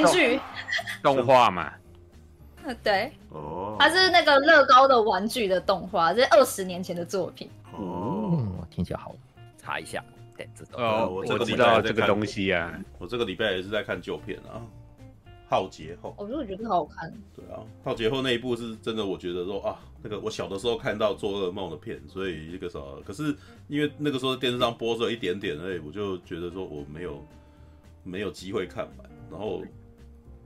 面具，动画嘛。对，哦，它是那个乐高的玩具的动画，这是二十年前的作品。哦，听起来好，查一下。对，知道。哦，我我这个礼拜在知道这个看东西啊。我这个礼拜也是在看旧片啊，《浩劫后》。我说我觉得好好看。对啊，《浩劫后》那一部是真的，我觉得说啊，那个我小的时候看到做噩梦的片，所以一个什么，可是因为那个时候电视上播出了一点点而已，我就觉得说我没有没有机会看完，然后。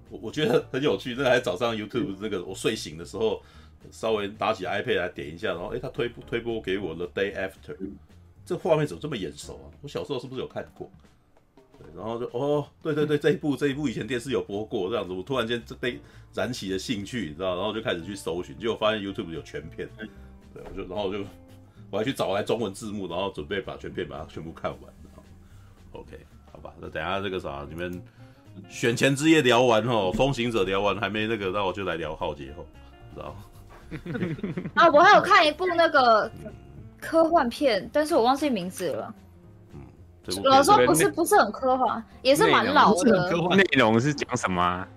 我我觉得很有趣，那还早上 YouTube 那个我睡醒的时候，稍微拿起 iPad 来点一下，然后哎，他推推播给我的 Day After，这画面怎么这么眼熟啊？我小时候是不是有看过？对，然后就哦，对对对，这一部这一部以前电视有播过这样子，我突然间被燃起了兴趣，你知道，然后就开始去搜寻，结果发现 YouTube 有全片，对，我就然后我就我还去找来中文字幕，然后准备把全片把它全部看完。OK，好吧，那等下这个啥你们。选前之夜聊完哦，风行者聊完还没那个，那我就来聊浩劫后，知道 啊，我还有看一部那个科幻片，但是我忘记名字了。嗯，老实说不是不是很科幻，也是蛮老的。内容是讲什么啊？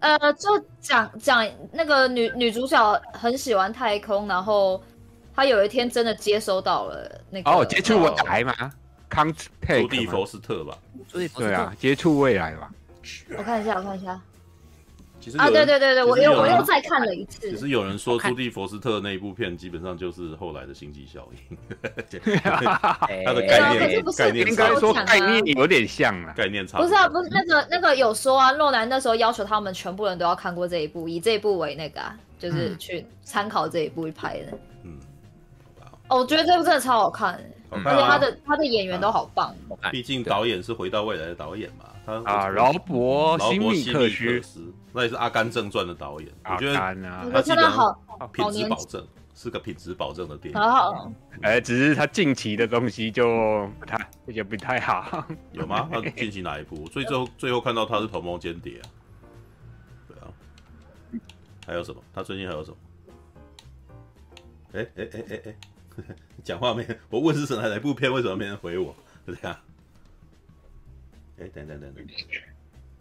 呃，就讲讲那个女女主角很喜欢太空，然后她有一天真的接收到了那个哦，接触我台吗？康泰朱蒂佛斯特吧？对啊，接触未来吧。我看一下，我看一下。其实啊，对对对对，我又我又再看了一次。其实有人说朱蒂佛斯特那一部片基本上就是后来的星际效应，他的概念概念应该说概念有点像啊，概念差不是啊，不是那个那个有说啊，诺兰那时候要求他们全部人都要看过这一部，以这一部为那个啊，就是去参考这一部拍的。我觉得这部真的超好看。而且他的他的演员都好棒，毕竟导演是回到未来的导演嘛，他啊，劳勃·辛密克斯，那也是《阿甘正传》的导演，我觉得他真的好品质保证，是个品质保证的电影。好好，哎，只是他近期的东西就不太也不太好，有吗？他近期哪一部？所以最后最后看到他是同盟间谍啊，对啊，还有什么？他最近还有什么？哎哎哎哎哎。讲话没？我问是什么哪部片？为什么没人回我？是这样。哎，等等等等，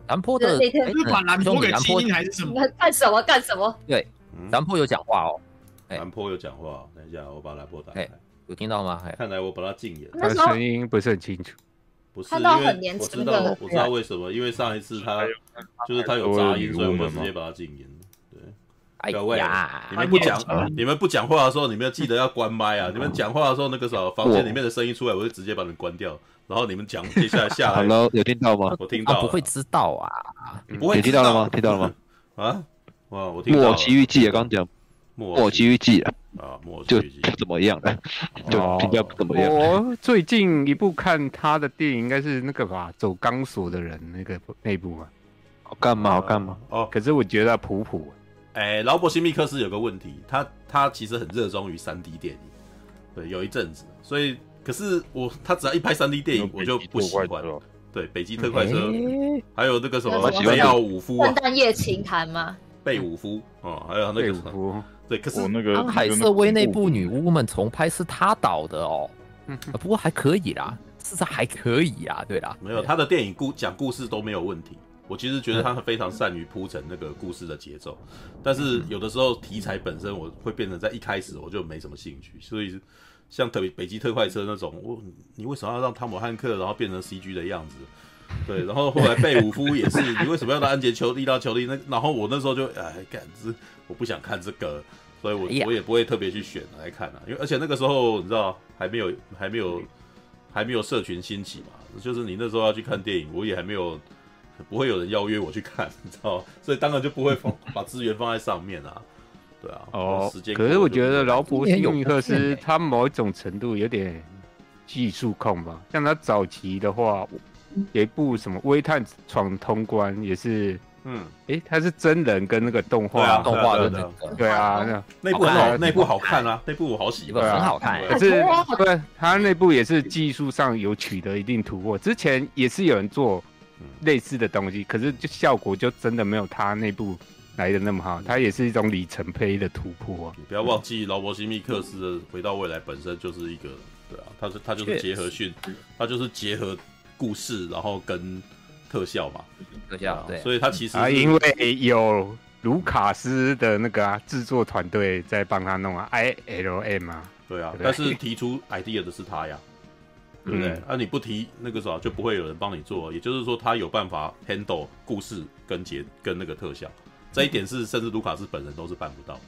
南坡的是把南坡给基因还是什么？干什么干什么？对，南坡有讲话哦。南坡有讲话，等一下我把南坡打开。有听到吗？看来我把它禁言。他的声音不是很清楚。不是，因为我知道，我知道为什么，因为上一次他就是他有杂音，所以我们直接把他禁言。各位，你们不讲，你们不讲话的时候，你们要记得要关麦啊！你们讲话的时候，那个时候房间里面的声音出来，我就直接把你关掉。然后你们讲，接下来下来，Hello，有听到吗？我听到，不会知道啊，不会听到了吗？听到了吗？啊，哇，我听到。木偶奇遇记啊，刚讲木偶奇遇记啊，啊，木偶就不怎么样的，就评价不怎么样。我最近一部看他的电影，应该是那个吧，走钢索的人那个那部嘛。好干嘛？好干嘛？哦，可是我觉得普普。哎，劳勃·辛密克斯有个问题，他他其实很热衷于三 D 电影，对，有一阵子，所以可是我他只要一拍三 D 电影，我就不喜欢。了。对，北极特快车，还有那个什么梅奥武夫啊，圣诞夜情谈吗？贝武夫哦，还有那个什么，对，可是那个安海瑟薇那部《女巫们》重拍是他导的哦，不过还可以啦，事实上还可以啊，对啦，没有他的电影故讲故事都没有问题。我其实觉得他非常善于铺陈那个故事的节奏，但是有的时候题材本身我会变成在一开始我就没什么兴趣，所以像特别北极特快车那种，我你为什么要让汤姆汉克然后变成 CG 的样子？对，然后后来贝武夫也是，你为什么要让安杰裘莉拉裘莉那？然后我那时候就哎，感知我不想看这个，所以我我也不会特别去选来看啊，因为而且那个时候你知道还没有还没有还没有社群兴起嘛，就是你那时候要去看电影，我也还没有。不会有人邀约我去看，你知道，所以当然就不会放把资源放在上面啊。对啊，哦，时间可是我觉得劳勃·辛密克斯他某一种程度有点技术控吧。像他早期的话，有一部什么《微探闯通关》也是，嗯，哎，他是真人跟那个动画动画的那个，对啊，那那部好，那部好看啊，那部我好喜欢，很好看。可是对，他那部也是技术上有取得一定突破，之前也是有人做。类似的东西，可是就效果就真的没有他那部来的那么好。它也是一种里程碑的突破啊！你不要忘记，劳勃·西密克斯的《回到未来》本身就是一个，对啊，他是他就是结合训，他就是结合故事，然后跟特效嘛。特效，对，所以他其实啊，因为有卢卡斯的那个啊制作团队在帮他弄啊，I L M 啊，对啊，但是提出 idea 的是他呀，对不对？啊，你不提那个啥，就不会有人帮你做，也就是说他有办法 handle 故事跟节跟那个特效，这一点是甚至卢卡斯本人都是办不到。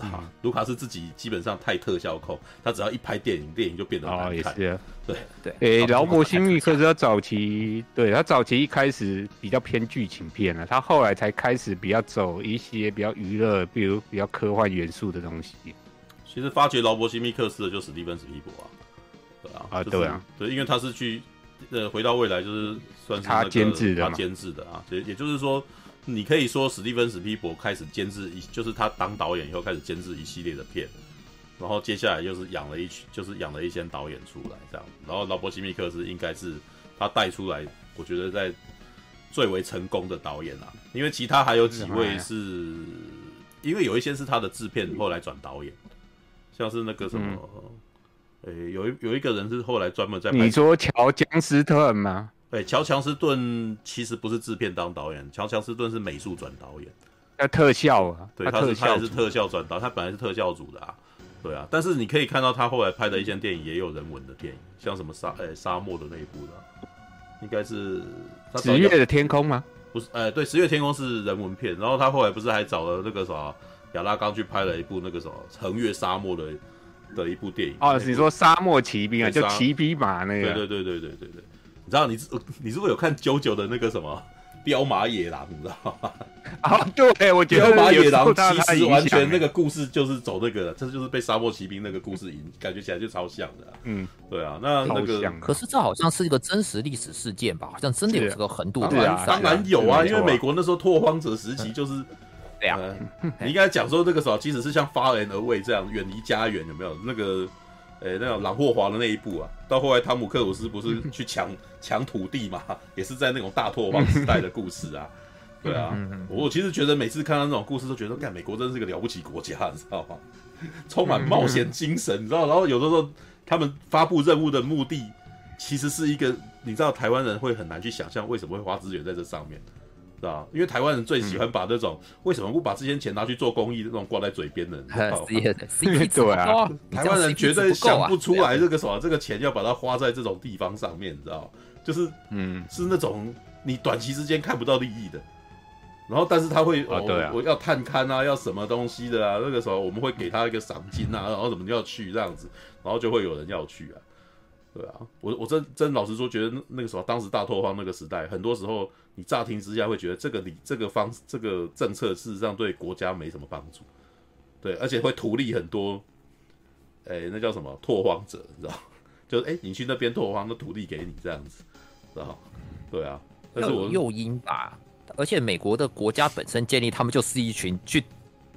啊，卢卡斯自己基本上太特效控，他只要一拍电影，电影就变得难看。哦，也是啊，对对。诶，劳勃辛密克斯他早期，对他早期一开始比较偏剧情片了，他后来才开始比较走一些比较娱乐，比如比较科幻元素的东西。其实发掘劳勃辛密克斯的就史蒂芬史皮博啊，对啊，啊对啊，对，因为他是去呃回到未来，就是算是他监制的，他监制的啊，也也就是说。你可以说史蒂芬史皮博开始监制一，就是他当导演以后开始监制一系列的片，然后接下来又是养了一群，就是养了一些导演出来这样，然后劳勃辛密克斯应该是他带出来，我觉得在最为成功的导演啊，因为其他还有几位是，因为有一些是他的制片后来转导演，像是那个什么，诶，有一有一个人是后来专门在，你说乔江斯顿吗？对，乔强斯顿其实不是制片当导演，乔强斯顿是美术转导演，那特效啊，对，他是他也是特效转导，他本来是特效组的啊，对啊，但是你可以看到他后来拍的一些电影也有人文的电影，像什么沙诶、欸、沙漠的那一部的，应该是十月的天空吗？不是，哎、欸，对，十月天空是人文片，然后他后来不是还找了那个啥亚拉冈去拍了一部那个什么横越沙漠的的一部电影哦，你说沙漠骑兵啊，就骑匹马那个，对对对对对对对。你知道你你是不是有看 JoJo 的那个什么 雕马野狼？你知道吗？啊，对，我觉得雕马野狼其实完全那个故事就是走那个，这就是被沙漠骑兵那个故事影，感觉起来就超像的。嗯，对啊，那那个可是这好像是一个真实历史事件吧？好像真的有这个横渡。对啊，当然有啊，因为美国那时候拓荒者时期就是，对啊，你应该讲说那个时候，即使是像 Far and Away 这样远离家园，有没有那个？诶、欸，那种朗霍华的那一部啊，到后来汤姆克鲁斯不是去抢 抢土地嘛，也是在那种大拓荒时代的故事啊。对啊，我其实觉得每次看到那种故事，都觉得，干美国真的是个了不起国家，你知道吗？充满冒险精神，你知道？然后有的时候他们发布任务的目的，其实是一个，你知道台湾人会很难去想象为什么会花资源在这上面。是吧？因为台湾人最喜欢把那种、嗯、为什么不把这些钱拿去做公益，那种挂在嘴边的人，对啊，台湾人绝对想不出来这个什么，这个钱要把它花在这种地方上面，你知道？就是嗯，是那种你短期之间看不到利益的，然后但是他会哦，对啊，我要探勘啊，要什么东西的啊，那个时候我们会给他一个赏金啊，然后怎么就要去这样子，然后就会有人要去啊。对啊，我我真真老实说，觉得那个时候，当时大拓荒那个时代，很多时候你乍听之下会觉得这个理这个方这个政策事实上对国家没什么帮助，对，而且会图利很多，哎，那叫什么拓荒者，你知道？就是哎，你去那边拓荒，那土地给你这样子，知道？对啊，但是我诱因吧，而且美国的国家本身建立，他们就是一群去。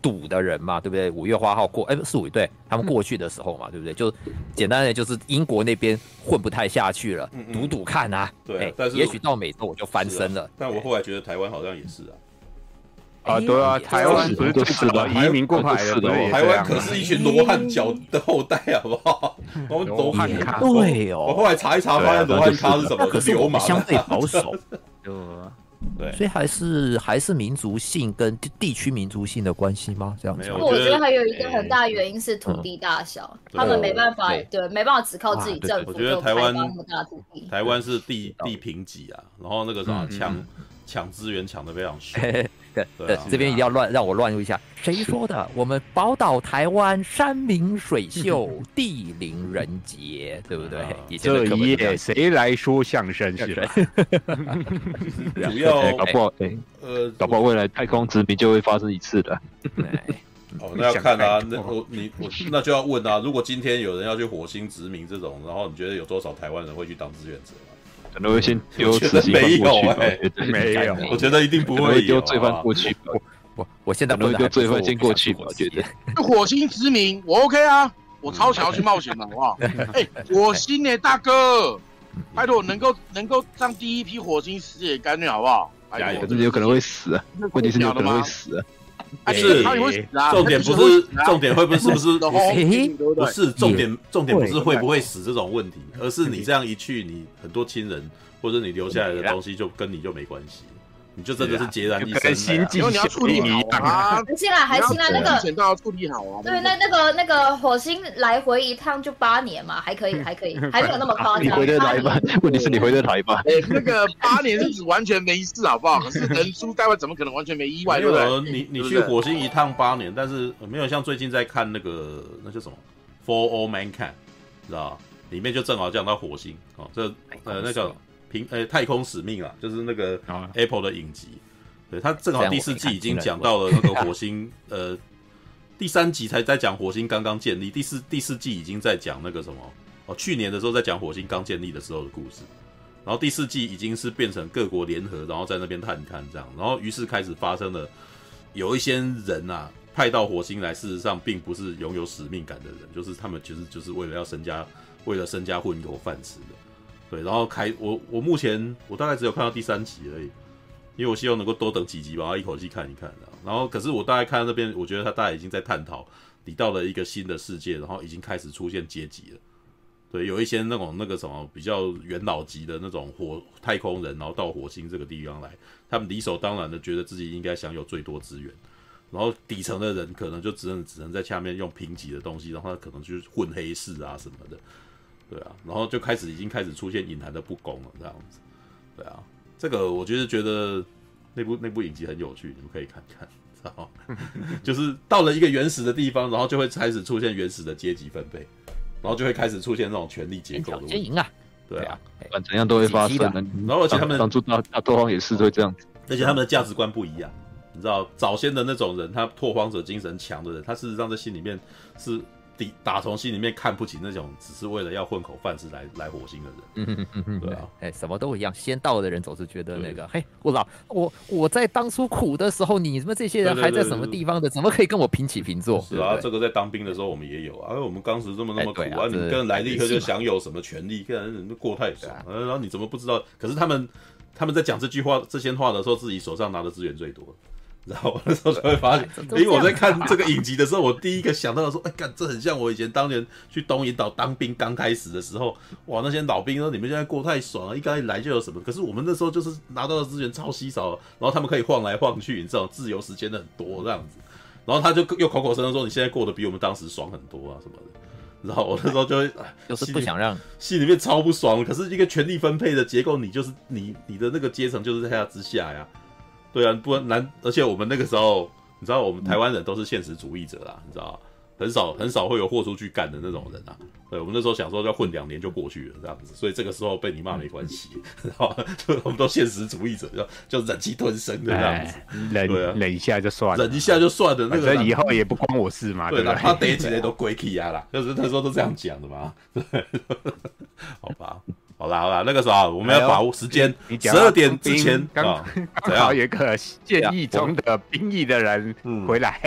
赌的人嘛，对不对？五月花号过，哎，是五月，对他们过去的时候嘛，对不对？就简单的就是英国那边混不太下去了，赌赌看啊。对，但是也许到美洲我就翻身了。但我后来觉得台湾好像也是啊。啊，对啊，台湾不是就是吧？移民过来的，台湾可是一群罗汉脚的后代，好不好？我们罗汉咖，对哦。我后来查一查，发现罗汉咖是什么？可是我们相对保守。对，所以还是还是民族性跟地区民族性的关系吗？这样子，我觉得还有一个很大原因是土地大小，他们没办法，对，没办法只靠自己政府。我觉得台湾台湾是地地贫瘠啊，然后那个什么抢抢资源抢的非常凶。对，这边一定要乱让我乱入一下，谁说的？我们宝岛台湾山明水秀，地灵人杰，对不对？这一页谁来说相声是吧？主 要搞不好，呃，搞不好未来太空殖民就会发生一次的。哦，那要看啊，那我你我那就要问啊，如果今天有人要去火星殖民这种，然后你觉得有多少台湾人会去当志愿者？可能会先丢没有哎，没有，我觉得一定不会丢罪犯过去。我我我现在不会丢罪犯先过去吧？我觉得火星殖民我 OK 啊，我超想要去冒险的，好不好？哎，火星呢，大哥，拜托能够能够上第一批火星实业干练，好不好？哎可是有可能会死啊，问题是有可能会死啊。不是，重点不是重点会不会是不是 不是重点重点不是会不会死这种问题，而是你这样一去，你很多亲人或者你留下来的东西就跟你就没关系，你就真的是孑然一身。因为你要处理好啊，还行啦，还行啦，那个钱都要处理好啊。对，那那个那个火星来回一趟就八年嘛，还可以，还可以，还没有那么夸张。你回得来吗？问题是你回得来吗？哎，那个八年是指完全没事，好不好？可是人出在外，怎么可能完全没意外？对不对？你你去火星一趟八年，但是没有像最近在看那个那叫什么《For All Mankind》，知道里面就正好讲到火星哦，这呃那个平呃太空使命啊，就是那个 Apple 的影集。对，他正好第四季已经讲到了那个火星，呃，第三集才在讲火星刚刚建立，第四第四季已经在讲那个什么哦，去年的时候在讲火星刚建立的时候的故事，然后第四季已经是变成各国联合，然后在那边探勘这样，然后于是开始发生了有一些人啊派到火星来，事实上并不是拥有使命感的人，就是他们其实就是为了要身家，为了身家混一口饭吃的，对，然后开我我目前我大概只有看到第三集而已。因为我希望能够多等几集，吧一口气看一看。然后，可是我大概看到那边，我觉得他大概已经在探讨，你到了一个新的世界，然后已经开始出现阶级了。对，有一些那种那个什么比较元老级的那种火太空人，然后到火星这个地方来，他们理所当然的觉得自己应该享有最多资源。然后底层的人可能就只能只能在下面用评级的东西，然后他可能去混黑市啊什么的。对啊，然后就开始已经开始出现隐含的不公了，这样子。对啊。这个我就是觉得那部那部影集很有趣，你们可以看看，知道吗？就是到了一个原始的地方，然后就会开始出现原始的阶级分配，然后就会开始出现那种权力结构的问题。赢啊，对啊，不管怎样都会发生。然后而且他们当初大大拓荒也是会这样子，而且他们的价值观不一样，你知道，早先的那种人，他拓荒者精神强的人，他事实上在心里面是。底打从心里面看不起那种只是为了要混口饭吃来来火星的人。对啊，哎，什么都一样，先到的人总是觉得那个，嘿，我老我我在当初苦的时候，你们这些人还在什么地方的，怎么可以跟我平起平坐？是啊，这个在当兵的时候我们也有啊，我们当时这么那么苦啊，你跟来立刻就享有什么权利，跟人都过太爽，然后你怎么不知道？可是他们他们在讲这句话这些话的时候，自己手上拿的资源最多。然后我那时候才会发现，因为我在看这个影集的时候，我第一个想到的说，哎，干，这很像我以前当年去东引岛当兵刚开始的时候，哇，那些老兵说你们现在过太爽了，一刚一来就有什么，可是我们那时候就是拿到的资源超稀少，然后他们可以晃来晃去，你知道，自由时间的很多这样子，然后他就又口口声声说你现在过得比我们当时爽很多啊什么的，然后我那时候就会 就是不想让。心里面超不爽，可是一个权力分配的结构，你就是你你的那个阶层就是在他之下呀。对啊，不难，而且我们那个时候，你知道，我们台湾人都是现实主义者啦，你知道，很少很少会有豁出去干的那种人啊。对，我们那时候想说要混两年就过去了这样子，所以这个时候被你骂没关系，然后就我们都现实主义者，就就忍气吞声的这样子，忍对啊，忍一下就算了，忍一下就算了，那个以后也不关我事嘛，对吧？他逮起来都归起啊啦，就是那时候都这样讲的嘛，对，好吧。好啦好啦，那个时候我们要把握时间，十二点之前刚刚好有一个现役中的兵役的人回来，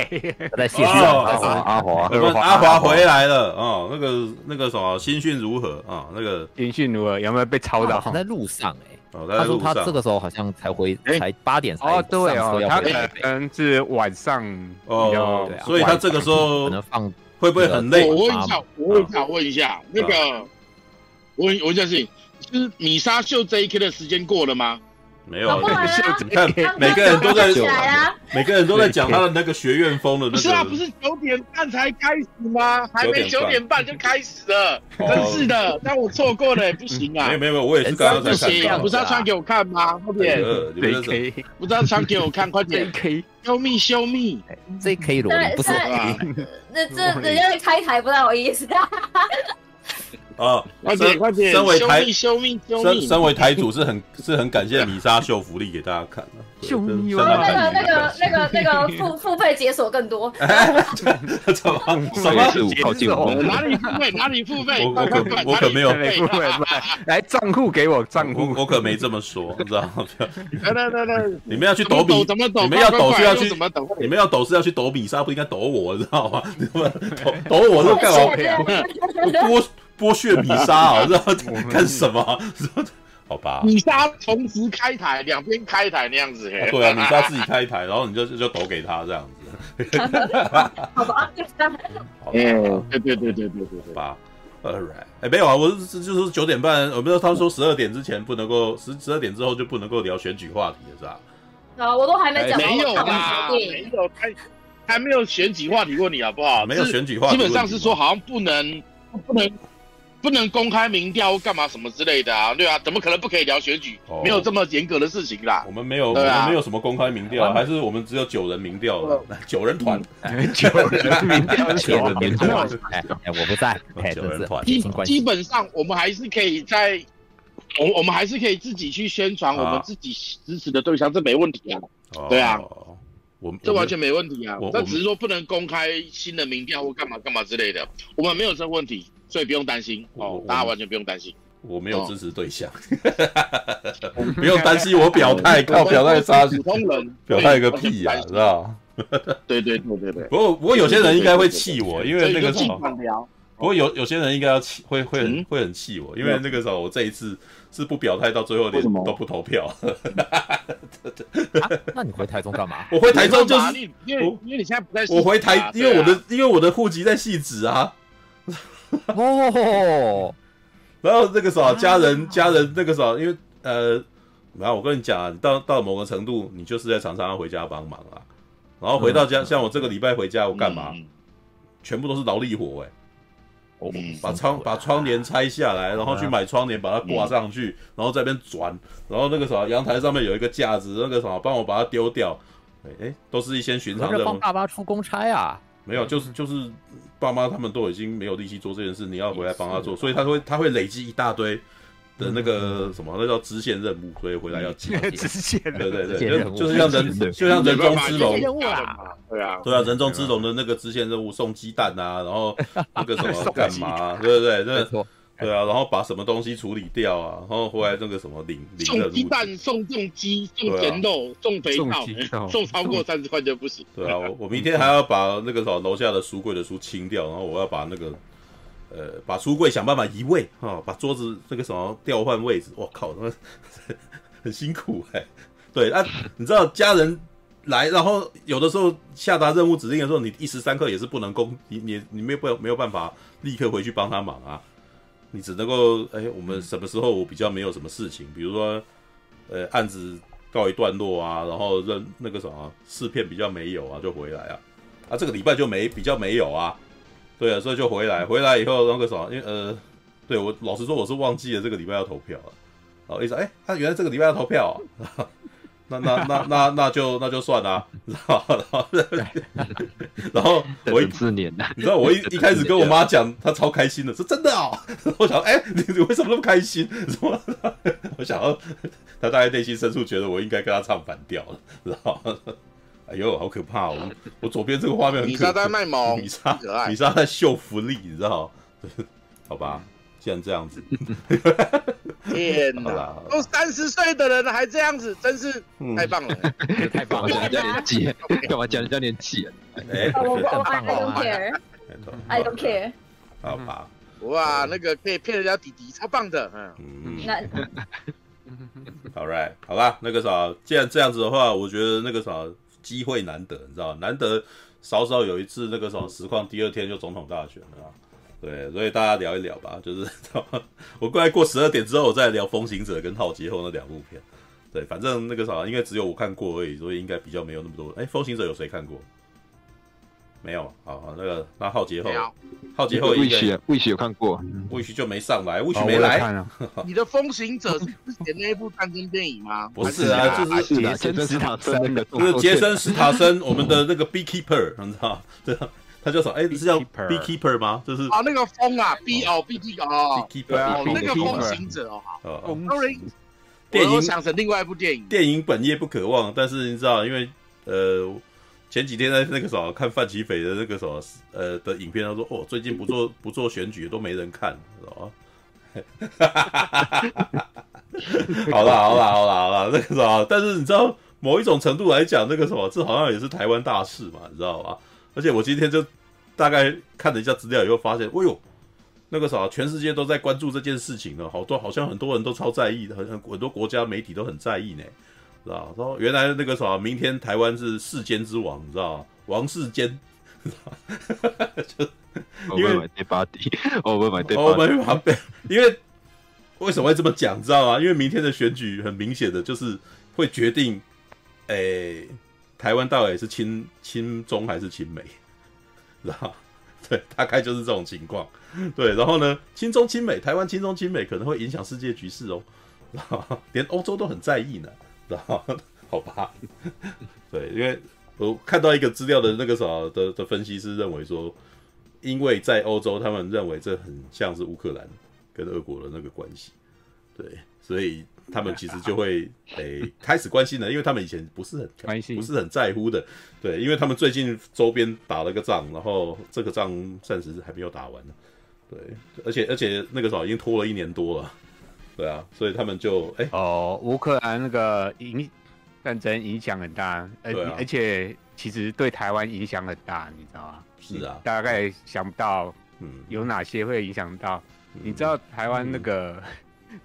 在谢谢阿华，我们阿华。回来了哦。那个那个什么新训如何？啊？那个新训如何？有没有被抄到？在路上哎，他说他这个时候好像才回，才八点才哦，对哦，他可能是晚上哦，所以他这个时候可能放会不会很累？我问一下，我问一下，问一下那个，我问一下是。是米莎秀这一 K 的时间过了吗？没有，你看每个人都在讲，每个人都在讲他的那个学院风的那个。是啊，不是九点半才开始吗？还没九点半就开始了，真是的，但我错过了也不行啊。没有没有，我也是刚刚在看。不是要穿给我看吗？快点，K，不是要穿给我看，快点，K，Show me，Show me，这 K 罗不是啊？那 这人家开台不太好意思啊。啊，快点快点！身为台身身为台主是很是很感谢米莎秀福利给大家看的，秀米那个那个那个那个 付付费解锁更多，什么什么靠近我，哪里付费哪里付费？我可我可没有付费，来账户给我账户，我可没这么说，你知道吗？来来来来，你们要去抖比，你们要抖是要去怎么抖？你们要抖是要去抖米莎，不应该抖我，知道吗？抖抖我是干嘛？我剥削米莎啊，知道 干什么？好吧，米莎同时开台，两边开台那样子。对啊，米莎自己开台，然后你就就抖给他这样子。好吧，嗯，对对对对对对，对吧，All right，哎，没有啊，我是就是九点半，我们说他们说十二点之前不能够，十十二点之后就不能够聊选举话题了，是吧？啊，我都还没讲，没有吧？没有，还还没有选举话题问你好不好？没有选举话题，基本上是说好像不能不能。不能公开民调干嘛什么之类的啊？对啊，怎么可能不可以聊选举？哦、没有这么严格的事情啦。我们没有，啊、我们没有什么公开民调，还是我们只有九人民调了，九人团，九人民调，九人民调。哎，我不在，九人团。基基本上我们还是可以在，我我们还是可以自己去宣传我们自己支持的对象，啊、这没问题啊。对啊，我们这完全没问题啊。那只是说不能公开新的民调或干嘛干嘛之类的，我们没有这问题。所以不用担心哦，大家完全不用担心。我没有支持对象，不用担心我表态，靠表态杀普通人，表态个屁呀，知道？对对对对对。不过不过有些人应该会气我，因为那个时候。不过有有些人应该要气，会会很会很气我，因为那个时候我这一次是不表态，到最后连都不投票。那你回台中干嘛？我回台中就是因为因为你现在不在，我回台，因为我的因为我的户籍在汐止啊。哦，然后那个时候家人家人那个时候，因为呃，然后我跟你讲啊，你到到某个程度，你就是在常常要回家帮忙啊。然后回到家，像我这个礼拜回家，我干嘛？全部都是劳力活哎。哦，把窗把窗帘拆下来，然后去买窗帘，把它挂上去，然后在那边转。然后那个时候阳台上面有一个架子，那个什么帮我把它丢掉。哎，都是一些寻常的。帮爸爸出公差啊？没有，就是就是。爸妈他们都已经没有力气做这件事，你要回来帮他做，所以他会他会累积一大堆的那个什么，那叫支线任务，所以回来要接 支线，对对对，就就是像人 就像人中之龙，对啊，对啊，人中之龙的那个支线任务，送鸡蛋啊，然后那个什么 干嘛，对对对，对。对啊，然后把什么东西处理掉啊，然后回来那个什么领领送鸡蛋、送重鸡、送甜豆、送肥皂，送超过三十块就不行。对啊，我我明天还要把那个什么楼下的书柜的书清掉，然后我要把那个呃把书柜想办法移位啊，把桌子那个什么调换位置。我靠，那很辛苦哎。对啊，你知道家人来，然后有的时候下达任务指令的时候，你一时三刻也是不能攻，你你你没有没有办法立刻回去帮他忙啊。你只能够哎，我们什么时候我比较没有什么事情，比如说，呃，案子告一段落啊，然后认那个什么试片比较没有啊，就回来啊，啊，这个礼拜就没比较没有啊，对啊，所以就回来，回来以后那个什么，因为呃，对我老实说我是忘记了这个礼拜要投票了，然后一说哎，他原来这个礼拜要投票啊。那那那那那就那就算了，然后 然后然后我一四年你知道我一一开始跟我妈讲，她超开心的，说真的哦。我想哎，你你为什么那么开心？什么？我想要她大概内心深处觉得我应该跟她唱反调了，知道哎呦，好可怕哦！我左边这个画面很可怕，米莎在卖萌，米莎米莎在秀福利，你知道？好吧。既然这样子，天哪！都三十岁的人了还这样子，真是太棒了，太棒了！人家年纪，干嘛讲人家年纪？哎，我我 I don't care，I don't care。好吧，哇，那个可以骗人家弟弟，超棒的，嗯。那，All right，好吧，那个啥，既然这样子的话，我觉得那个啥机会难得，你知道，难得少少有一次那个什么实况，第二天就总统大选了。对，所以大家聊一聊吧，就是我过来过十二点之后，我再聊《风行者》跟《浩劫后》那两部片。对，反正那个啥，应该只有我看过而已，所以应该比较没有那么多。哎，《风行者》有谁看过？没有。好，好，那个那《浩劫后》，《浩劫后》魏许魏许有看过，魏许就没上来，魏许没来。你的《风行者》是之前那一部战争电影吗？不是啊，就是杰森史塔森的，就是杰森史塔森，我们的那个 Beekeeper，你知道？对。他叫什么？哎，是叫 Beekeeper 吗？就是啊，那个风啊，B 哦，B K 哦，Beekeeper，那个风行者哦，好，Sorry，电影想成另外一部电影。电影本业不可忘，但是你知道，因为呃，前几天在那个什么看范琪斐的那个什么呃的影片，他说哦，最近不做 不做选举都没人看，知道吗？好啦好啦好啦好啦，那个什么，但是你知道，某一种程度来讲，那个什么，这好像也是台湾大事嘛，你知道吧？而且我今天就大概看了一下资料以后，发现，哎呦，那个啥，全世界都在关注这件事情呢，好多好像很多人都超在意的，很很很多国家媒体都很在意呢，知道？说原来那个啥，明天台湾是世间之王，你知道吗？王世坚，就因为买第八题，我们买第八题，因为 为什么会这么讲，知道吗？因为明天的选举很明显的就是会决定。诶，台湾到底是亲亲中还是亲美？然后？对，大概就是这种情况。对，然后呢，亲中亲美，台湾亲中亲美可能会影响世界局势哦。然后连欧洲都很在意呢。然后好吧，对，因为我看到一个资料的那个啥的的分析师认为说，因为在欧洲，他们认为这很像是乌克兰跟俄国的那个关系，对，所以。他们其实就会诶、欸、开始关心了，因为他们以前不是很关心，不是很在乎的，对，因为他们最近周边打了个仗，然后这个仗暂时还没有打完呢，对，而且而且那个时候已经拖了一年多了，对啊，所以他们就哎、欸、哦，乌克兰那个影战争影响很大，而、啊、而且其实对台湾影响很大，你知道吗？是啊，大概想不到嗯。有哪些会影响到，嗯、你知道台湾那个。嗯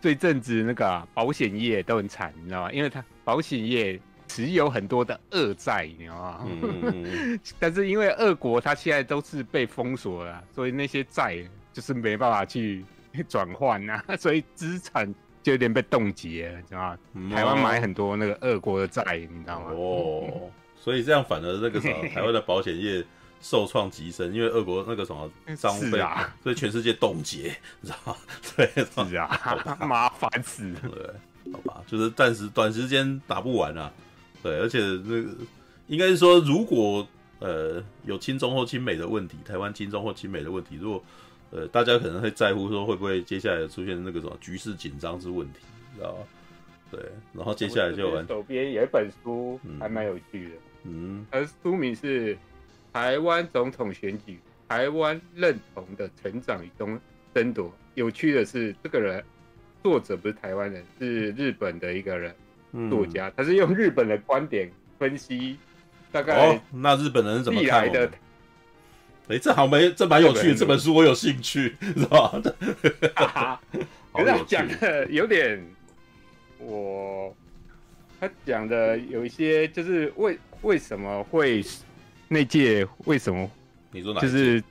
这阵子那个保险业都很惨，你知道吗？因为它保险业持有很多的恶债，你知道吗？嗯、但是因为俄国它现在都是被封锁了，所以那些债就是没办法去 转换呐，所以资产就有点被冻结了，知道吗？嗯、台湾买很多那个俄国的债，你知道吗？哦，所以这样反而那个什么台湾的保险业。受创极深，因为俄国那个什么商费，啊、所以全世界冻结，你知道吗？对，是啊，麻烦死了。对，好吧，就是暂时短时间打不完啊。对，而且那个应该是说，如果呃有亲中或亲美的问题，台湾亲中或亲美的问题，如果呃大家可能会在乎说会不会接下来出现那个什么局势紧张之问题，你知道吗？对，然后接下来就完。手边有一本书，还蛮有趣的，嗯，而书名是。台湾总统选举，台湾认同的成长与争争夺。有趣的是，这个人作者不是台湾人，是日本的一个人作家，嗯、他是用日本的观点分析大概。哦，那日本人是怎么看的？哎、欸，这好没，这蛮有趣的。这本书我有兴趣，是吧？可是他讲的有点，我他讲的有一些，就是为为什么会。那届为什么？你说哪？就是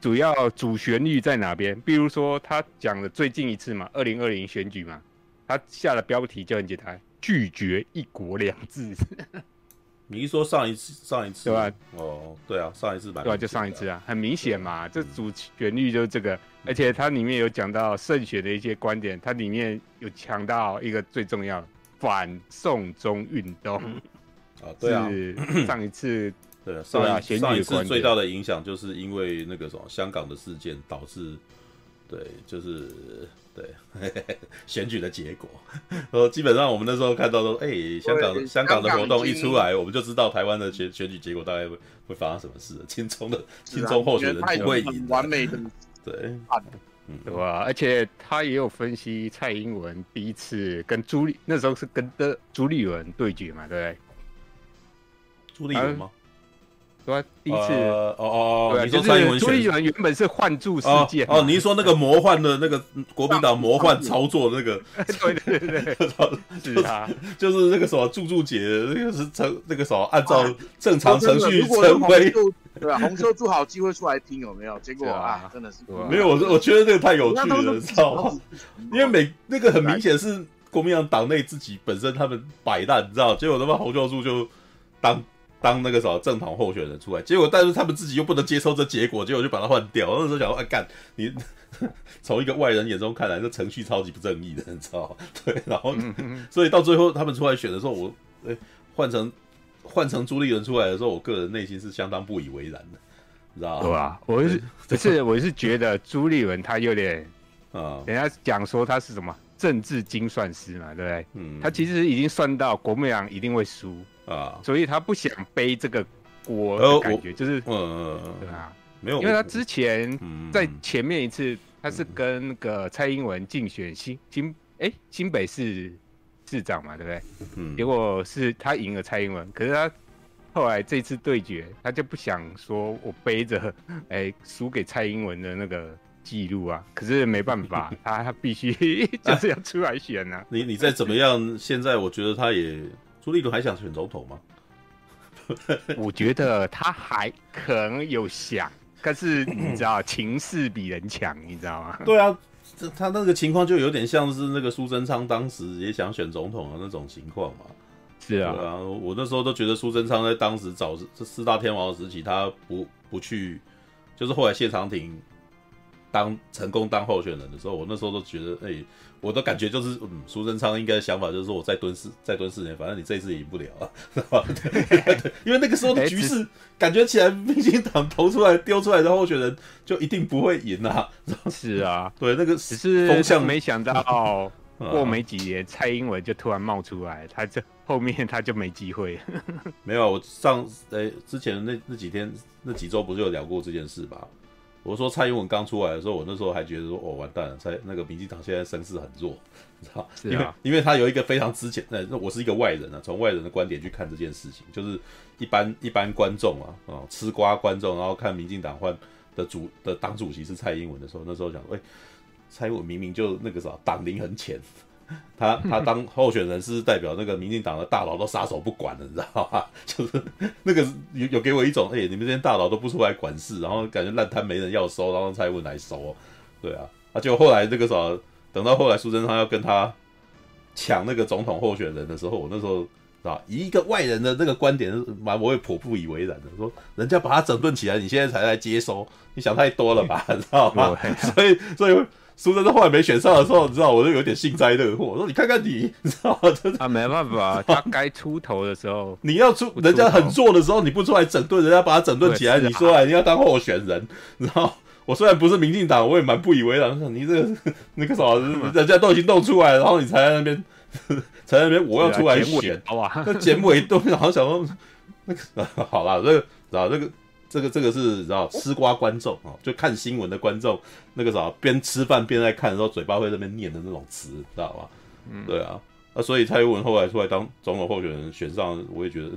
主要主旋律在哪边？比如说他讲的最近一次嘛，二零二零选举嘛，他下的标题就很简单：拒绝一国两制。你一说上一次，上一次对吧？哦，对啊，上一次吧，对啊，就上一次啊，很明显嘛，这主旋律就是这个。而且它里面有讲到胜选的一些观点，它里面有强调一个最重要反送中运动啊，对啊，是上一次。对，上一、啊、上一次最大的影响就是因为那个什么香港的事件导致，对，就是对嘿嘿 选举的结果。呃，基本上我们那时候看到说，哎、欸，香港对香港的活动一出来，我们就知道台湾的选选举结果大概会会发生什么事。亲中的亲中候选人不会赢，完美的对，嗯，对吧？而且他也有分析蔡英文第一次跟朱立那时候是跟的朱立伦对决嘛，对不对？朱立伦吗？对，第一次哦哦，对，就是朱立伦原本是换柱事件哦，你是说那个魔幻的那个国民党魔幻操作那个？对对对，是他，就是那个什么柱柱姐，那个是成那个什么按照正常程序成为，对吧？红色柱好机会出来听有没有？结果啊，真的是没有，我我觉得这个太有趣了，知道吗？因为每那个很明显是国民党党内自己本身他们摆烂，你知道？结果他妈洪秀柱就当。当那个什么正统候选人出来，结果但是他们自己又不能接受这结果，结果就把他换掉。那时候想说，哎干，你 从一个外人眼中看来，这程序超级不正义的，你知道吗？对，然后所以到最后他们出来选的时候，我哎换成换成朱立伦出来的时候，我个人内心是相当不以为然的，你知道吗？对吧？我是不是我是觉得朱立伦他有点 啊，人家讲说他是什么政治精算师嘛，对不对？嗯，他其实已经算到国民党一定会输。啊，所以他不想背这个锅的感觉，就是，对啊，没有，因为他之前在前面一次，他是跟那个蔡英文竞选新新哎新北市市长嘛，对不对？嗯，结果是他赢了蔡英文，可是他后来这次对决，他就不想说我背着 哎输给蔡英文的那个记录啊，可是没办法，他他必须 就是要出来选啊。你你再怎么样，现在我觉得他也。朱立伦还想选总统吗？我觉得他还可能有想，但是你知道情势比人强，你知道吗？对啊，这他那个情况就有点像是那个苏贞昌当时也想选总统的那种情况嘛。是啊，对啊，我那时候都觉得苏贞昌在当时找这四大天王的时期，他不不去，就是后来谢长廷当成功当候选人的时候，我那时候都觉得，哎、欸，我的感觉就是，嗯，苏贞昌应该想法就是说，我再蹲四再蹲四年，反正你这一次赢不了啊，对，因为那个时候的局势感觉起来，民进党投出来丢出来的候选人就一定不会赢啊，是啊，对，那个只是风向没想到。过没几年，蔡英文就突然冒出来，他这后面他就没机会。没有，我上诶、欸、之前那那几天那几周不是有聊过这件事吧？我说蔡英文刚出来的时候，我那时候还觉得说哦完蛋了，蔡那个民进党现在声势很弱，你知道？是啊，因为因为他有一个非常之前，那那我是一个外人啊，从外人的观点去看这件事情，就是一般一般观众啊啊、哦、吃瓜观众，然后看民进党换的主的党主席是蔡英文的时候，那时候想哎。欸蔡英文明明就那个啥党龄很浅，他他当候选人是代表那个民进党的大佬都撒手不管了，你知道吗？就是那个有有给我一种哎、欸，你们这些大佬都不出来管事，然后感觉烂摊没人要收，然后蔡英文来收，对啊，啊就后来那个啥，等到后来苏贞昌要跟他抢那个总统候选人的时候，我那时候啊以一个外人的那个观点，蛮我也颇不以为然的，说人家把他整顿起来，你现在才来接收，你想太多了吧，你知道吗？所以所以。苏贞昌后来没选上的时候，你知道我就有点幸灾乐祸。我说你看看你，你知道吗？他没办法，他该出头的时候，你要出，人家很弱的时候，你不出来整顿，人家把他整顿起来，你说来你要当候选人，你知道？我虽然不是民进党，我也蛮不以为然。你这个 那个什么，人家都已经弄出来了，然后你才在那边，才在那边，我要出来选，好吧？那剪尾都好像想说，那个好啦，这个，知道这个。这个这个是你知道吃瓜观众啊，就看新闻的观众，那个啥边吃饭边在看的时候，嘴巴会在那边念的那种词，知道吧？嗯，对啊，那所以蔡英文后来出来当总统候选人选上，我也觉得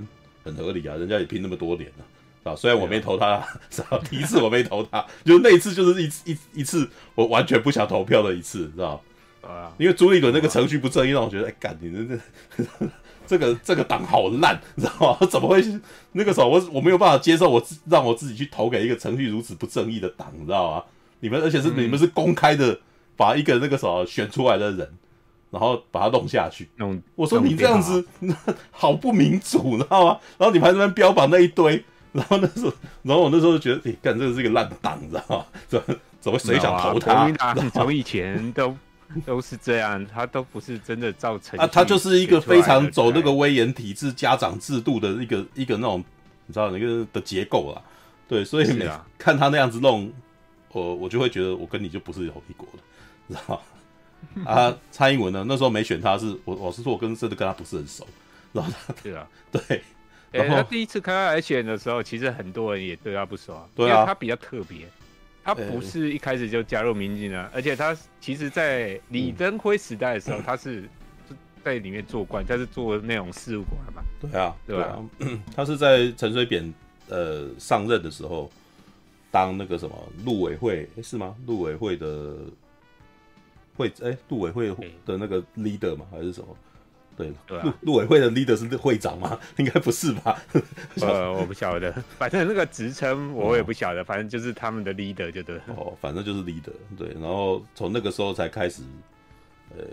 很合理啊，人家也拼那么多年了啊。虽然我没投他，是吧 第一次我没投他，就那一次就是一一一次我完全不想投票的一次，知道啊，因为朱立伦那个程序不正义，让我觉得哎干你这这。这个这个党好烂，你知道吗？怎么会那个时候我我没有办法接受我自让我自己去投给一个程序如此不正义的党，你知道吗？你们而且是你们是公开的把一个那个什么选出来的人，然后把他弄下去。弄我说你这样子 好不民主，你知道吗？然后你们还在那边标榜那一堆，然后那时候，然后我那时候就觉得，你、欸、干这个是一个烂党，你知道吗？怎么怎么谁想投他？从以前都。都是这样，他都不是真的造成啊，他就是一个非常走那个威严体制、家长制度的一个一个那种，你知道那个的结构啦。对，所以啊，看他那样子弄，我我就会觉得我跟你就不是同一国的，知道吗？啊，蔡英文呢，那时候没选他是，是我老实说，我跟真的跟他不是很熟，然后他？对啊，对。哎、欸，他第一次开来选的时候，其实很多人也对他不熟啊，对啊，他比较特别。他不是一开始就加入民进啊，而且他其实，在李登辉时代的时候，他是在里面做官，他是做那种事务官嘛。对啊，对啊，他是在陈水扁呃上任的时候当那个什么陆委会，欸、是吗？陆委会的会哎，陆委会的那个 leader 吗？还是什么？对，陆陆委会的 leader 是会长吗？应该不是吧？呃，我不晓得，反正那个职称我也不晓得，反正就是他们的 leader 就对。哦，反正就是 leader，对。然后从那个时候才开始，呃，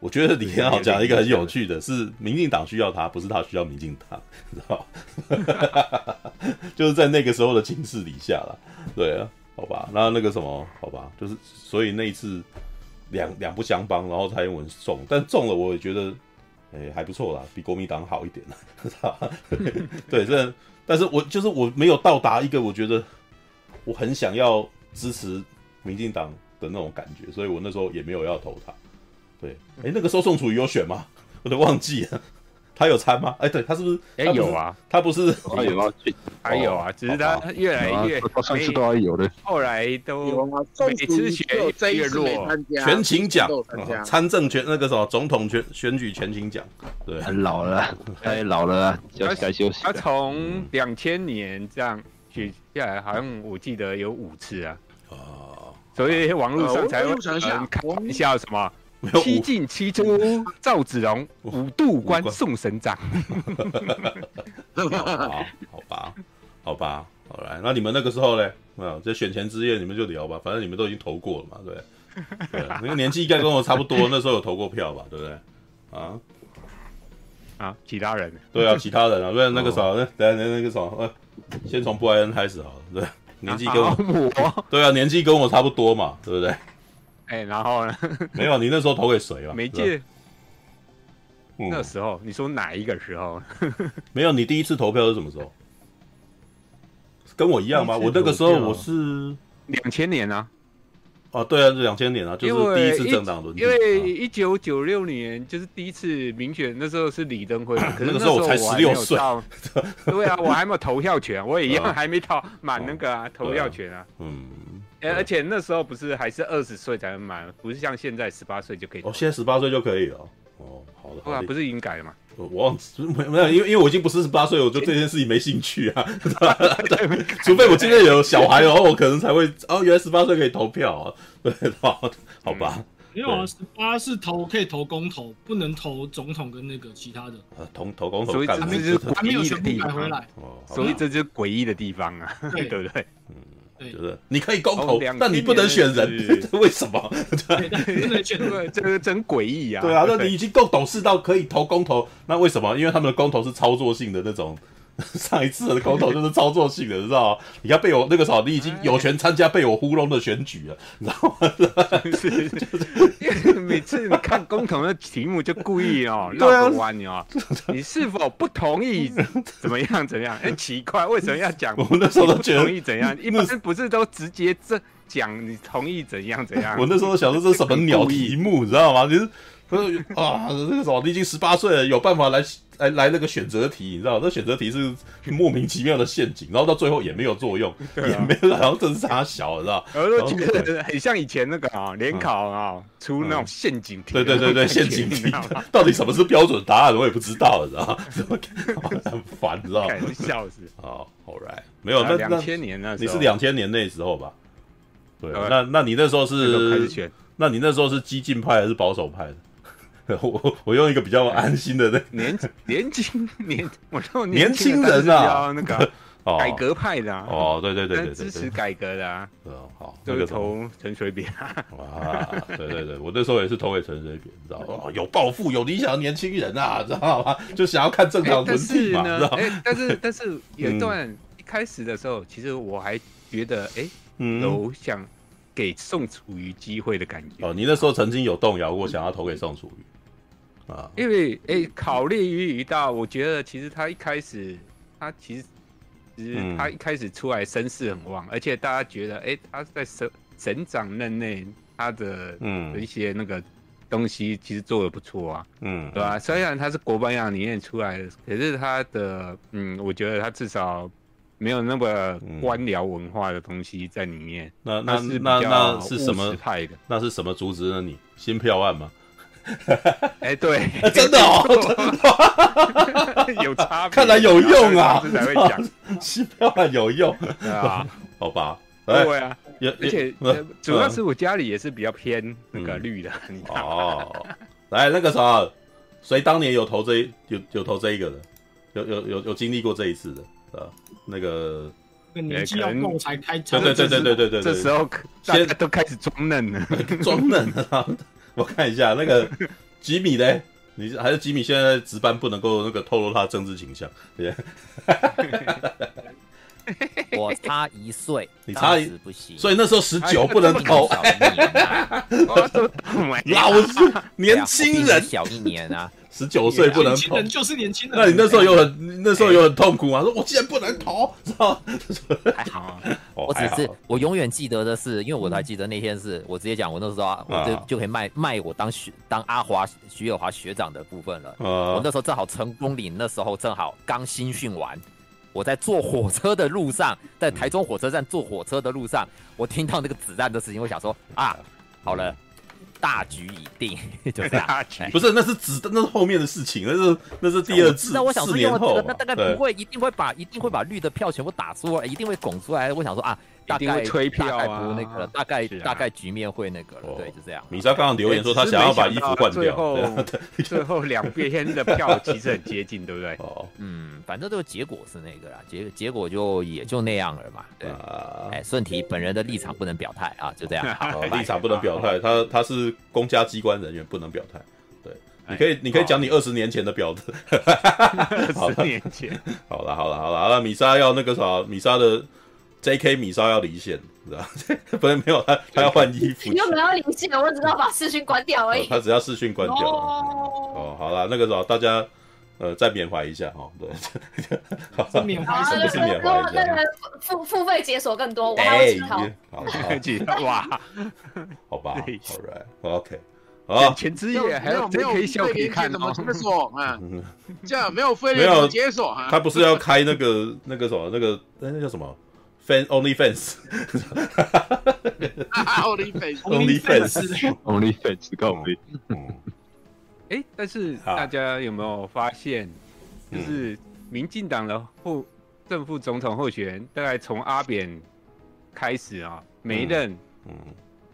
我觉得李天豪讲一个很有趣的是，民进党需要他，不是他需要民进党，知道吧？就是在那个时候的情势底下了，对啊，好吧。然后那个什么，好吧，就是所以那一次。两两不相帮，然后蔡英文中，但中了我也觉得，诶、欸，还不错啦，比国民党好一点啦。对，这，但是我就是我没有到达一个我觉得我很想要支持民进党的那种感觉，所以我那时候也没有要投他。对，哎、欸，那个时候宋楚瑜有选吗？我都忘记了。他有参吗？哎，对他是不是？哎，有啊，他不是，他有啊，还有啊，只是他越来越，他上次都还有的，后来都每次选越弱。全勤奖，参政权那个什么总统选选举全勤奖，对，很老了，太老了，要该休息。他从两千年这样选下来，好像我记得有五次啊。哦，所以网络上才会开玩笑什么。七进七出，赵子龙五度关送神掌。好，好吧，好吧，好来，那你们那个时候呢？啊，这选前之夜你们就聊吧，反正你们都已经投过了嘛，对，对，那个年纪应该跟我差不多，那时候有投过票吧，对不对？啊，啊，其他人，对啊，其他人啊，不然那个啥，那等下那个啥，呃，先从布莱恩开始好了，对，年纪跟我，对啊，年纪跟我差不多嘛，对不对？哎，然后呢？没有，你那时候投给谁啊？没记。那时候你说哪一个时候？没有，你第一次投票是什么时候？跟我一样吗？我那个时候我是两千年啊。哦，对啊，是两千年啊，就是第一次政党轮替。因为一九九六年就是第一次民选，那时候是李登辉，可是那时候我才十六岁。对啊，我还没有投票权，我也一样还没到满那个投票权啊。嗯，而且那时候不是还是二十岁才能满，不是像现在十八岁就可以。哦，现在十八岁就可以了。哦，好的。对啊，不是已经改了吗？我忘没没有，因为因为我已经不是十八岁，我就对这件事情没兴趣啊。对 除非我今天有小孩，然后我可能才会哦，原来十八岁可以投票啊。对，好，好吧。没有啊，十八是投可以投公投，不能投总统跟那个其他的。呃，投投公投，所以这就是还没有全部改回来。哦，所以这就是诡异的地方啊，对 不对？嗯。就是你可以公投，但你不能选人，为什么？对，不能选人，这个真诡异啊！对啊，那你已经够懂事到可以投公投，那为什么？因为他们的公投是操作性的那种。上一次的公投就是操作性的，你知道吗？你要被我那个时候，你已经有权参加被我糊弄的选举了，你知道吗？是，就是 每次你看公投的题目就故意哦 绕个弯，你哦，你是否不同意？怎么样？怎样？很奇怪，为什么要讲？我那时候都觉得同意怎样？一般不是都直接这讲你同意怎样怎样？我那时候想说这是什么鸟题目，你知道吗？就是。不是啊，那个什么，你已经十八岁了，有办法来来来那个选择题，你知道？那选择题是莫名其妙的陷阱，然后到最后也没有作用，啊、也没有，然后这是他小，你知道？然后觉得很像以前那个啊，联考啊，出那种陷阱题。对对对对，陷阱题，到底什么是标准答案，我也不知道，你知道？很烦，你知道？笑死！好，Alright，没有，那两千年那你是两千年那时候吧？对，那那你那时候是？那你那时候是激进派还是保守派的？我我用一个比较安心的那年年轻年，我说年轻人啊，那个 改革派的哦，对对对对，支持改革的啊，好，这个投陈水扁啊，对对对，我那时候也是投给陈水扁，知道吗？有抱负、有理想的年轻人啊，知道吗？就想要看正常轮替嘛，知道吗？但是但是有一段一开始的时候，其实我还觉得哎，有想给宋楚瑜机会的感觉。哦，你那时候曾经有动摇过，想要投给宋楚瑜。啊，因为哎、欸，考虑于一道，我觉得其实他一开始，他其实，其实他一开始出来声势很旺，嗯、而且大家觉得，哎、欸，他在省省长任内，他的嗯一些那个东西其实做的不错啊，嗯，对吧、啊？虽然他是国班养里面出来的，可是他的嗯，我觉得他至少没有那么官僚文化的东西在里面。那那是那那是什么派的？那是什么组织呢？你新票案吗？哎，对，真的哦，有差别，看来有用啊，才会讲，机票有用对啊，好吧，对啊，而且主要是我家里也是比较偏那个绿的，哦，来那个啥，谁当年有投这有有投这一个的，有有有有经历过这一次的，啊，那个年纪要够才开，对对对对对对对，这时候大家都开始装嫩了，装嫩了。我看一下那个吉米嘞，你还是吉米现在值班不能够那个透露他的政治倾向，对。我差一岁，你差一不行，所以那时候十九不能投。老是年轻人小一年啊。十九岁不能投，就是年轻人。那你那时候有很，那时候有很痛苦吗？说我竟然不能投，知道 还好，我只是我永远记得的是，因为我还记得那天是我直接讲，我那时候我就就可以卖卖我当学当阿华徐友华学长的部分了。我那时候正好成功岭，那时候正好刚新训完，我在坐火车的路上，在台中火车站坐火车的路上，我听到那个子弹的事情，我想说啊，好了。大局已定，就这样。不是，那是指的，那是后面的事情，那是那是第二次。那我想说，四年后，那大概不会，一定会把一定会把绿的票全部打出来，一定会拱出来。我想说啊。大概吹票啊，不那个，大概大概局面会那个了，对，就这样。米莎刚刚留言说他想要把衣服换掉，最后 最后两边的票其实很接近，对不对？哦，嗯，反正这个结果是那个啦，结结果就也就那样了嘛。对，哎，顺提本人的立场不能表态啊，就这样。立场不能表态，他他是公家机关人员，不能表态。对，你可以，你可以讲你二十年前的表的。二十年前，好了，好了，好了，那米莎要那个啥，米莎的 J.K. 米莎要离线，知道 不是没有他，他要换衣服。你又没有离线，我只要把视讯关掉而已。他只要视讯关掉。哦，好了，那个啥，大家呃再缅怀一下哈。对，缅怀是不是缅怀？那个付付费解锁更多，我还有几套。好，几套哇？好吧，All right，OK。眼前之夜还有没有可以看怎么解锁啊？这样没有费没有解锁啊？他不是要开那个那个什么那个那叫什么 fan only fans. Only fans. Only fans. only fans 告诉你，哎，但是大家有没有发现，就是民进党的副正副总统候选人，大概从阿扁开始啊，每一任嗯。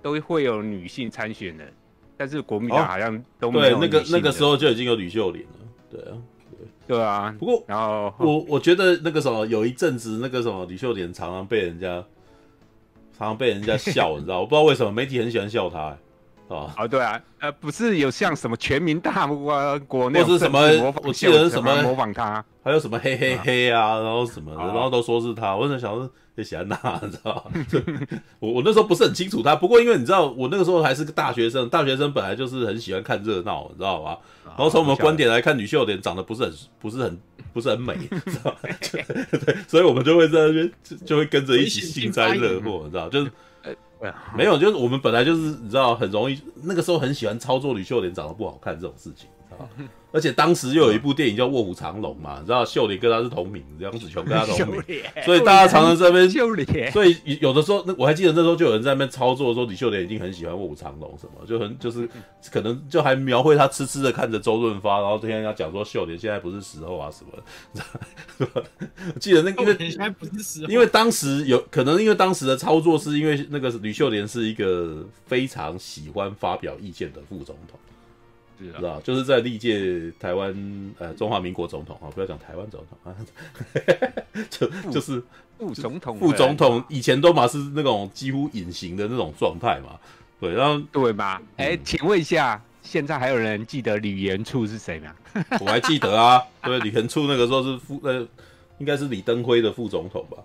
都会有女性参选人。但是国民党好像都没有、哦、对那个那个时候就已经有吕秀莲了，对啊，对对啊。不过，然后我我觉得那个什么有一阵子那个什么吕秀莲常常被人家常常被人家笑，你知道？我不知道为什么媒体很喜欢笑他、欸，啊啊对啊，呃不是有像什么全民大木瓜国或是什么我记得什么模仿他，还有什么嘿嘿嘿啊，然后什么的，然后都说是他，我在想说。喜欢他，你知道吗？我我那时候不是很清楚他，不过因为你知道，我那个时候还是个大学生，大学生本来就是很喜欢看热闹，你知道吗？然后从我们观点来看，吕秀莲长得不是很不是很不是很美，知道吗？对，所以我们就会在那边就会跟着一起幸灾乐祸，你知道？就是没有，就是我们本来就是你知道很容易，那个时候很喜欢操作吕秀莲长得不好看这种事情，知道吗？而且当时又有一部电影叫《卧虎藏龙》嘛，你知道秀莲跟他是同名，杨紫琼跟他同名，所以大家常常在那边秀莲，所以有的时候，那我还记得那时候就有人在那边操作说李秀莲已经很喜欢《卧虎藏龙》什么，就很就是可能就还描绘他痴痴的看着周润发，然后天天要讲说秀莲现在不是时候啊什么。的。记得那个因为现在不是时候，因为当时有可能因为当时的操作是因为那个吕秀莲是一个非常喜欢发表意见的副总统。是啊，就是在历届台湾呃中华民国总统啊，不要讲台湾总统啊，就就是副总统，副总统以前都嘛是那种几乎隐形的那种状态嘛，对，然后对吧？哎、欸，请问一下，现在还有人记得李元处是谁吗？我还记得啊，对，李元处那个时候是副呃，应该是李登辉的副总统吧。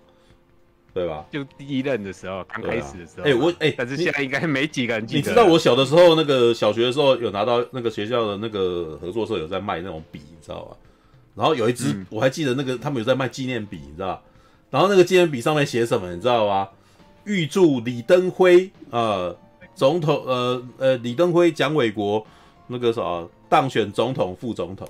对吧？就第一任的时候，刚开始的时候。哎、啊欸，我哎、欸，但是现在应该没几个人记得。你知道我小的时候，那个小学的时候有拿到那个学校的那个合作社有在卖那种笔，你知道吧？然后有一支、嗯、我还记得那个他们有在卖纪念笔，你知道？然后那个纪念笔上面写什么，你知道吗？预祝李登辉呃总统呃呃李登辉蒋纬国那个啥当选总统副总统。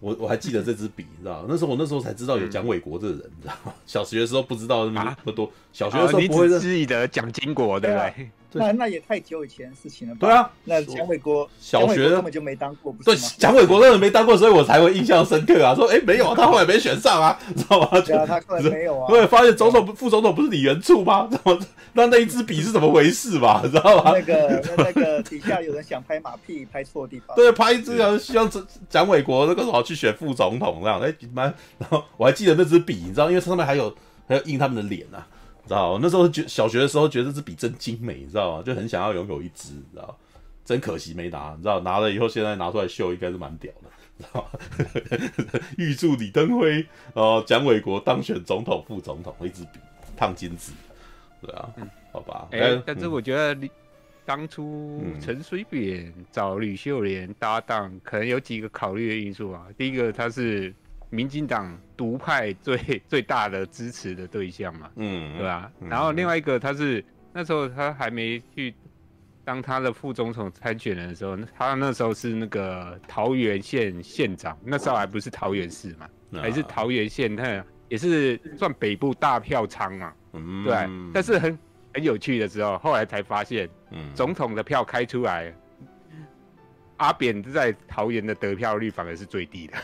我我还记得这支笔，你知道？那时候我那时候才知道有蒋纬国这个人，你知道吗？小学的时候不知道那么多，小学的时候不会认识的蒋经国，对不对？那那也太久以前的事情了吧？对啊，那蒋伟国小学根本就没当过，不是吗？对，蒋伟国根本没当过，所以我才会印象深刻啊！说，哎，没有啊，他后来没选上啊，知道吗？对啊，他后来没有啊。对，发现总统副总统不是李元簇吗？怎么那那一支笔是怎么回事吧？知道吗？那个那个底下有人想拍马屁，拍错地方。对，拍一支要希望蒋伟国那个什么去选副总统这样，哎，蛮。然后我还记得那支笔，你知道，因为上面还有还有印他们的脸啊。知道，那时候觉小学的时候觉得这支笔真精美，你知道吗？就很想要拥有一支，你知道？真可惜没拿，你知道？拿了以后现在拿出来秀，应该是蛮屌的，知道吗？预祝李登辉哦，蒋纬国当选总统、副总统，一支笔烫金纸，对啊，嗯、好吧。哎、欸，但是我觉得你当初陈水扁找吕秀莲搭档，可能有几个考虑的因素啊。第一个，他是。民进党独派最最大的支持的对象嘛，嗯，对吧？嗯、然后另外一个，他是那时候他还没去当他的副总统参选人的时候，他那时候是那个桃园县县长，那时候还不是桃园市嘛，啊、还是桃园县，他也是算北部大票仓嘛，嗯，对。但是很很有趣的时候，后来才发现，嗯，总统的票开出来，阿扁在桃园的得票率反而是最低的。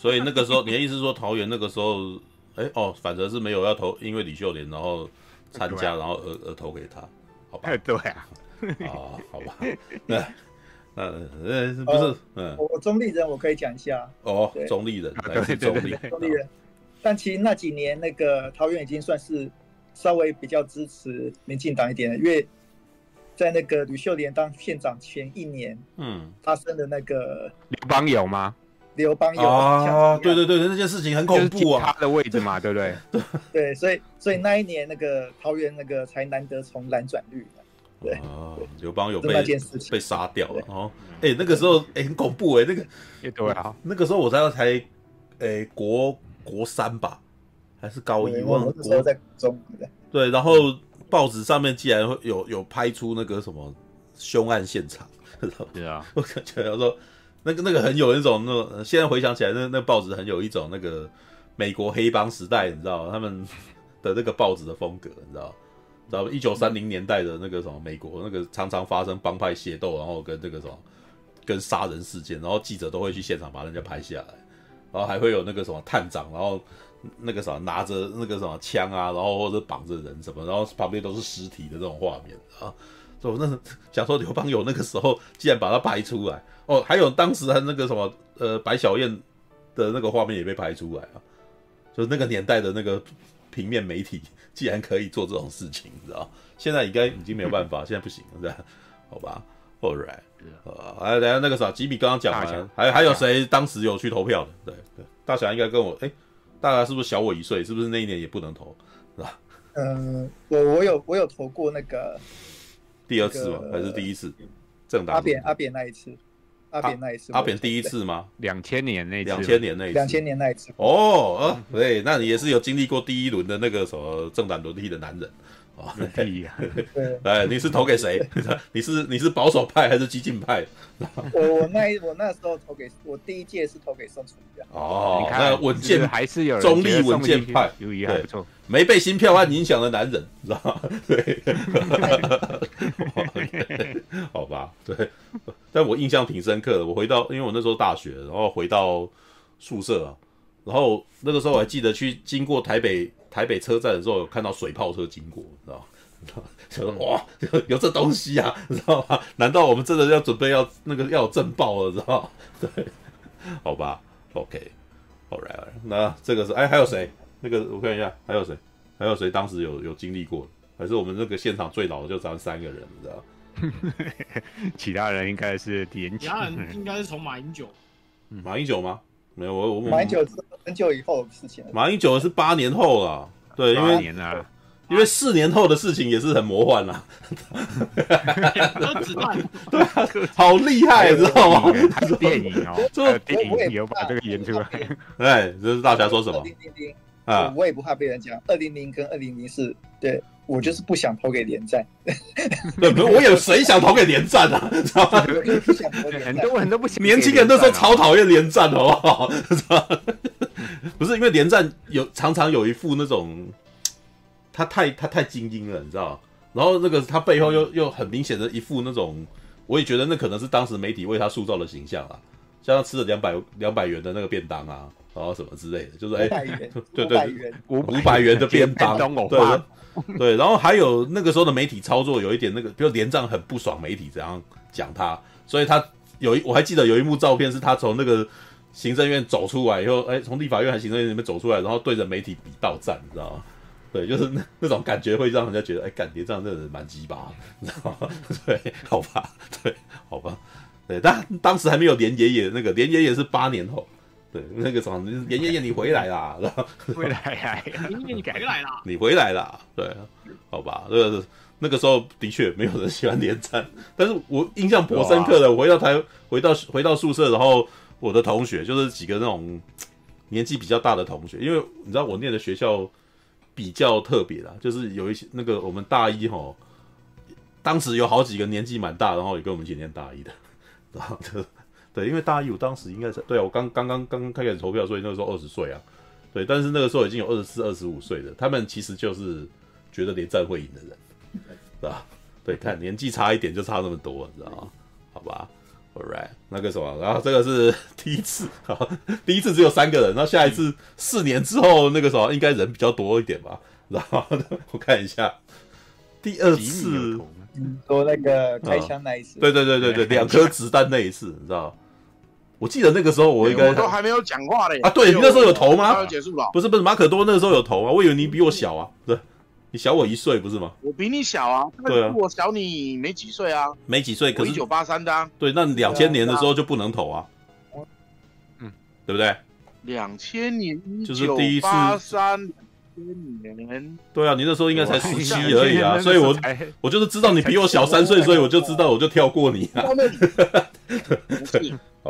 所以那个时候，你的意思是说桃园那个时候，哎、欸、哦，反正是没有要投，因为李秀莲然后参加，然后而而投给他，好吧？对啊，哦，好吧，那呃呃不是，嗯，我中立人我可以讲一下哦，中立人，来自中立，中立人，但其实那几年那个桃园已经算是稍微比较支持民进党一点了，因为在那个吕秀莲当县长前一年，嗯，发生的那个刘邦友吗？刘邦有啊，对对对，那件事情很恐怖啊，他的位置嘛，对不对？对，所以所以那一年那个桃园那个才难得从蓝转绿。对。啊，刘邦有被被杀掉了哦。哎，那个时候哎很恐怖哎，那个也对啊，那个时候我才才哎国国三吧，还是高一？忘了。国在中对，然后报纸上面竟然会有有拍出那个什么凶案现场，对啊，我感觉说那个那个很有一种那种，现在回想起来，那那报纸很有一种那个美国黑帮时代，你知道他们的那个报纸的风格，你知道。知道一九三零年代的那个什么美国，那个常常发生帮派械斗，然后跟这个什么跟杀人事件，然后记者都会去现场把人家拍下来，然后还会有那个什么探长，然后那个什么拿着那个什么枪啊，然后或者绑着人什么，然后旁边都是尸体的这种画面啊。所以我那想说刘邦有那个时候竟然把他拍出来哦，还有当时他那个什么呃白小燕的那个画面也被拍出来啊，就是那个年代的那个平面媒体。既然可以做这种事情，你知道，现在应该已经没有办法，现在不行了，是好吧，All right，呃，来，等下那个啥，吉米刚刚讲完，还还有谁当时有去投票的？对对，大侠应该跟我，哎，大侠是不是小我一岁？是不是那一年也不能投，是吧？嗯，我我有我有投过那个第二次吗？还是第一次？正大阿扁阿扁那一次。阿扁那一次，阿扁第一次吗？两千年那次，两千年那一次，两千年那一次。哦，啊，对，那你也是有经历过第一轮的那个什么政党轮替的男人啊？对呀，哎，你是投给谁？你是你是保守派还是激进派？我我那我那时候投给我第一届是投给宋楚瑜。哦，那稳健还是有中立稳健派，有一还不错。没被新票案影响的男人，知道吗？对，好吧，对，但我印象挺深刻的。我回到，因为我那时候大学，然后回到宿舍啊，然后那个时候我还记得去经过台北台北车站的时候，有看到水炮车经过，知道吗？想说哇，有这东西啊，知道吗？难道我们真的要准备要那个要震爆了，知道吗？对，好吧，OK，All right，那这个是哎，还有谁？那个我看一下，还有谁？还有谁当时有有经历过？还是我们那个现场最老的就咱们三个人，你知道？其他人应该是年轻，其他人应该是从马英九。马英九吗？没有，我我马英九是很久以后的事情。马英九是八年后了，对，因为因为四年后的事情也是很魔幻啦。对啊，好厉害，知道吗？电影哦，这个电影有把这个演出来。哎，这是大侠说什么？啊，我也不怕被人讲。二零零跟二零零四，对我就是不想投给连战。对，我有谁想投给连战啊？知道吗？很多人都不行。年轻人那时候超讨厌连战，好不好？不是因为连战有常常有一副那种，他太他太精英了，你知道？然后那个他背后又又很明显的一副那种，我也觉得那可能是当时媒体为他塑造的形象啊，像他吃了两百两百元的那个便当啊。然后什么之类的，就是哎，对对，五五百元的便当，对对，然后还有那个时候的媒体操作有一点那个，比如连战很不爽媒体这样讲他，所以他有一我还记得有一幕照片是他从那个行政院走出来以后，哎，从立法院还行政院里面走出来，然后对着媒体比倒赞，你知道吗？对，就是那那种感觉会让人家觉得，哎，干连战这个人蛮鸡巴，你知道吗？对，好吧，对，好吧，对，但当时还没有连爷爷那个连爷爷是八年后。对，那个什么，连爷爷你回来啦，回来呀，连爷爷你回来啦，你回来啦，对，好吧，那个那个时候的确没有人喜欢连战，但是我印象颇深刻的，我回到台，回到回到宿舍，然后我的同学就是几个那种年纪比较大的同学，因为你知道我念的学校比较特别啦，就是有一些那个我们大一齁，当时有好几个年纪蛮大，然后也跟我们一起念大一的，然后就。对，因为大一我当时应该是对啊，我刚刚刚刚开始投票，所以那个时候二十岁啊。对，但是那个时候已经有二十四、二十五岁的，他们其实就是觉得连战会赢的人，是吧？对，看年纪差一点就差那么多，你知道吗？好吧，All right，那个什么，然后这个是 第一次，好，第一次只有三个人，然后下一次四年之后那个时候应该人比较多一点吧？然后我看一下，第二次。说那个开枪那一次，对对对对对，两颗子弹那一次，你知道？我记得那个时候我应该我都还没有讲话嘞啊！对，你那时候有投吗？结束了，不是不是，马可多那个时候有投啊，我以为你比我小啊，对你小我一岁不是吗？我比你小啊，对啊，我小你没几岁啊，没几岁。可是一九八三的，啊，对，那两千年的时候就不能投啊，嗯，对不对？两千年就是第一次八三年，对啊，你那时候应该才十七而已啊，所以我我就是知道你比我小三岁，所以我就知道我就跳过你啊。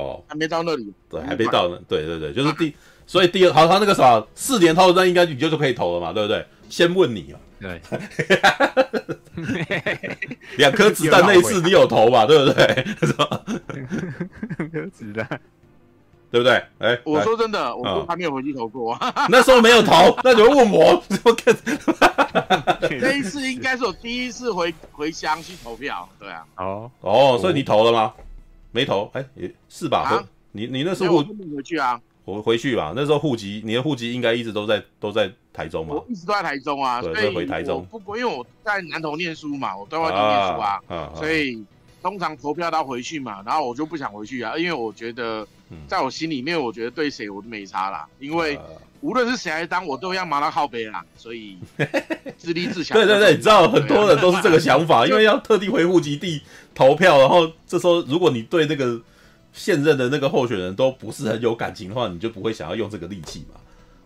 哦，还没到那里，对，还没到呢，对对对，就是第，所以第二，好，他那个啥，四年套那应该你就就可以投了嘛，对不对？先问你嘛，对，两颗子弹那一次你有投吧，对不对？两颗子弹。对不对？哎，我说真的，我都还没有回去投过。那时候没有投，那就问我怎么看？那一次应该是我第一次回回乡去投票。对啊。哦哦，所以你投了吗？没投？哎，也是吧？你你那时候回去啊？我回去吧。那时候户籍，你的户籍应该一直都在都在台中嘛？我一直都在台中啊，所以回台中。不过因为我在南投念书嘛，我在外地念书啊，所以通常投票都要回去嘛，然后我就不想回去啊，因为我觉得。在我心里面，我觉得对谁我都没差啦，因为无论是谁来当，我都要马上靠北啦，所以 自立自强。对对对，你知道很多人都是这个想法，因为要特地回户籍地投票，然后这时候如果你对那个现任的那个候选人都不是很有感情的话，你就不会想要用这个力气嘛。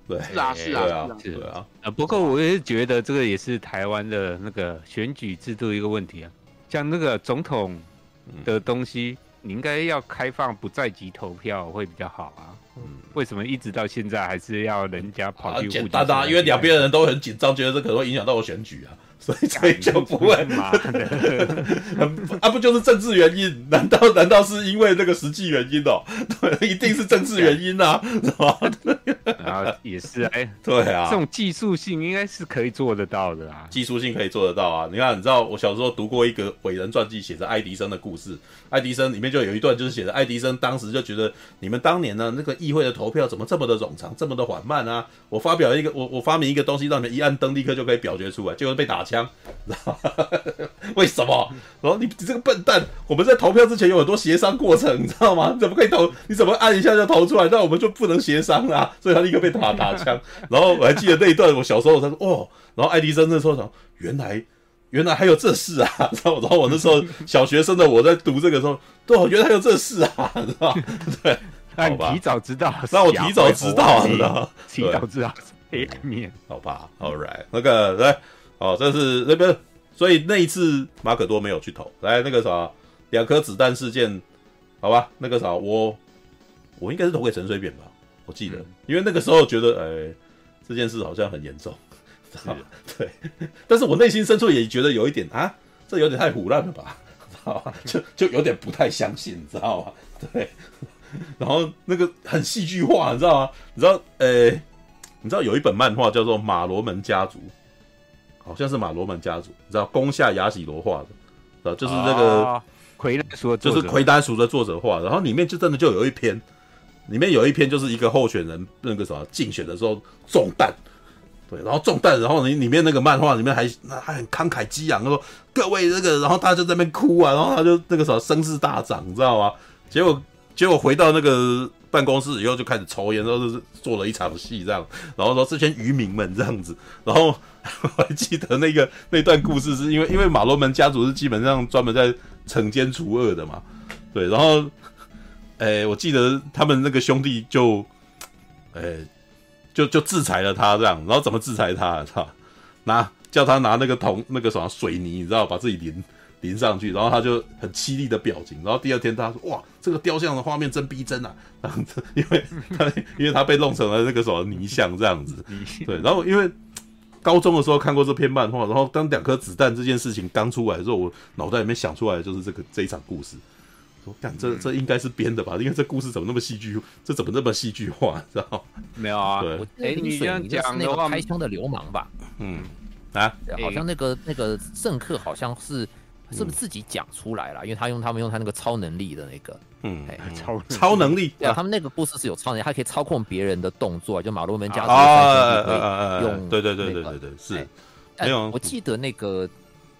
对，是啊，是啊，对啊，是啊。啊，不过我也是觉得这个也是台湾的那个选举制度一个问题啊，像那个总统的东西。你应该要开放不在籍投票会比较好啊。嗯，为什么一直到现在还是要人家跑去户籍？简单啊，因为两边的人都很紧张，觉得这可能会影响到我选举啊。所以所以就不会嘛，啊不就是政治原因？难道难道是因为那个实际原因哦？对，一定是政治原因啊，是吧？然后也是哎，对啊，这种技术性应该是可以做得到的啊，技术性可以做得到啊。你看，你知道我小时候读过一个伟人传记，写着爱迪生的故事。爱迪生里面就有一段，就是写着爱迪生当时就觉得你们当年呢那个议会的投票怎么这么的冗长，这么的缓慢啊？我发表一个，我我发明一个东西，让你们一按灯立刻就可以表决出来，结果被打枪。知 道为什么？然后你你这个笨蛋，我们在投票之前有很多协商过程，你知道吗？你怎么可以投？你怎么按一下就投出来？那我们就不能协商啊！所以他立刻被打打枪。然后我还记得那一段，我小时候他说哦，然后爱迪生那时候想，原来原来还有这事啊！然后然后我那时候小学生的我在读这个时候，对，原来还有这事啊！知道对，那你提早知道，让我提早知道，知道提早知道黑面，好吧？All right，那个来。哦，这是那边，所以那一次马可多没有去投。来，那个啥，两颗子弹事件，好吧，那个啥，我我应该是投给陈水扁吧，我记得，嗯、因为那个时候觉得，哎、欸，这件事好像很严重，知道吗？对，但是我内心深处也觉得有一点啊，这有点太胡乱了吧，知道吧？就就有点不太相信，你知道吗？对，然后那个很戏剧化，你知道吗？你知道，呃、欸，你知道有一本漫画叫做《马罗门家族》。好像是马罗门家族，你知道攻下雅喜罗画的，啊，就是那个魁丹书，就是奎丹书的作者画，然后里面就真的就有一篇，里面有一篇就是一个候选人那个什么竞选的时候中弹，对，然后中弹，然后你里面那个漫画里面还还很慷慨激昂，说各位这个，然后他就在那边哭啊，然后他就那个什么声势大涨，你知道吗？结果结果回到那个。办公室以后就开始抽烟，然后就是做了一场戏这样，然后说这些渔民们这样子，然后 我还记得那个那段故事是因为因为马罗门家族是基本上专门在惩奸除恶的嘛，对，然后，诶，我记得他们那个兄弟就，诶，就就制裁了他这样，然后怎么制裁他？操，拿叫他拿那个铜那个什么水泥，你知道把自己淋。淋上去，然后他就很凄厉的表情。然后第二天他说：“哇，这个雕像的画面真逼真啊！”然后这，因为他因为他被弄成了那个什么泥像这样子。对，然后因为高中的时候看过这篇漫画，然后当两颗子弹这件事情刚出来的时候，我脑袋里面想出来的就是这个这一场故事。说干这这应该是编的吧？因为这故事怎么那么戏剧？这怎么那么戏剧化？知道 没有啊？对，哎，你这样讲那个开枪的流氓吧？嗯啊，好像那个那个政客好像是。是不是自己讲出来了？因为他用他们用他那个超能力的那个，嗯，超超能力，对啊，他们那个故事是有超能力，他可以操控别人的动作，就马罗门家族用，对对对对对对，是。没有，我记得那个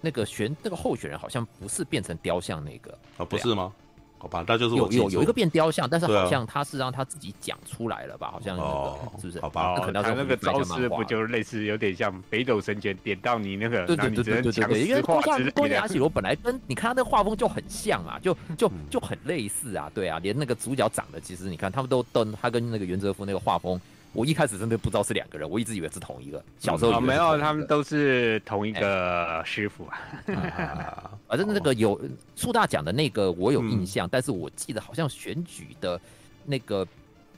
那个选那个候选人好像不是变成雕像那个啊，不是吗？好吧，那就是有有有一个变雕像，但是好像他是让他自己讲出来了吧？好像那个是不是？好吧，那可能他那个招式不就是类似有点像北斗神拳点到你那个？对对对对对对，因为东亚东亚阿修罗本来跟你看他那画风就很像嘛，就就就很类似啊，对啊，连那个主角长得其实你看他们都都他跟那个袁哲夫那个画风。我一开始真的不知道是两个人，我一直以为是同一个。小时候、嗯哦、没有，他们都是同一个师傅啊。反正那个有树大讲的那个我有印象，嗯、但是我记得好像选举的那个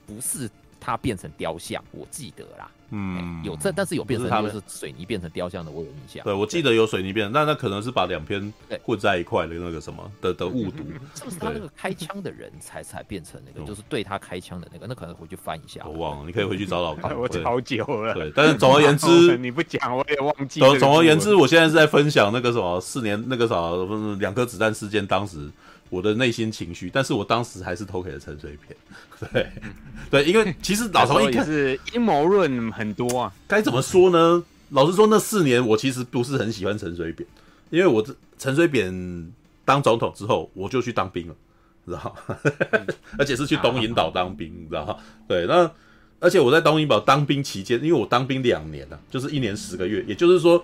不是他变成雕像，我记得啦。嗯，有这，但是有变成就是水泥变成雕像的，我有印象。对，我记得有水泥变，那那可能是把两篇混在一块的那个什么的的误读。是不是他那个开枪的人才才变成那个，就是对他开枪的那个？那可能回去翻一下。我忘了，你可以回去找找看。我好久了。对，但是总而言之，你不讲我也忘记。总总而言之，我现在是在分享那个什么四年那个啥两颗子弹事件当时。我的内心情绪，但是我当时还是投给了陈水扁，对，对，因为其实老实说，也是阴谋论很多啊。该怎么说呢？老实说，那四年我其实不是很喜欢陈水扁，因为我这陈水扁当总统之后，我就去当兵了，知道吗？而且是去东引岛当兵，你知道吗？对，那而且我在东引岛当兵期间，因为我当兵两年了，就是一年十个月，也就是说，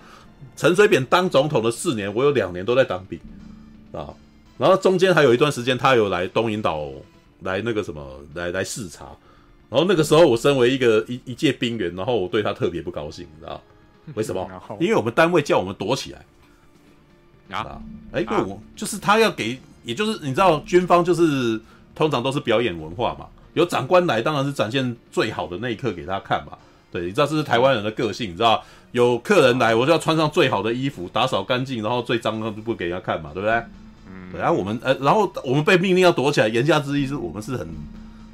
陈水扁当总统的四年，我有两年都在当兵，啊。然后中间还有一段时间，他有来东引岛来那个什么来来视察，然后那个时候我身为一个一一届兵员，然后我对他特别不高兴，你知道为什么？因为我们单位叫我们躲起来啊！哎，因为我就是他要给，也就是你知道军方就是通常都是表演文化嘛，有长官来当然是展现最好的那一刻给他看嘛。对，你知道这是台湾人的个性，你知道有客人来，我就要穿上最好的衣服，打扫干净，然后最脏的就不给人家看嘛，对不对？然后我们呃，然后我们被命令要躲起来，言下之意是我们是很，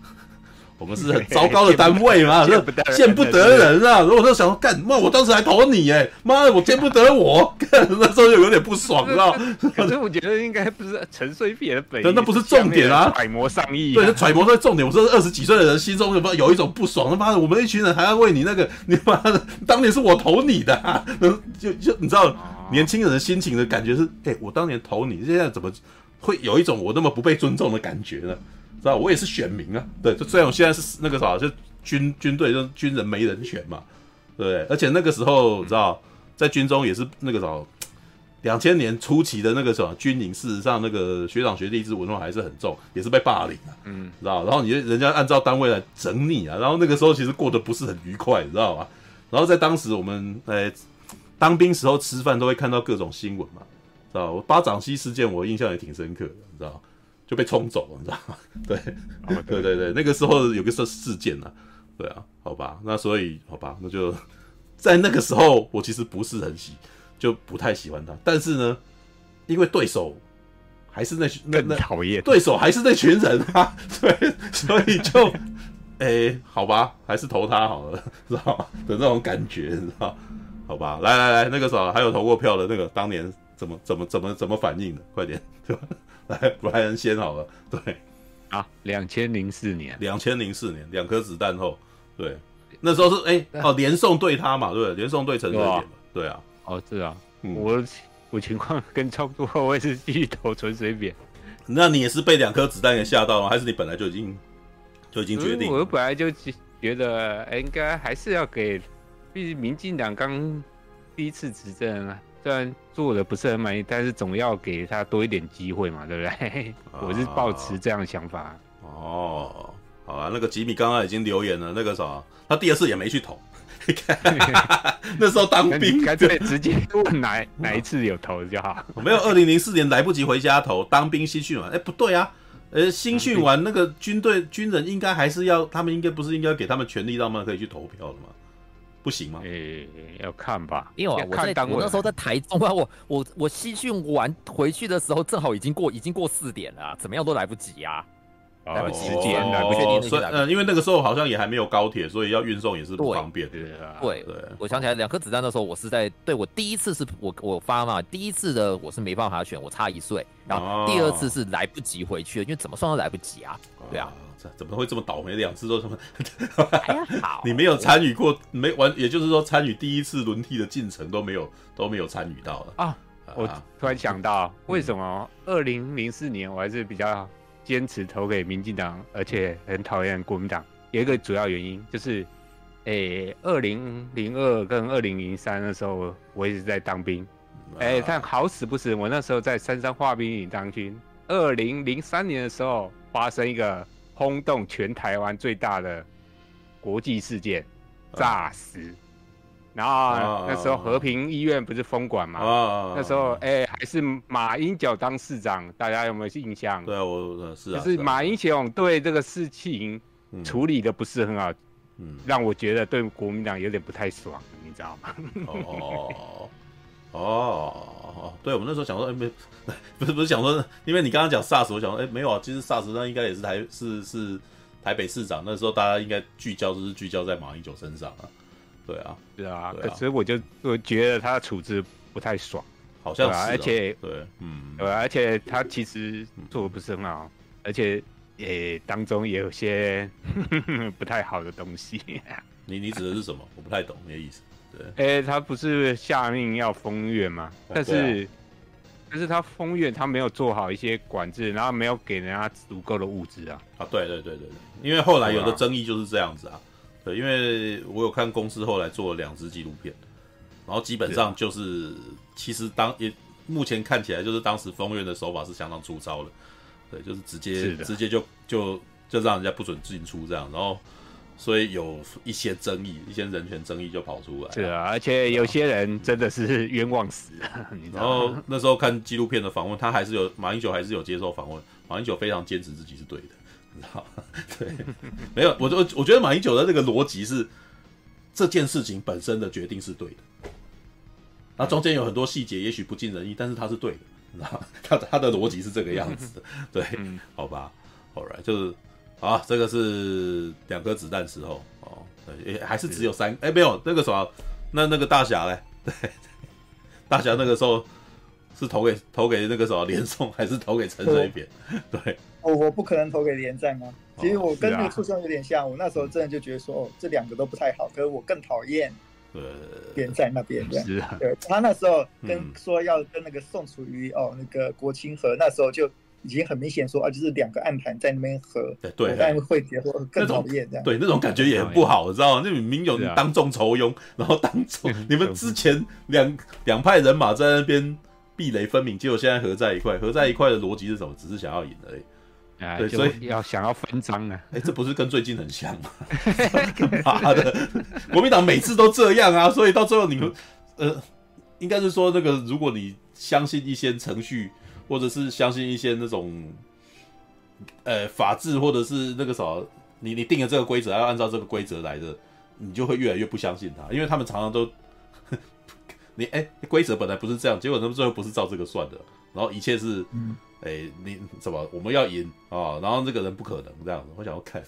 我们是很糟糕的单位嘛，这见不得人啊！然后我就想说，干妈，我当时还投你哎，妈的，我见不得我，干那时候就有点不爽，知道？可是我觉得应该不是陈水扁的本意，那不是重点啊，揣摩上意，对，揣摩是重点。我说二十几岁的人心中有没有有一种不爽？他妈的，我们一群人还要为你那个，你妈的，当年是我投你的，啊，就就你知道。年轻人的心情的感觉是，哎、欸，我当年投你，现在怎么会有一种我那么不被尊重的感觉呢？知道，我也是选民啊，对，就虽然我现在是那个啥，就军军队，就军人没人选嘛，对不对？而且那个时候，知道，在军中也是那个啥，两千年初期的那个什么军营，事实上那个学长学弟制文化还是很重，也是被霸凌啊，嗯，知道，然后你人家按照单位来整你啊，然后那个时候其实过得不是很愉快，你知道吧？然后在当时我们，哎、欸。当兵时候吃饭都会看到各种新闻嘛，知道？我巴掌溪事件我印象也挺深刻的，你知道？就被冲走了，你知道吗？对，对对对，那个时候有个事事件呢、啊，对啊，好吧，那所以好吧，那就在那个时候我其实不是很喜，就不太喜欢他，但是呢，因为对手还是那那那讨厌，对手还是那群人啊，对，所以就 哎、欸，好吧，还是投他好了，知道的那种感觉，你知道？好吧，来来来，那个啥，还有投过票的那个，当年怎么怎么怎么怎么反应的？快点，对吧？来，布莱恩先好了。对，啊，两千零四年，两千零四年，两颗子弹后，对，那时候是哎、欸、哦，连送对他嘛，对不对？连送对陈水扁嘛，对啊，哦是啊，嗯、我我情况跟差不多，我也是继续投陈水扁。那你也是被两颗子弹给吓到了，还是你本来就已经就已经决定？我本来就觉得，哎，应该还是要给。毕竟民进党刚第一次执政啊，虽然做的不是很满意，但是总要给他多一点机会嘛，对不对？啊、我是抱持这样的想法。哦，好啊，那个吉米刚刚已经留言了，那个啥，他第二次也没去投，那时候当兵，干脆直接问哪哪一次有投就好。没有，二零零四年来不及回家投，当兵新训完，哎，不对啊，呃，新训完那个军队军人应该还是要，他们应该不是应该给他们权利，让他们可以去投票的吗？不行吗？诶、欸，要看吧，因为我在我那时候在台中啊，我我我西训完回去的时候，正好已经过已经过四点了，怎么样都来不及呀、啊，来不及时间，来不及定。所以，呃，因为那个时候好像也还没有高铁，所以要运送也是不方便。对对对，对我想起来两颗子弹的时候，我是在对我第一次是我我发嘛，第一次的我是没办法选，我差一岁，然后第二次是来不及回去了，因为怎么算都来不及啊，对啊。怎么会这么倒霉？两次都这么，你没有参与过，没完，也就是说参与第一次轮替的进程都没有都没有参与到了啊！我突然想到，为什么二零零四年我还是比较坚持投给民进党，而且很讨厌国民党，有一个主要原因就是，诶，二零零二跟二零零三的时候，我一直在当兵，哎，但好死不死，我那时候在三山化兵营当军。二零零三年的时候，发生一个轰动全台湾最大的国际事件——炸死。然后那时候和平医院不是封管嘛？啊、那时候哎、欸，还是马英九当市长，大家有没有印象？对啊，我是啊。就是马英九对这个事情处理的不是很好，嗯，让我觉得对国民党有点不太爽，你知道吗？哦哦，对，我们那时候想说，哎、欸，没，不是不是想说，因为你刚刚讲 SARS，我想说，哎、欸，没有啊，其实 SARS 那应该也是台是是台北市长，那时候大家应该聚焦就是聚焦在马英九身上啊。对啊，对啊，可是我就我觉得他的处置不太爽，好像而且对，嗯，对，而且他其实做的不是很好，嗯、而且也当中也有些 不太好的东西。你你指的是什么？我不太懂你的意思。对，哎、欸，他不是下命要封院吗？哦、但是，啊、但是他封院，他没有做好一些管制，然后没有给人家足够的物资啊。啊，对对对对对，因为后来有的争议就是这样子啊。对，因为我有看公司后来做了两支纪录片，然后基本上就是，是其实当也目前看起来就是当时封院的手法是相当粗糙的，对，就是直接直接就就就让人家不准进出这样，然后所以有一些争议，一些人权争议就跑出来。是啊，而且有些人真的是冤枉死了。然后那时候看纪录片的访问，他还是有马英九还是有接受访问，马英九非常坚持自己是对的。你知道，对，没有，我我我觉得马英九的这个逻辑是这件事情本身的决定是对的，那中间有很多细节也许不尽人意，但是他是对的，你知道他他的逻辑是这个样子的，对，好吧，All right，就是啊，这个是两颗子弹时候哦，对，还是只有三，哎，没有那个什么，那那个大侠嘞，对，大侠那个时候。是投给投给那个什么连宋，还是投给陈水扁？对，哦我不可能投给连战啊。其实我跟那个畜生有点像，我那时候真的就觉得说，哦，这两个都不太好。可是我更讨厌连战那边。对，对他那时候跟说要跟那个宋楚瑜哦，那个国清河，那时候就已经很明显说啊，就是两个暗盘在那边合，对，但会结合更讨厌这样。对，那种感觉也很不好，知道吗？那明明有当众仇庸，然后当众你们之前两两派人马在那边。壁垒分明，结果现在合在一块，合在一块的逻辑是什么？只是想要赢而已。啊、对，所以要想要分赃啊！哎、欸，这不是跟最近很像吗？妈的，国民党每次都这样啊！所以到最后你们，呃，应该是说那个，如果你相信一些程序，或者是相信一些那种，呃，法治，或者是那个什么，你你定了这个规则，要按照这个规则来的，你就会越来越不相信他，因为他们常常都。你哎，规则本来不是这样，结果他们最后不是照这个算的，然后一切是，哎、嗯，你怎么我们要赢啊、哦？然后这个人不可能这样子，我想要看。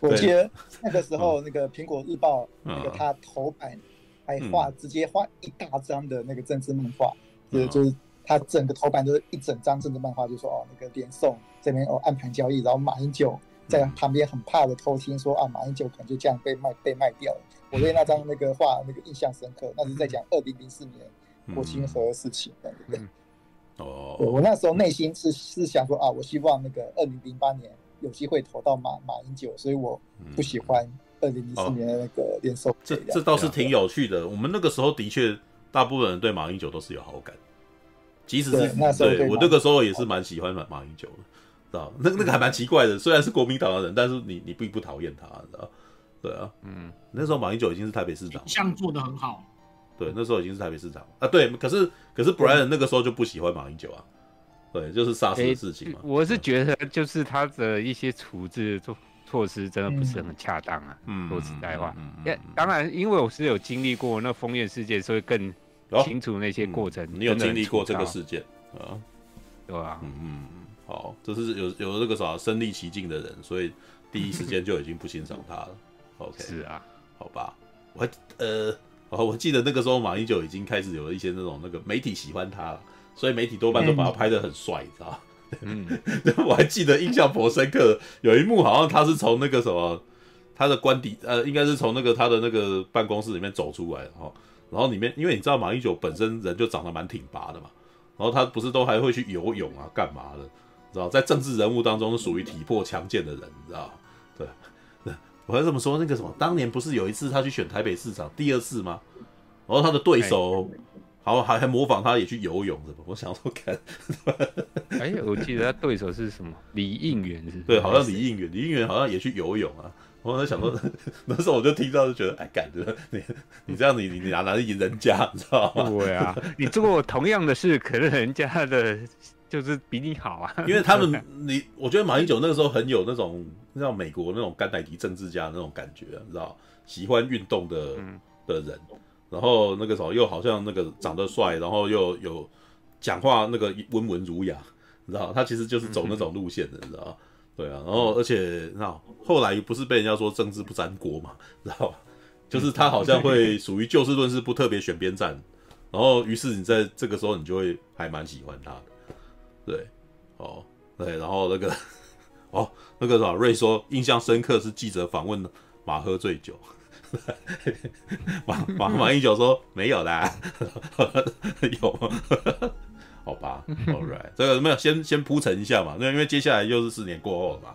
我记得那个时候，那个苹果日报，嗯、那个他头版还画、嗯、直接画一大张的那个政治漫画，就、嗯、就是他整个头版都是一整张政治漫画，就说哦，那个连宋这边哦暗盘交易，然后马英九在旁边很怕的偷听说啊，马英九可能就这样被卖被卖掉了。我对那张那个画那个印象深刻，那是在讲二零零四年国清和的事情，对不对？哦，我那时候内心是是想说啊，我希望那个二零零八年有机会投到马马英九，所以我不喜欢二零零四年的那个连宋。这这倒是挺有趣的。我们那个时候的确，大部分人对马英九都是有好感，即使是那时候对我那个时候也是蛮喜欢马马英九的，知道？那那个还蛮奇怪的，虽然是国民党的人，但是你你并不讨厌他，知道？对啊，嗯，那时候马英九已经是台北市长，像做的很好。对，那时候已经是台北市长啊。对，可是可是 Brian 那个时候就不喜欢马英九啊。对，就是杀死的事情嘛。我是觉得就是他的一些处置措措施真的不是很恰当啊。嗯，说实在话，也当然，因为我是有经历过那封院事件，所以更清楚那些过程。你有经历过这个事件啊？对吧？嗯嗯，好，这是有有这个啥身历其境的人，所以第一时间就已经不欣赏他了。OK，是啊，好吧，我还呃，我记得那个时候马英九已经开始有了一些那种那个媒体喜欢他了，所以媒体多半都把他拍的很帅，你知道吗？嗯，我还记得印象颇深刻，有一幕好像他是从那个什么他的官邸呃，应该是从那个他的那个办公室里面走出来，然后然后里面因为你知道马英九本身人就长得蛮挺拔的嘛，然后他不是都还会去游泳啊干嘛的，知道在政治人物当中是属于体魄强健的人，你知道对，对，我还这么说，那个什么，当年不是有一次他去选台北市长第二次吗？然后他的对手，好还还模仿他也去游泳，是吧？我想说看，哎，我记得他对手是什么？李应元是？对，好像李应元，李应元好像也去游泳啊。我在想说，那时候我就听到就觉得，哎，感觉你你这样你你哪哪里赢人家，你知道吗？对啊，你做过同样的事，可是人家的就是比你好啊。因为他们，你我觉得马英九那个时候很有那种像美国那种甘乃迪政治家那种感觉，你知道，喜欢运动的的人。然后那个时候又好像那个长得帅，然后又有讲话那个温文儒雅，你知道，他其实就是走那种路线的，你知道，对啊。然后而且那后来不是被人家说政治不沾锅嘛，知道吧？就是他好像会属于就事论事，不特别选边站。然后于是你在这个时候你就会还蛮喜欢他的，对，哦，对，然后那个 哦那个啥瑞说印象深刻是记者访问马喝醉酒。马马马英九说没有啦，有，好吧，All right，这个没有，先先铺陈一下嘛，那因为接下来又是四年过后了嘛，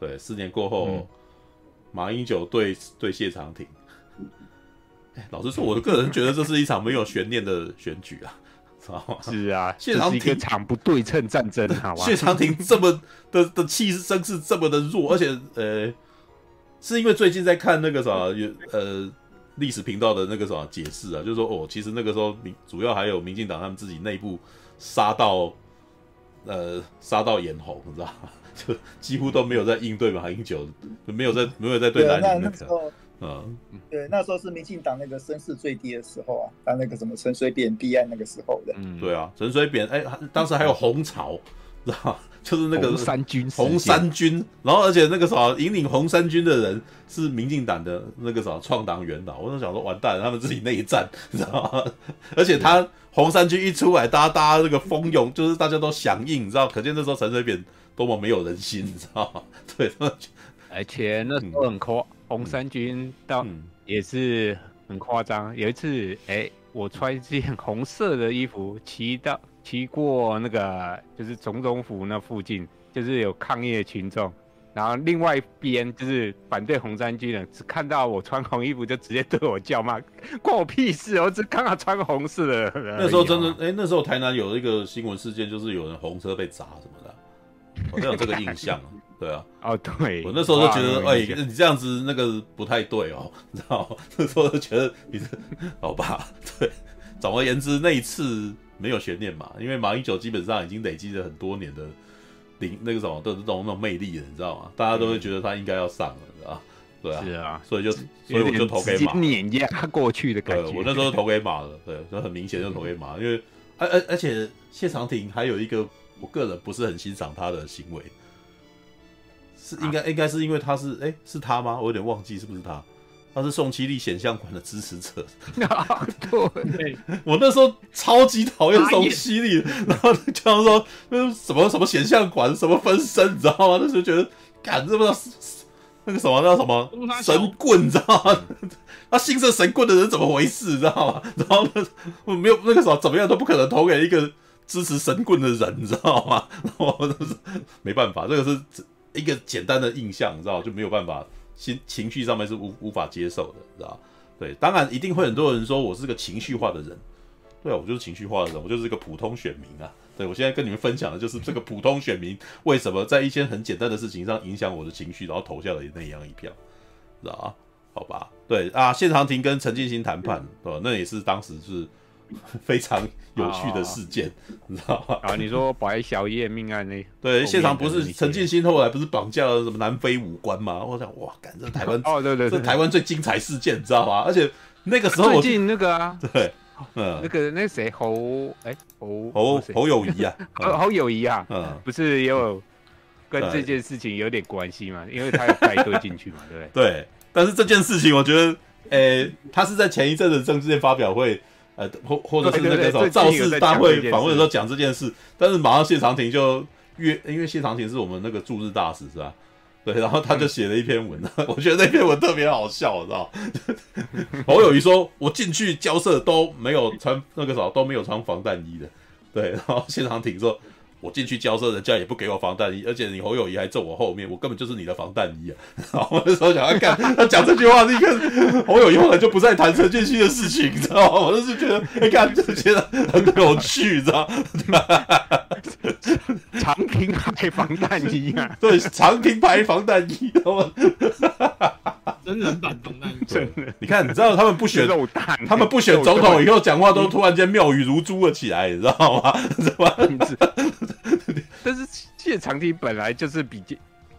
对，四年过后，嗯、马英九对对谢长廷，老实说，我个人觉得这是一场没有悬念的选举啊？是啊，谢长廷一个场不对称战争，好吧？谢长廷这么的的气势声势这么的弱，而且呃。是因为最近在看那个啥，有呃历史频道的那个啥解释啊，就是说哦，其实那个时候民主要还有民进党他们自己内部杀到呃杀到眼红，你知道吗？就几乎都没有在应对马英九，没有在没有在对蓝营那个，嗯，对，那时候是民进党那个声势最低的时候啊，他那个什么陈水扁弊案那个时候的，嗯，对啊，陈水扁哎，当时还有红潮，知道吗？就是那个红三军，红三军，然后而且那个啥引领红三军的人是民进党的那个啥创党元老，我就想说完蛋了，他们自己内战，你知道吗？而且他红三军一出来，大家大家这个蜂拥，就是大家都响应，你知道，可见那时候陈水扁多么没有人心，你知道吗？对，而且那时候很夸，红三军到也是很夸张。有一次，哎，我穿一件红色的衣服骑到。骑过那个就是总统府那附近，就是有抗议的群众，然后另外一边就是反对红衫军的，只看到我穿红衣服就直接对我叫骂，关我屁事！我只刚好穿个红色的。那时候真的，哎、欸，那时候台南有一个新闻事件，就是有人红车被砸什么的，好像有这个印象。对啊，哦对，我那时候就觉得，哎、欸，你这样子那个不太对哦，你知道吗？那时候就觉得你，好吧，对，总而言之那一次。没有悬念嘛，因为马英九基本上已经累积了很多年的领那个什么的这种那种魅力的，你知道吗？大家都会觉得他应该要上了，知道吧？对啊，是啊，所以就所以我就投给马，碾压过去的感觉。我那时候投给马了，对，就很明显就投给马，因为而而而且谢长廷还有一个我个人不是很欣赏他的行为，是应该、啊、应该是因为他是哎是他吗？我有点忘记是不是他。他是宋七力显像馆的支持者，对，我那时候超级讨厌宋七力，然后就说那什么什么显像馆什么分身，你知道吗？那时候觉得，干这么那个什么叫什么神棍，你知道吗？他信这神棍的人怎么回事，你知道吗？然后我没有那个什么怎么样都不可能投给一个支持神棍的人，你知道吗？然后我就是没办法，这个是一个简单的印象，你知道就没有办法。心情绪上面是无无法接受的，知道？对，当然一定会很多人说我是个情绪化的人，对啊，我就是情绪化的人，我就是一个普通选民啊。对，我现在跟你们分享的就是这个普通选民 为什么在一些很简单的事情上影响我的情绪，然后投下了那样一票，知道？好吧，对啊，谢长廷跟陈进兴谈判，对，那也是当时是。非常有趣的事件，哦、你知道吗？啊，你说白小叶命案呢？对，现场不是陈进兴后来不是绑架了什么南非武官吗？我想，哇，干这台湾 哦，对对对，这台湾最精彩事件，你知道吗？而且那个时候最近那个啊，对，嗯，那个那谁侯哎侯侯侯友谊啊，侯侯友谊啊，嗯，不是也有跟这件事情有点关系嘛？因为他有带队进去嘛，对不对？对，但是这件事情我觉得，诶，他是在前一阵子政治界发表会。呃，或或者是那个什么造势大会访问的时候讲这件事，但是马上谢长廷就约，因为谢长廷是我们那个驻日大使是吧？对，然后他就写了一篇文，嗯、我觉得那篇文特别好笑，知道？侯友谊说，我进去交涉都没有穿那个什么都没有穿防弹衣的，对，然后谢长廷说，我进去交涉，人家也不给我防弹衣，而且你侯友谊还坐我后面，我根本就是你的防弹衣啊！然 后我那时候想要看他讲这句话，你看侯友谊后来就不再谈陈建新的事情，你知道吗？我就是觉得，你看这觉得很有趣，你知道吗？长平牌防弹衣啊，对，长平牌防弹衣，知道吗？真人版防弹衣，真的。你看，你知道他们不选他们不选总统以后，讲话都突然间妙语如珠了起来，你知道吗？是吧？但是谢长廷本来就是比较。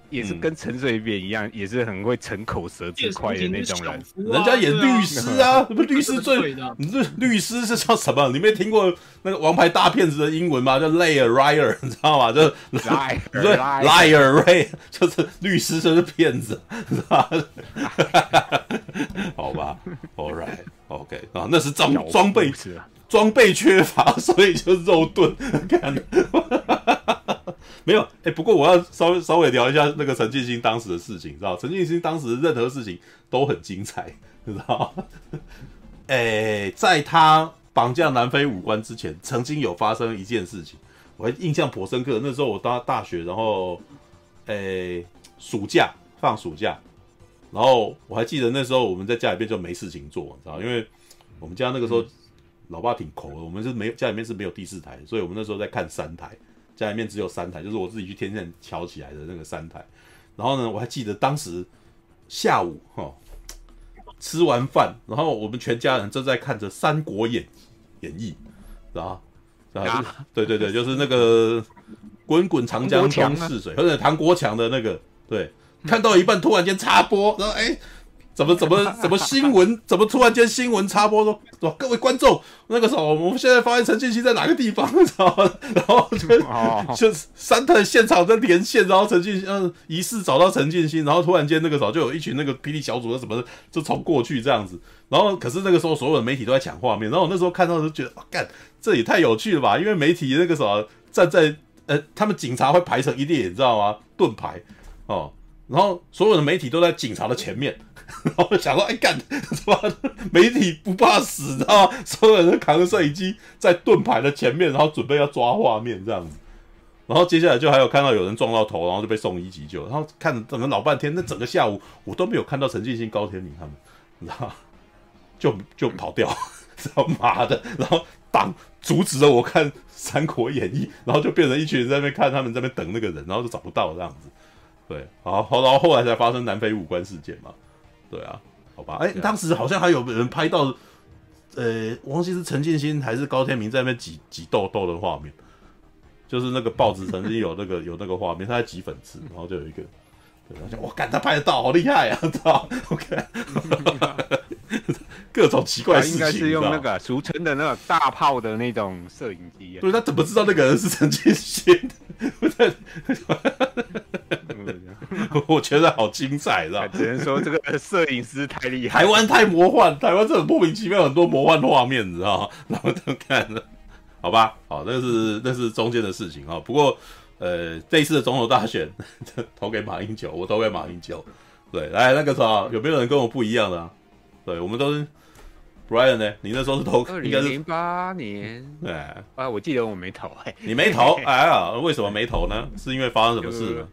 也是跟陈水扁一样，嗯、也是很会逞口舌之快的那种人。啊、人家演律师啊，什么、啊、律师最？你这律师是叫什么？你没听过那个王牌大骗子的英文吗？叫 liar liar，你知道吗？就 liar liar liar，就是律师就是骗子，是吧？好吧，All right，OK，、okay. 啊，那是装装备装备缺乏，所以就肉盾。看。没有，哎、不过我要稍微稍微聊一下那个陈进兴当时的事情，知道？陈进兴当时任何事情都很精彩，知道？哎、在他绑架南非武官之前，曾经有发生一件事情，我还印象颇深刻。那时候我到大学，然后，哎、暑假放暑假，然后我还记得那时候我们在家里边就没事情做，你知道？因为我们家那个时候老爸挺抠的，我们是没有家里面是没有第四台，所以我们那时候在看三台。家里面只有三台，就是我自己去天线敲起来的那个三台。然后呢，我还记得当时下午哈吃完饭，然后我们全家人正在看着《三国演演义》，然后啊，对对对，就是那个滚滚长江东逝水，或者唐国强的那个，对，看到一半突然间插播，然后哎。怎么怎么 怎么新闻？怎么突然间新闻插播说，说各位观众，那个时候我们现在发现陈俊熙在哪个地方？然后就 就三特现场在连线，然后陈俊嗯疑似找到陈俊熙，然后突然间那个时候就有一群那个霹雳小组的什么就冲过去这样子，然后可是那个时候所有的媒体都在抢画面，然后我那时候看到就觉得，干这也太有趣了吧？因为媒体那个时候站在呃，他们警察会排成一列，你知道吗？盾牌哦，然后所有的媒体都在警察的前面。然后想说，哎干，什么媒体不怕死，知道吗？所有人都扛着摄影机在盾牌的前面，然后准备要抓画面这样子。然后接下来就还有看到有人撞到头，然后就被送医急救。然后看整个老半天，那整个下午我都没有看到陈进兴、高天明他们，然后？就就跑掉，知道妈的！然后挡阻止了我看《三国演义》，然后就变成一群人在那边看，他们在那边等那个人，然后就找不到这样子。对，好，好，然后后来才发生南非武官事件嘛。对啊，好吧，哎、欸，当时好像还有人拍到，呃，我忘记是陈建新还是高天明在那边挤挤痘痘的画面，就是那个报纸曾经有那个 有那个画面，他在挤粉刺，然后就有一个，对，他讲，我干，他拍得到，好厉害啊，知道？OK，各种奇怪事情，应该是用那个俗称的那个大炮的那种摄影机啊。对，他怎么知道那个人是陈建新？不是。我觉得好精彩，知道？只能说这个摄影师太厉害，台湾太魔幻，台湾这种莫名其妙很多魔幻画面，你知道吗？然后都看了，好吧，好，那是那是中间的事情啊。不过，呃，这一次的总统大选，投给马英九，我投给马英九。对，来那个时候有没有人跟我不一样的啊？对，我们都是 Brian 呢？你那时候是投二零零八年？对啊，我记得我没投，哎，你没投？哎呀，为什么没投呢？是因为发生什么事呢？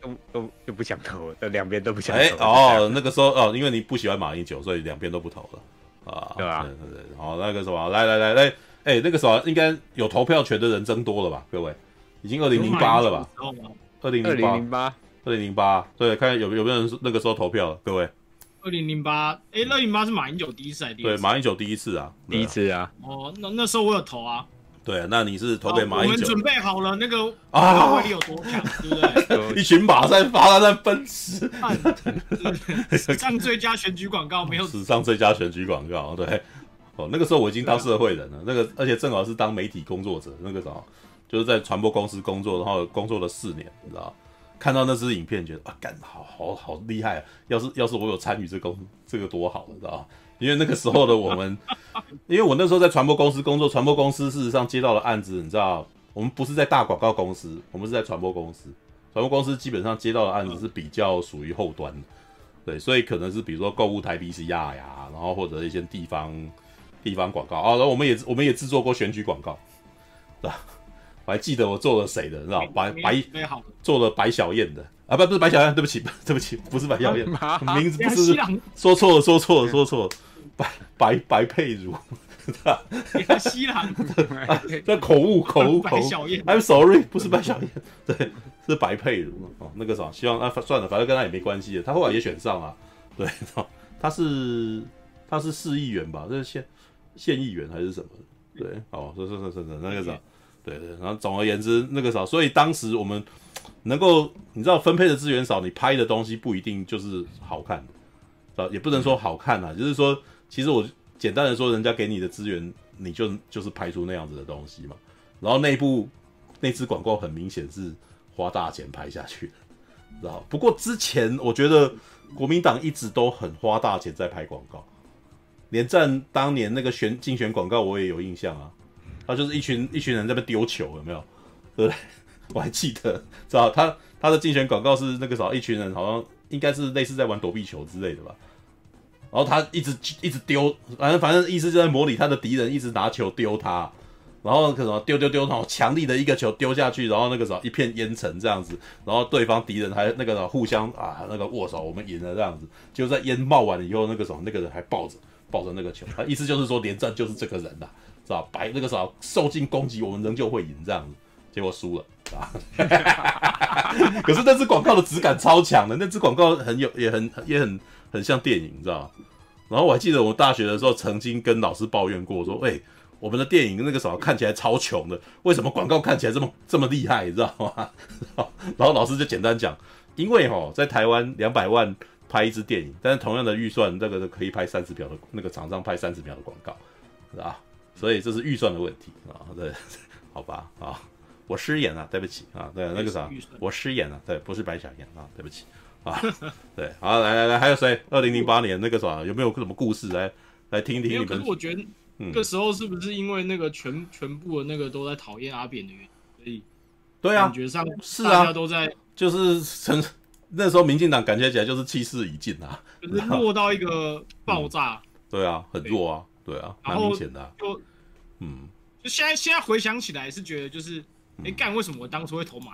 都都就不想投了，两边都不想投。哎、欸、哦，那个时候哦，因为你不喜欢马英九，所以两边都不投了啊，对吧？对对对，好，那个什么，来来来来，哎、欸，那个时候应该有投票权的人增多了吧？各位，已经二零零八了吧？二零零八，二零零八，对，看有有没有人那个时候投票了？各位，二零零八，哎，二零零八是马英九第一次还是第二次？对，马英九第一次啊，啊第一次啊。哦，那那时候我有投啊。对，那你是投给马英九？我们准备好了，那个啊，威力有多强，对不对？一群马在发他在奔驰，史上最佳选举广告没有？史上最佳选举广告，对。哦，那个时候我已经当社会人了，那个而且正好是当媒体工作者，那个时候就是在传播公司工作，然后工作了四年，你知道？看到那支影片，觉得啊，干，好好好厉害啊！要是要是我有参与这个这个多好，你知道？因为那个时候的我们，因为我那时候在传播公司工作，传播公司事实上接到了案子，你知道，我们不是在大广告公司，我们是在传播公司。传播公司基本上接到的案子是比较属于后端的，对，所以可能是比如说购物台 B C R 呀，然后或者一些地方地方广告啊，然后我们也我们也制作过选举广告，对吧？我还记得我做了谁的，你知道白白做了白小燕的啊，不不是白小燕，对不起 对不起，不是白小燕，名字不是说错了说错了说错了，白白白佩如。西郎，这口误口误口误，I'm sorry，不是白小燕，对，是白佩如哦。那个啥，希望啊，算了，反正跟他也没关系的。他后来也选上了，对，他是他是市议员吧？这是县县议员还是什么？对，哦，是是是是那个啥，对对。然后总而言之，那个啥，所以当时我们能够，你知道分配的资源少，你拍的东西不一定就是好看的，也不能说好看啊，就是说，其实我。简单的说，人家给你的资源，你就就是拍出那样子的东西嘛。然后内部那支广告很明显是花大钱拍下去的，知道？不过之前我觉得国民党一直都很花大钱在拍广告，连战当年那个选竞选广告我也有印象啊。他就是一群一群人在那丢球，有没有？对对？我还记得，知道？他他的竞选广告是那个时候一群人好像应该是类似在玩躲避球之类的吧。然后他一直一直丢，反正反正意思就在模拟他的敌人一直拿球丢他，然后可能丢丢丢，然后强力的一个球丢下去，然后那个时候一片烟尘这样子，然后对方敌人还那个什么互相啊那个握手，我们赢了这样子，就在烟冒完了以后，那个时候那个人还抱着抱着那个球，他意思就是说连战就是这个人呐，知道白那个时候受尽攻击，我们仍旧会赢这样子，结果输了啊，可是那支广告的质感超强的，那支广告很有也很也很。很像电影，你知道吗？然后我还记得我大学的时候，曾经跟老师抱怨过，说：“哎、欸，我们的电影那个时候看起来超穷的，为什么广告看起来这么这么厉害？你知道吗？” 然后老师就简单讲：“因为哦，在台湾两百万拍一支电影，但是同样的预算，那个可以拍三十秒的，那个厂商拍三十秒的广告，是吧？所以这是预算的问题啊。对，好吧，啊，我失言了，对不起啊。对，那个啥，我失言了，对，不是白小燕啊，对不起。”啊，对，好，来来来，还有谁？二零零八年那个啥，有没有什么故事来来听听？可是我觉得那个时候是不是因为那个全全部的那个都在讨厌阿扁的原因，所以对啊，感觉上是啊，大家都在就是成那时候民进党感觉起来就是气势已尽啊，就是弱到一个爆炸。对啊，很弱啊，对啊，蛮明显的。就嗯，就现在现在回想起来是觉得就是，哎干，为什么我当初会投马？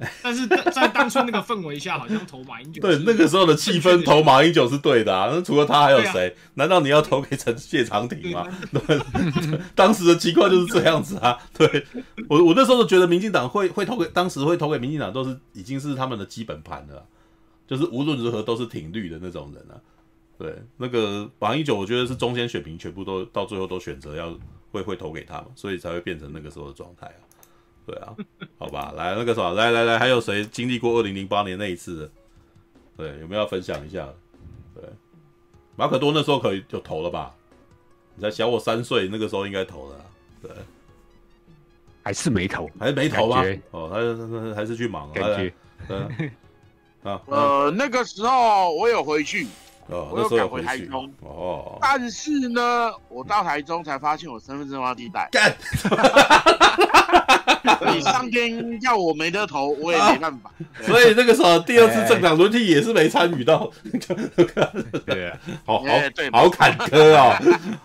但是在当初那个氛围下，好像投马英九。对，那个时候的气氛，投马英九是对的啊。那除了他还有谁？难道你要投给陈谢长廷吗？对，当时的情况就是这样子啊。对我，我那时候都觉得民进党会会投给，当时会投给民进党，都是已经是他们的基本盘了，就是无论如何都是挺绿的那种人啊。对，那个马英九，我觉得是中间选民全部都到最后都选择要会会投给他嘛，所以才会变成那个时候的状态啊。对啊，好吧，来那个什么，来来来，还有谁经历过二零零八年那一次的？对，有没有要分享一下？对，马可多那时候可以就投了吧？你才小我三岁，那个时候应该投了。对，还是没投，还是没投吗？哦，还还是去忙。感觉，嗯，啊，呃，那个时候我有回去，哦，我又赶回台中。哦，但是呢，我到台中才发现我身份证忘记带。你上天要我没得投，我也没办法。啊、所以那个时候第二次政党轮替也是没参与到。对啊，好好 好坎坷啊，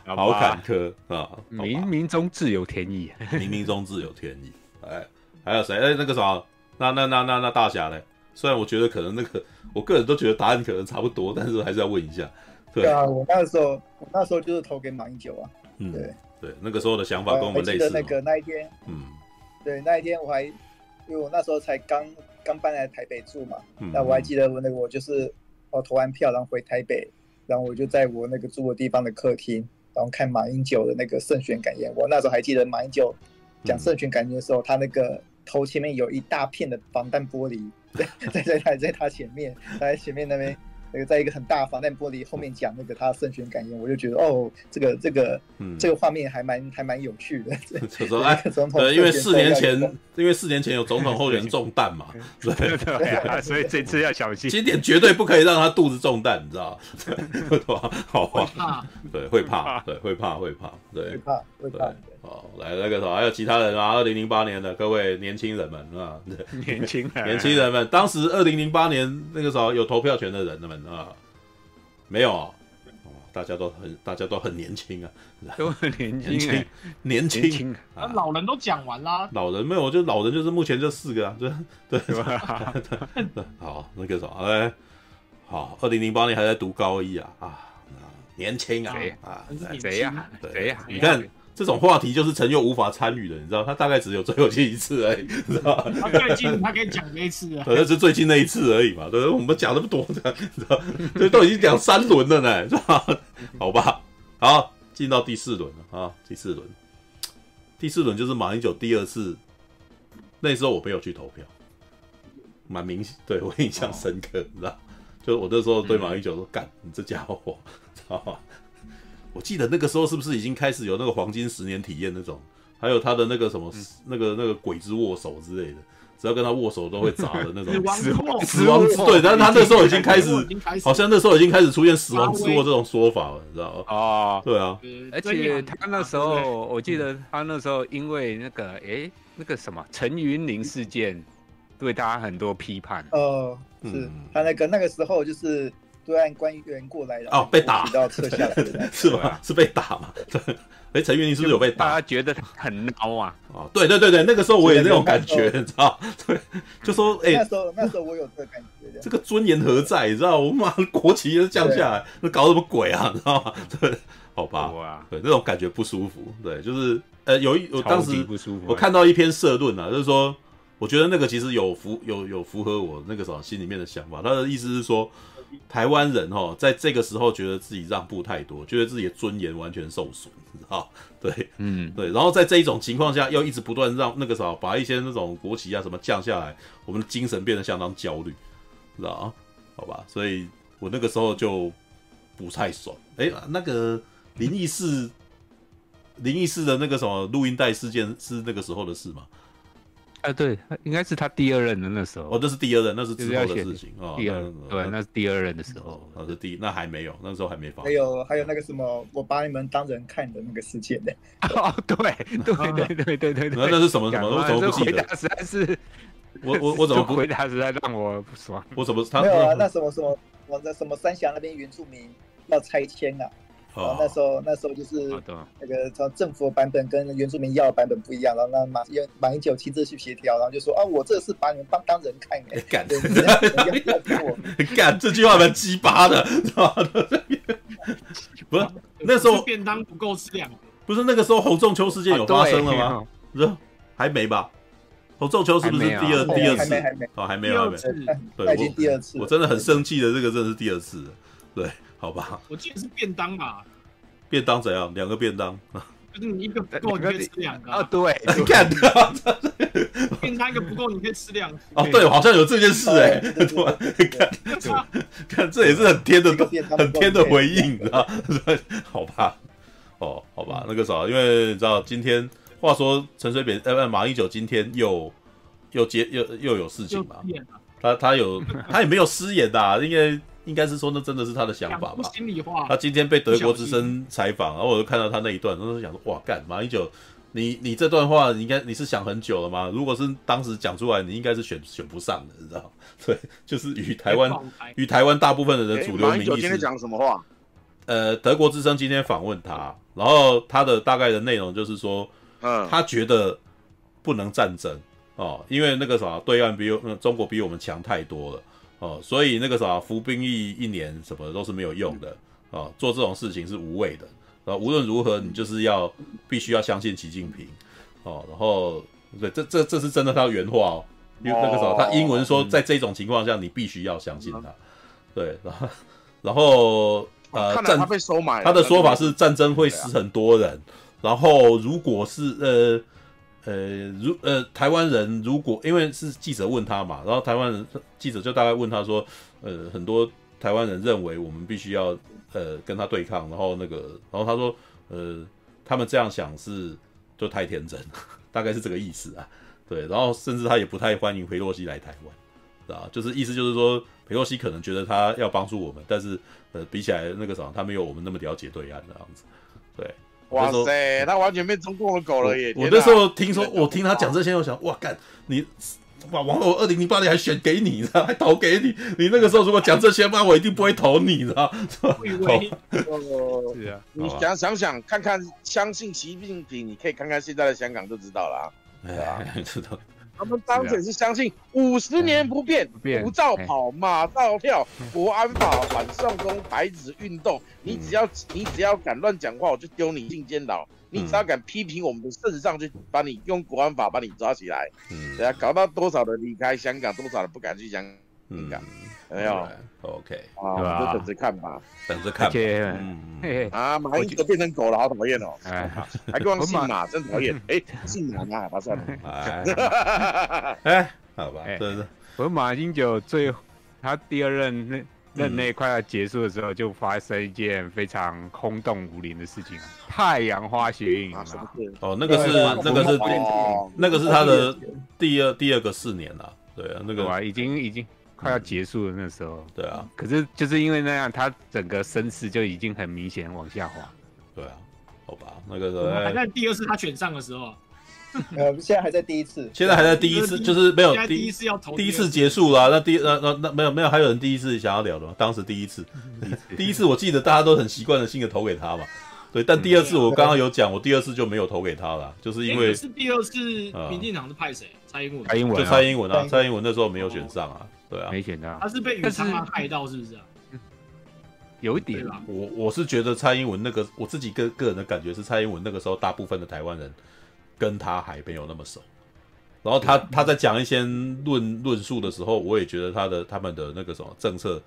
好坎坷啊！冥冥中自有天意，冥冥中自有天意。哎，还有谁？哎，那个啥，那那那那那大侠呢？虽然我觉得可能那个，我个人都觉得答案可能差不多，但是还是要问一下。对啊，我那时候我那时候就是投给马英九啊。嗯，对对，那个时候的想法跟我们类似。那个那一天，嗯。对，那一天我还，因为我那时候才刚刚搬来台北住嘛，嗯、那我还记得我那个我就是我投完票然后回台北，然后我就在我那个住的地方的客厅，然后看马英九的那个胜选感言。我那时候还记得马英九讲胜选感言的时候，嗯、他那个头前面有一大片的防弹玻璃，在在在在在他前面，在前面那边。那个在一个很大防弹玻璃后面讲那个他胜选感言，我就觉得哦，这个这个，嗯，这个画面还蛮还蛮有趣的。就说哎，对，因为四年前，因为四年前有总统候选人中弹嘛，对对，所以这次要小心，今年绝对不可以让他肚子中弹，你知道吗？好吧，对，会怕，对，会怕，会怕，对，会怕，会怕。哦，来那个什么，还有其他人啊？二零零八年的各位年轻人们啊，年轻人，年轻人们，当时二零零八年那个时候有投票权的人们啊，没有啊，大家都很大家都很年轻啊，都很年轻，年轻啊，老人都讲完啦，老人没有，就老人就是目前这四个啊，对。对吧？好，那个什么，哎，好，二零零八年还在读高一啊啊，年轻啊啊，谁呀？谁呀？你看。这种话题就是陈佑无法参与的，你知道，他大概只有最后一次而已，你知道？他最近他可以讲那一次啊，可能是最近那一次而已嘛，对，我们讲那么多的，你知道，这都已经讲三轮了呢，是吧？好吧，好，进到第四轮了啊，第四轮，第四轮就是马英九第二次，那时候我没有去投票，蛮明显，对我印象深刻，你知道，就我那时候对马英九说，干、嗯，你这家伙，知道吗？我记得那个时候是不是已经开始有那个黄金十年体验那种，还有他的那个什么、嗯、那个那个鬼之握手之类的，只要跟他握手都会砸的那种 死亡死亡之对，但是他那时候已经开始，好像那时候已经开始出现死亡之握这种说法了，你知道吗？啊，对啊，而且他那时候我记得他那时候因为那个哎那个什么陈云林事件，对他很多批判。呃，是他那个那个时候就是。对岸官员过来了哦，被打到撤下来 是吧？是被打嘛？对，哎，陈云林是不是有被打？大家觉得很孬啊！哦，对对对对，那个时候我也那种感觉，你知道？对，就说哎，那时候那时候我有这个感觉，这个尊严何在？你知道？我妈国旗都降下来，那搞什么鬼啊？你知道吗？对，好吧，对，那种感觉不舒服。对，就是呃，有一我当时我看到一篇社论啊，就是说，我觉得那个其实有符有有符合我那个时候心里面的想法。他的意思是说。台湾人哦，在这个时候觉得自己让步太多，觉得自己的尊严完全受损，你知道？对，嗯，对。然后在这一种情况下，又一直不断让那个啥，把一些那种国旗啊什么降下来，我们的精神变得相当焦虑，知道啊？好吧，所以我那个时候就不太爽。哎，那个灵异事，灵异事的那个什么录音带事件是那个时候的事吗？啊，对，应该是他第二任的那时候。哦，那是第二任，那是之后的事情哦。第二，对，那是第二任的时候。那是第，那还没有，那时候还没发。还有还有那个什么，我把你们当人看的那个事件呢？哦，对，对对对对对。那那是什么什么？我怎么不记得？实在是，我我我怎么不回答？实在让我不爽。我怎么他没有啊？那什么什么，我在什么三峡那边原住民要拆迁啊？哦，那时候那时候就是那个从政府的版本跟原住民要的版本不一样，然后那马英马英九亲自去协调，然后就说啊，我这是把你们当当人看哎，干，干，这句话蛮鸡巴的，知道吗？不是那时候便当不够吃两，不是那个时候侯仲秋事件有发生了吗？不是还没吧？侯仲秋是不是第二第二次？哦，还没有，还没，对，已经第二次，我真的很生气的，这个真的是第二次，对。好吧，我记得是便当吧？便当怎样？两个便当，就是你一个不够，你可以吃两个啊？对，你看到 便当一个不够，你可以吃两个。哦，对，好像有这件事哎，对，看，看，这也是很天的，很天的回应你知道。好吧，哦，好吧，那个啥，因为你知道，今天话说陈水扁呃，马英九今天又又接又又有事情嘛？他他有他也没有失言的，因为。应该是说，那真的是他的想法吧？心里话。他今天被德国之声采访，然后我就看到他那一段，然后就想说：哇，干马英九，你你这段话，你应该你是想很久了吗？如果是当时讲出来，你应该是选选不上的，你知道？对，就是与台湾与台湾大部分人的人主流民意是。马英九今天讲什么话？呃，德国之声今天访问他，然后他的大概的内容就是说，嗯，他觉得不能战争哦，因为那个啥，对岸比呃中国比我们强太多了。哦，所以那个啥，服兵役一年什么的都是没有用的哦，做这种事情是无谓的啊。无论如何，你就是要必须要相信习近平哦。然后，对，这这这是真的，他原话哦。因为那个时候他英文说，在这种情况下，你必须要相信他。对，然后，然后呃，战他被收买，他的说法是战争会死很多人。然后，如果是呃。呃，如呃，台湾人如果因为是记者问他嘛，然后台湾人记者就大概问他说，呃，很多台湾人认为我们必须要呃跟他对抗，然后那个，然后他说，呃，他们这样想是就太天真，大概是这个意思啊，对，然后甚至他也不太欢迎裴洛西来台湾，啊，就是意思就是说，裴洛西可能觉得他要帮助我们，但是呃，比起来那个什么，他没有我们那么了解对岸的样子，对。哇塞，他完全变中共的狗了耶！我那时候听说，我听他讲这些，我想，哇干，你把往后二零零八年还选给你，知道还投给你。你那个时候如果讲这些话，我一定不会投你，知道？是啊，你想想想看看，相信习近平，你可以看看现在的香港就知道了。对啊，知道。他们当时也是相信五十年不变，不照跑，马照跳，国安法、反送中、白纸运动，你只要你只要敢乱讲话，我就丢你进监牢。你只要敢批评我们的圣上，就把你用国安法把你抓起来。嗯，对啊，搞到多少人离开香港，多少人不敢去香港，有没有？OK，啊，就等着看吧，等着看。嗯，啊，马英九都变成狗了，好讨厌哦。哎，还跟我姓马，真讨厌。哎，姓马啊，他算了。哎，好吧，真是。我马英九最他第二任那。任内快要结束的时候，就发生一件非常轰动武林的事情，太阳花学运啊！哦，那个是那个是那个是他的第二第二个四年了，对啊，那个啊，已经已经快要结束了那时候，对啊，可是就是因为那样，他整个身势就已经很明显往下滑，对啊，好吧，那个时候还在第二次他选上的时候。呃，现在还在第一次，现在还在第一次，就是没有第一次要投，第一次结束了，那第那那那没有没有还有人第一次想要聊的吗？当时第一次，第一次。我记得大家都很习惯的性的投给他嘛，对，但第二次我刚刚有讲，我第二次就没有投给他了，就是因为是第二次民进党是派谁？蔡英文，蔡英文就蔡英文啊，蔡英文那时候没有选上啊，对啊，没选上，他是被余昌汉害到是不是啊？有一点，我我是觉得蔡英文那个我自己个个人的感觉是蔡英文那个时候大部分的台湾人。跟他还没有那么熟，然后他他在讲一些论论述的时候，我也觉得他的他们的那个什么政策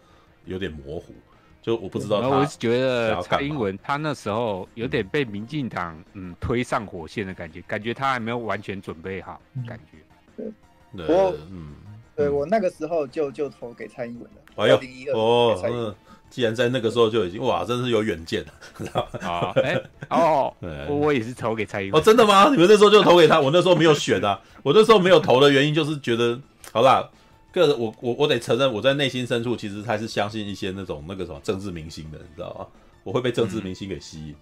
有点模糊，就我不知道他。我是觉得蔡英文他那时候有点被民进党嗯推上火线的感觉，感觉他还没有完全准备好，感觉。对，我嗯，对我那个时候就就投给蔡英文了。哎呦，哦，嗯。既然在那个时候就已经哇，真是有远见了，知道吗？啊，哎，哦，我我也是投给蔡英文。哦，真的吗？你们那时候就投给他？我那时候没有选啊，我那时候没有投的原因就是觉得，好啦，个人我我我得承认，我在内心深处其实还是相信一些那种那个什么政治明星的，你知道吗？我会被政治明星给吸引，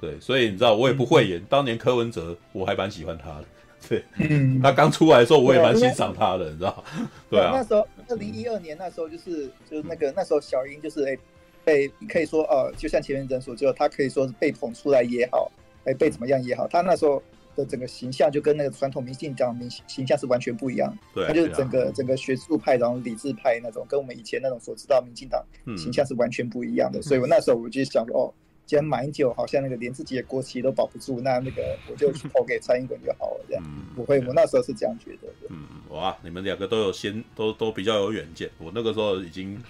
对，所以你知道我也不会演。当年柯文哲我还蛮喜欢他的。对，嗯他刚出来的时候，我也蛮欣赏他的，你知道？对啊。那时候，二零一二年那时候，就是就是那个那时候，小英就是哎，被可以说呃，就像前面人所说，他可以说是被捧出来也好，哎，被怎么样也好，他那时候的整个形象就跟那个传统民进党明形象是完全不一样。对，他就是整个整个学术派，然后理智派那种，跟我们以前那种所知道民进党形象是完全不一样的。所以我那时候我就想说，哦。既然马英九好像那个连自己的国旗都保不住，那那个我就投给蔡英文就好了，这样。不会，我那时候是这样觉得的。嗯，哇，你们两个都有先，都都比较有远见。我那个时候已经，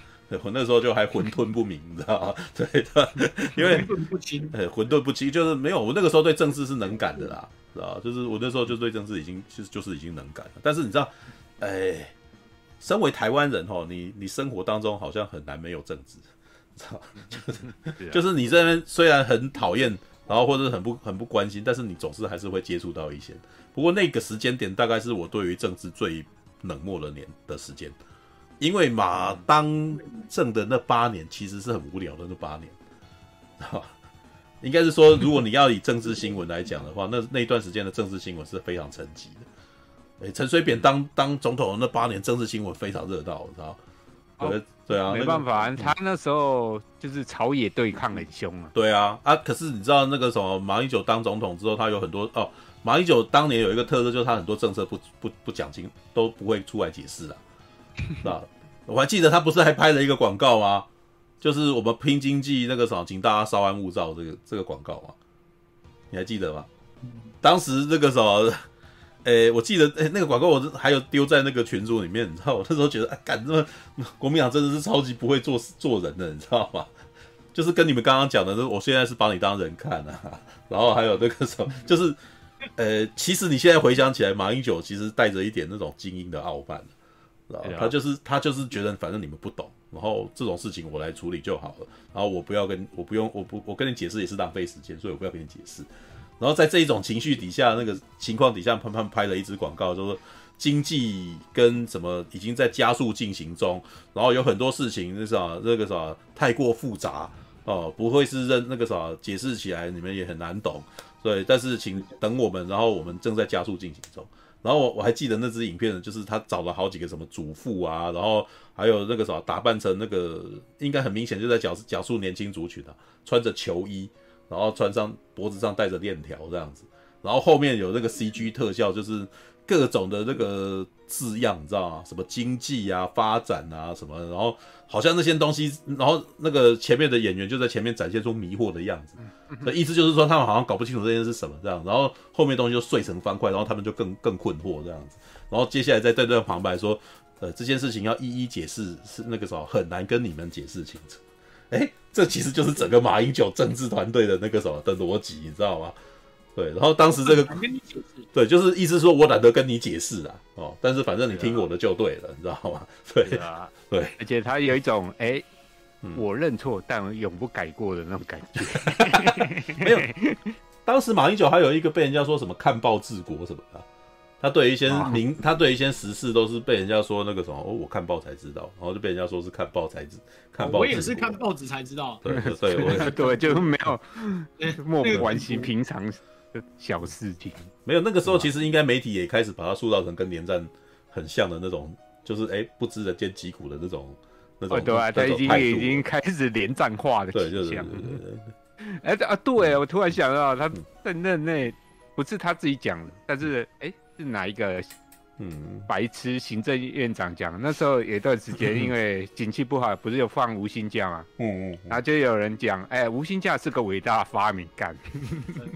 我那时候就还混沌不明，你知道吗？对的，因为混沌不清。呃，混沌不清就是没有。我那个时候对政治是能感的啦，知道就是我那时候就对政治已经其实就是已经能感了。但是你知道，哎，身为台湾人哈，你你生活当中好像很难没有政治。就是就是你这边虽然很讨厌，然后或者很不很不关心，但是你总是还是会接触到一些。不过那个时间点大概是我对于政治最冷漠的年的时间，因为马当政的那八年其实是很无聊的那八年，哈，应该是说如果你要以政治新闻来讲的话，那那段时间的政治新闻是非常沉寂的。诶，陈水扁当当总统的那八年，政治新闻非常热闹，知道？对对啊，没办法，他那时候就是朝野对抗很凶啊。对啊，啊，可是你知道那个什么，马英九当总统之后，他有很多哦，马英九当年有一个特色，就是他很多政策不不不讲清，都不会出来解释啊。是吧？我还记得他不是还拍了一个广告吗？就是我们拼经济那个什么，请大家稍安勿躁这个这个广告嘛，你还记得吗？当时那个什么。诶、欸，我记得诶、欸，那个广告我还有丢在那个群组里面，你知道，我那时候觉得，啊，干这么国民党真的是超级不会做做人的，你知道吗？就是跟你们刚刚讲的，我现在是把你当人看啊。然后还有那个什么，就是，呃、欸，其实你现在回想起来，马英九其实带着一点那种精英的傲慢，然后他就是他就是觉得反正你们不懂，然后这种事情我来处理就好了，然后我不要跟我不用我不我跟你解释也是浪费时间，所以我不要跟你解释。然后在这一种情绪底下，那个情况底下，潘潘拍了一支广告，就是说经济跟什么已经在加速进行中，然后有很多事情那啥那个啥太过复杂哦，不会是认那个啥解释起来你们也很难懂，对，但是请等我们，然后我们正在加速进行中。然后我我还记得那支影片呢，就是他找了好几个什么主妇啊，然后还有那个什么打扮成那个，应该很明显就在讲讲述年轻族群啊，穿着球衣，然后穿上脖子上带着链条这样子，然后后面有那个 CG 特效，就是各种的那个字样，你知道吗？什么经济啊、发展啊什么，然后好像那些东西，然后那个前面的演员就在前面展现出迷惑的样子。那意思就是说，他们好像搞不清楚这件事是什么这样，然后后面东西就碎成方块，然后他们就更更困惑这样子，然后接下来再对段旁白说，呃，这件事情要一一解释，是那个时候很难跟你们解释清楚。哎，这其实就是整个马英九政治团队的那个什么的逻辑，你知道吗？对，然后当时这个，对，就是意思说我懒得跟你解释啊，哦，但是反正你听我的就对了，你知道吗？对啊，对，而且他有一种哎。我认错，但我永不改过的那种感觉。没有，当时马英九还有一个被人家说什么看报治国什么的，他对一些名，他对一些时事都是被人家说那个什么哦，我看报才知道，然后就被人家说是看报才知，看报。我也是看报纸才知道。对 对，我对就没有漠不关心平常的小事情。没有，那个时候其实应该媒体也开始把它塑造成跟连战很像的那种，就是哎不知人间疾苦的那种。哦，对啊，他已经已经开始连战化的倾向。哎啊，对，我突然想到，他在那那不是他自己讲的，但是哎，是哪一个嗯白痴行政院长讲？那时候有一段时间，因为景气不好，不是有放无薪假吗？嗯嗯，然后就有人讲，哎，无薪假是个伟大的发明，干，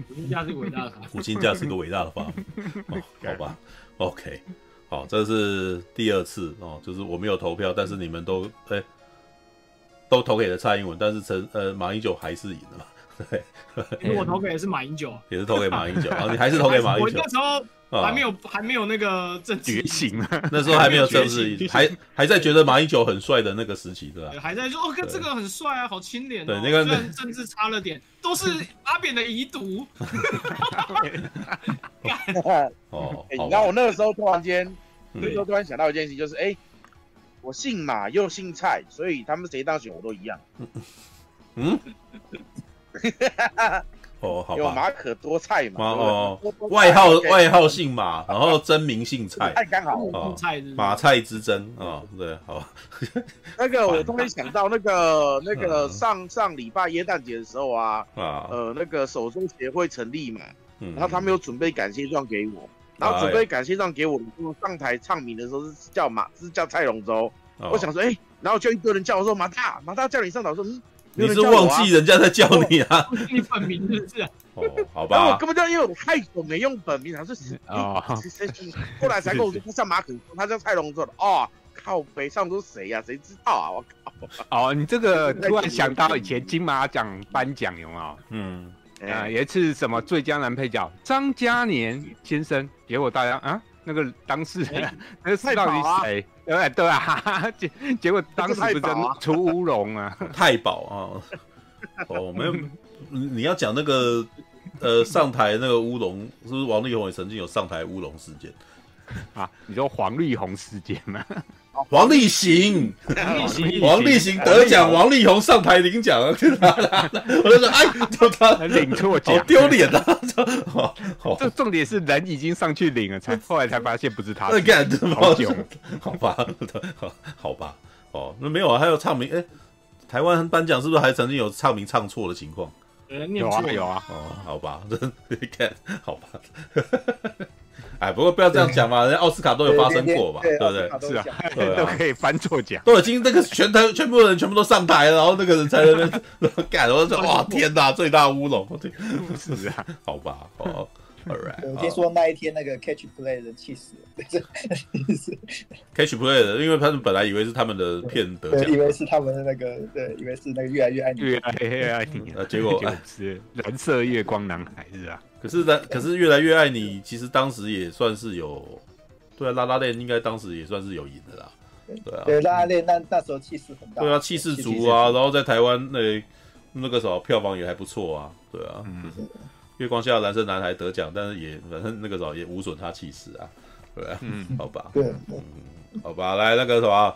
无薪假是伟大的，无薪假是个伟大的发明，哦好吧，OK。好，这是第二次哦，就是我没有投票，但是你们都哎、欸、都投给了蔡英文，但是陈呃马英九还是赢了嘛？对，我投给的是马英九，也是投给马英九，然后你还是投给马英九。我那时候还没有、哦、还没有那个政治觉醒啊，那时候还没有政治，还还在觉得马英九很帅的那个时期，对吧？还在说哦，跟这个很帅啊，好清廉、哦。对，那个虽然政治差了点，都是阿扁的遗毒。哦，然后我那个时候突然间。那时候，突然想到一件事，就是哎、欸，我姓马又姓蔡，所以他们谁当选我都一样。嗯，哦，好吧。有马可多菜嘛？哦，外号外号姓马，然后真名姓蔡，太刚好。哦，马蔡之争啊，对，好。那个我突然想到，那个 那个上上礼拜耶诞节的时候啊，啊，呃，那个手中协会成立嘛，然后他们有准备感谢状给我。然后准备感谢状给我，上台唱名的时候是叫马，是叫蔡龙舟。哦、我想说，哎、欸，然后就一堆人叫我说马大，马大叫你上台，说嗯，你是忘记人家在叫你啊？你本名是不是？哦，好吧。我根本就因为我太久没用本名，他说是哦，谁谁后来才跟我说他叫马可，他叫蔡龙做的。哦，靠北上都是谁呀？谁知道啊？我靠！哦，你这个突然想到以前金马奖颁奖有没有？嗯。啊，有一次什么最佳男配角张嘉年先生，结果大家啊，那个当事人，欸、那个是到底谁？对对啊，结结果当时不是出乌龙啊，太保啊，哦，没有，你要讲那个呃上台那个乌龙，是不是王力宏也曾经有上台乌龙事件啊？你说黄力宏事件吗？王力行，王力行。得奖，王力宏上台领奖，我就说，哎，就他。领错奖，好丢脸啊！这重点是人已经上去领了，才后来才发现不是他。那干这么久，好吧，好吧，哦，那没有啊，还有唱名，哎，台湾颁奖是不是还曾经有唱名唱错的情况？有啊，有啊，哦，好吧，这看，好吧。哎，不过不要这样讲嘛，人家奥斯卡都有发生过嘛，对不对？是啊，都可以翻错奖，都已经那个全台全部人全部都上台了，然后那个人在那边 干，我说哇 天哪，最大乌龙，对是啊，好吧，好，All right。我听说那一天那个 Catch Play 人气死了，Catch Play 的，因为他们本来以为是他们的片得奖，以为是他们的那个，对，以为是那个越来越爱你，越来越爱你，结果 是蓝色月光男孩是啊。可是呢，可是越来越爱你，其实当时也算是有，对啊，拉拉链应该当时也算是有赢的啦，对啊，对拉拉链那那时候气势很大，对啊，气势足啊，然后在台湾那那个时候票房也还不错啊，对啊，嗯，月光下的蓝色男孩得奖，但是也反正 那个时候也无损他气势啊，对啊，嗯，好吧，对，嗯，好吧，来那个什么。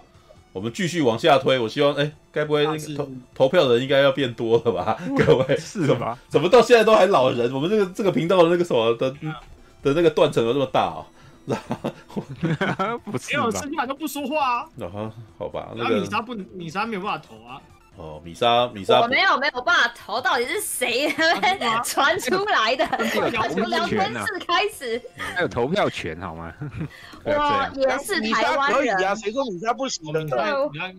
我们继续往下推，我希望，哎，该不会那个投投票的人应该要变多了吧？各位，是吧？怎么到现在都还老人？我们这个这个频道的那个什么的的那个断层有这么大哦？不是，没有剩下都不说话啊。啊，好吧，那米莎不，米莎没有办法投啊。哦，米莎，米莎，我没有没有办法投，到底是谁 传出来的？从聊天室开始，还有投票权好吗？我也是台湾人啊，谁说米莎不行的？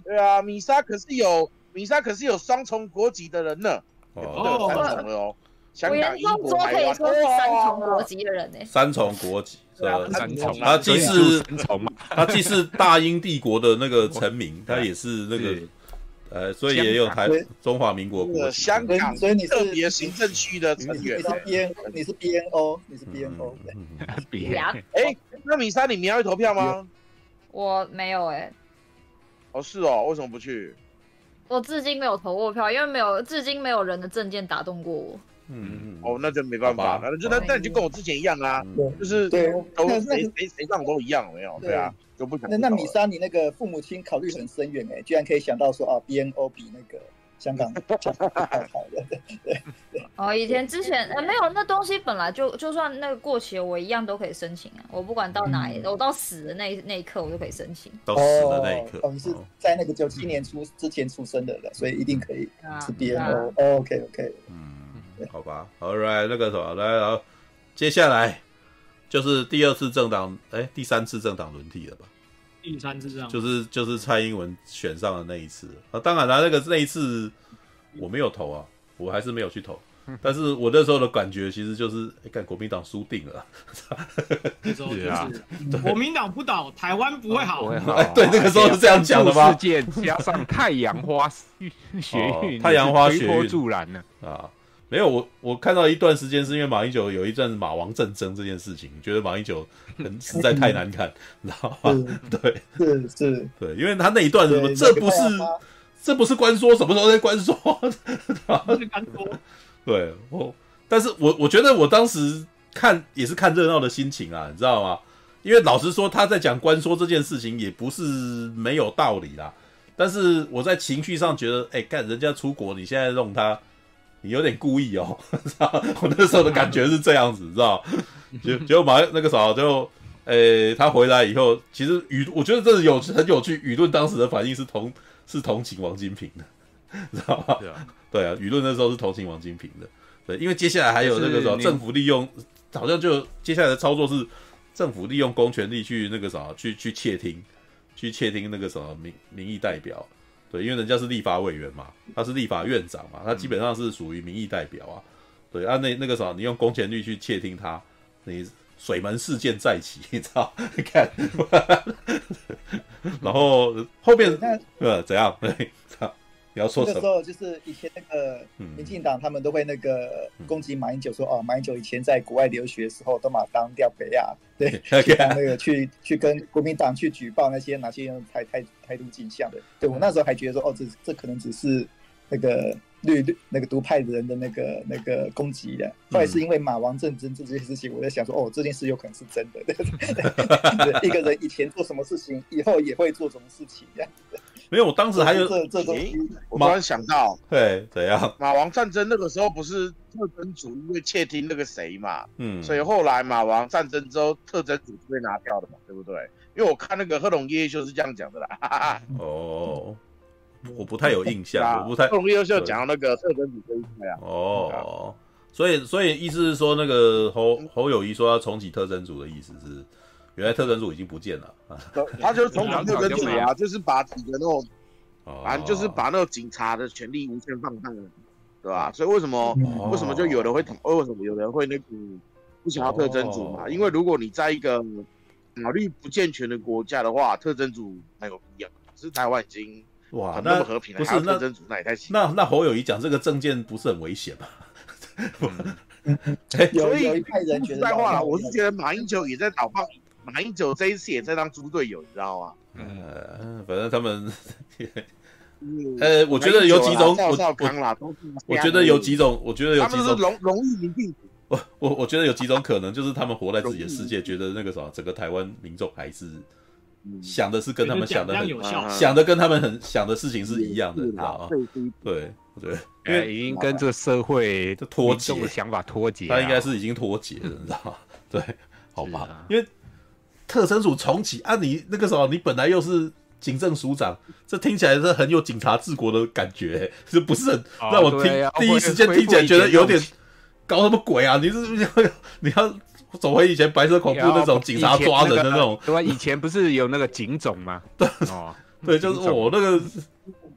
对啊，米莎可是有米莎可是有双重国籍的人呢。哦，三重的哦，香港、英国、台湾，可以说是三重国籍的人呢。三重国籍是吧？三重，他既是他既是大英帝国的那个臣民，他也是那个。呃，所以也有台中华民国国香港，所以你是特别行政区的成员。你是 B N，你是 B N O，你是 B N O。对那米莎，你明天会投票吗？我没有哎。哦，是哦，为什么不去？我至今没有投过票，因为没有，至今没有人的证件打动过我。嗯，哦，那就没办法，那就那那你就跟我之前一样啊，就是对，都谁谁谁上都一样，没有，对。啊。就不那那米莎，你那个父母亲考虑很深远哎，居然可以想到说啊，BNO 比那个香港 好的，对对对。哦，以前之前呃没有那东西，本来就就算那个过期了，我一样都可以申请啊。我不管到哪里，我到死的那那一刻，我都可以申请。到死的那一刻，哦，你是在那个九七年出之前出生的，所以一定可以是 BNO。OK OK，嗯，好吧，好来那个什么来，然后接下来就是第二次政党哎，第三次政党轮替了吧？第三次这样，就是就是蔡英文选上的那一次啊，当然了，那个那一次我没有投啊，我还是没有去投。但是我那时候的感觉其实就是，哎，看国民党输定了。对啊，国民党不倒，台湾不会好。哎，对，那个时候是这样讲的吗？事件加上太阳花 学运，太阳花学运助燃了啊。没有我，我看到一段时间是因为马英九有一阵马王政争这件事情，觉得马英九很实在太难看，你知道吗？对，是是，对，因为他那一段什么，这不是这不是官说，什么时候在关说？是关说。对，我，但是我我觉得我当时看也是看热闹的心情啊，你知道吗？因为老实说，他在讲官说这件事情也不是没有道理啦，但是我在情绪上觉得，哎，看人家出国，你现在弄他。你有点故意哦，我那时候的感觉是这样子，知道？就就马那个啥，就呃、欸，他回来以后，其实舆，我觉得这是有很有趣。舆论当时的反应是同是同情王金平的，知道吗？对啊，对啊，舆论那时候是同情王金平的。对，因为接下来还有那个什么政府利用，好像就接下来的操作是政府利用公权力去那个啥，去去窃听，去窃听那个什么民民意代表。对，因为人家是立法委员嘛，他是立法院长嘛，他基本上是属于民意代表啊。对啊，那那个啥，你用公权力去窃听他，你水门事件再起，你知道？你看，然后后面呃怎样？对，你要说什么？那个时候就是以前那个民进党他们都会那个攻击马英九说，说、嗯、哦，马英九以前在国外留学的时候都马当掉北亚，对，去当那个去去跟国民党去举报那些哪些人态态态度倾向的。对，我那时候还觉得说哦，这这可能只是那个绿绿那个独派的人的那个那个攻击的。后来是因为马王政争这件事情，我在想说哦，这件事有可能是真的。对一个人以前做什么事情，以后也会做什么事情这样子。没有，我当时还有这这东西，我突然想到，对，怎样？马王战争那个时候不是特侦组因为窃听那个谁嘛，嗯，所以后来马王战争之后，特侦组被拿掉了嘛，对不对？因为我看那个贺龙夜夜秀是这样讲的啦。哦，我不太有印象，我不太。贺龙夜夜秀讲到那个特侦组这一块啊。哦，所以所以意思是说，那个侯侯友谊说要重启特侦组的意思是？原来特侦组已经不见了，他就是重启特侦组啊，就是把几个那种，反正就是把那个警察的权力无限放大了，对吧？所以为什么为什么就有人会讨，为什么有人会那个不想要特侦组嘛？因为如果你在一个法律不健全的国家的话，特侦组没有必要。可是台湾已经哇那么和平了，不是特侦组那也太奇。那那侯友宜讲这个证件不是很危险吗？所以有一派人觉得，我是觉得马英九也在讨好。马英九这一次也在当猪队友，你知道吗？呃，反正他们，呃，我觉得有几种，我我觉得有几种，我觉得有几种容容易民进我我我觉得有几种可能，就是他们活在自己的世界，觉得那个什么，整个台湾民众还是想的是跟他们想的很想的跟他们很想的事情是一样的，你知道吗？对对，因为已经跟这个社会脱节的想法脱节，他应该是已经脱节了，你知道吗？对，好吧，因为。特侦署重启啊，你那个时候你本来又是警政署长，这听起来是很有警察治国的感觉，是不是很让我听、啊、第一时间听起来觉得有点搞什么鬼啊？你是不是要 你要走回以前白色恐怖那种警察抓人的那种？对吧？以前不是有那个警种吗？对哦，对，就是我那个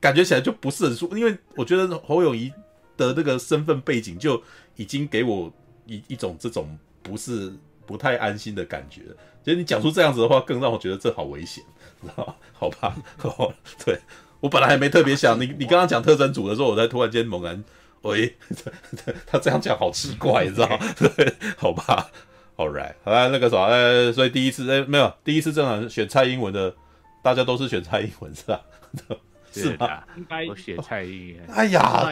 感觉起来就不是很舒服，因为我觉得侯友谊的那个身份背景就已经给我一一种这种不是不太安心的感觉。其实你讲出这样子的话，更让我觉得这好危险，知道吗？好吧，对，我本来还没特别想，你你刚刚讲特征组的时候，我才突然间猛然，喂，他这样讲好奇怪，你知道吗？对，好吧，All right，好来那个啥，呃，所以第一次，哎，没有，第一次正常选蔡英文的，大家都是选蔡英文是吧？是吗？应该我选蔡英文。哎呀，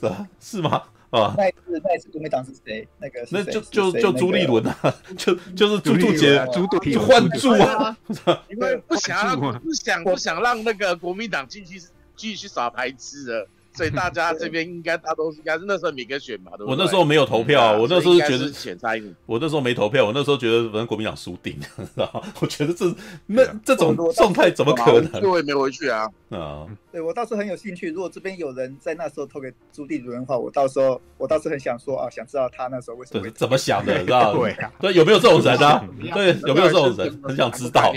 是啊，是吗？啊，那一次那一次国民党是谁？那个那就就就朱立伦啊，就就是朱朱杰，朱杜就 换柱啊，因为不想不想不想让那个国民党进去继续耍牌子的。所以大家这边应该大多数应该是那时候每个选嘛，对不对？我那时候没有投票，我那时候觉得选蔡英文。我那时候没投票，我那时候觉得反正国民党输定，知道我觉得这 那这种状态怎么可能？我也没回去啊。啊，对我倒是很有兴趣。如果这边有人在那时候投给朱立伦的话，我到时候我倒是很想说啊，想知道他那时候为什么怎么想的，知道对对，有没有这种人啊？对，有没有这种人？很想知道。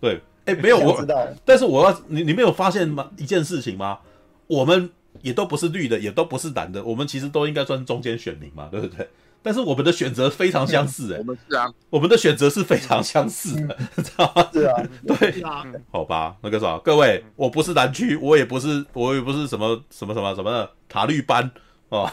对，哎，没有我，知道但是我要你，你没有发现吗？一件事情吗？我们。也都不是绿的，也都不是蓝的，我们其实都应该算中间选民嘛，对不对？但是我们的选择非常相似，哎，我们是啊，我们的选择是非常相似的，知道吗？是啊，对啊，好吧，那个啥，各位，我不是蓝区，我也不是，我也不是什么什么什么什么的塔绿班。哦，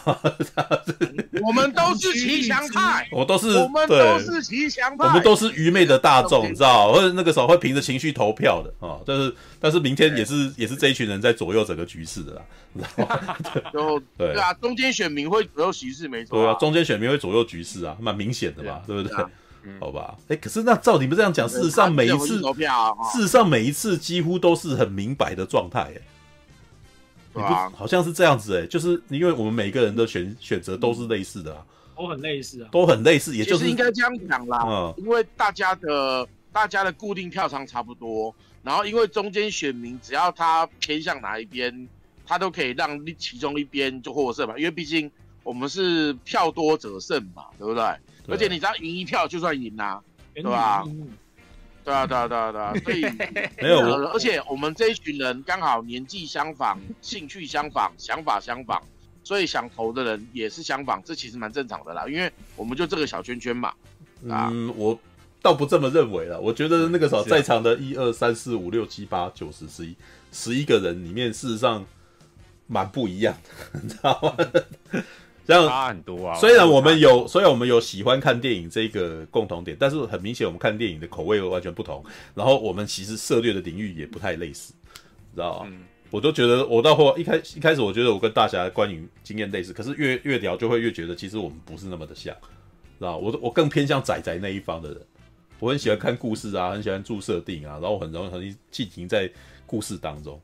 我们都是骑墙派，我都是，我们都是骑墙派，我们都是愚昧的大众，你知道，或者那个时候会凭着情绪投票的啊，但是但是明天也是也是这一群人在左右整个局势的啦，你知道吗？就对。对啊，中间选民会左右局势，没错，对啊，中间选民会左右局势啊，蛮明显的嘛，对不对？好吧，哎，可是那照你们这样讲，事实上每一次投票，事实上每一次几乎都是很明白的状态，哎。啊，好像是这样子哎，就是因为我们每个人的选选择都是类似的啊，都很类似啊，都很类似，也就是应该这样讲啦，嗯，因为大家的大家的固定票仓差不多，然后因为中间选民只要他偏向哪一边，他都可以让其中一边就获胜嘛，因为毕竟我们是票多者胜嘛，对不对？对，而且你只要赢一票就算赢啦，对吧？对啊，对啊，对啊，对啊，所以没有，而且我们这一群人刚好年纪相仿，兴趣相仿，想法相仿，所以想投的人也是相仿，这其实蛮正常的啦，因为我们就这个小圈圈嘛。啊、嗯，我倒不这么认为了，我觉得那个时候在场的一二三四五六七八九十十一十一个人里面，事实上蛮不一样的，你知道吗？这样差很多啊！虽然我们有，虽然我们有喜欢看电影这个共同点，但是很明显我们看电影的口味完全不同。然后我们其实涉猎的领域也不太类似，知道吗？嗯、我都觉得我到后一开一开始我觉得我跟大侠观影经验类似，可是越越聊就会越觉得其实我们不是那么的像，知道吗？我我更偏向仔仔那一方的人，我很喜欢看故事啊，很喜欢注设定啊，然后我很容易很浸情在故事当中，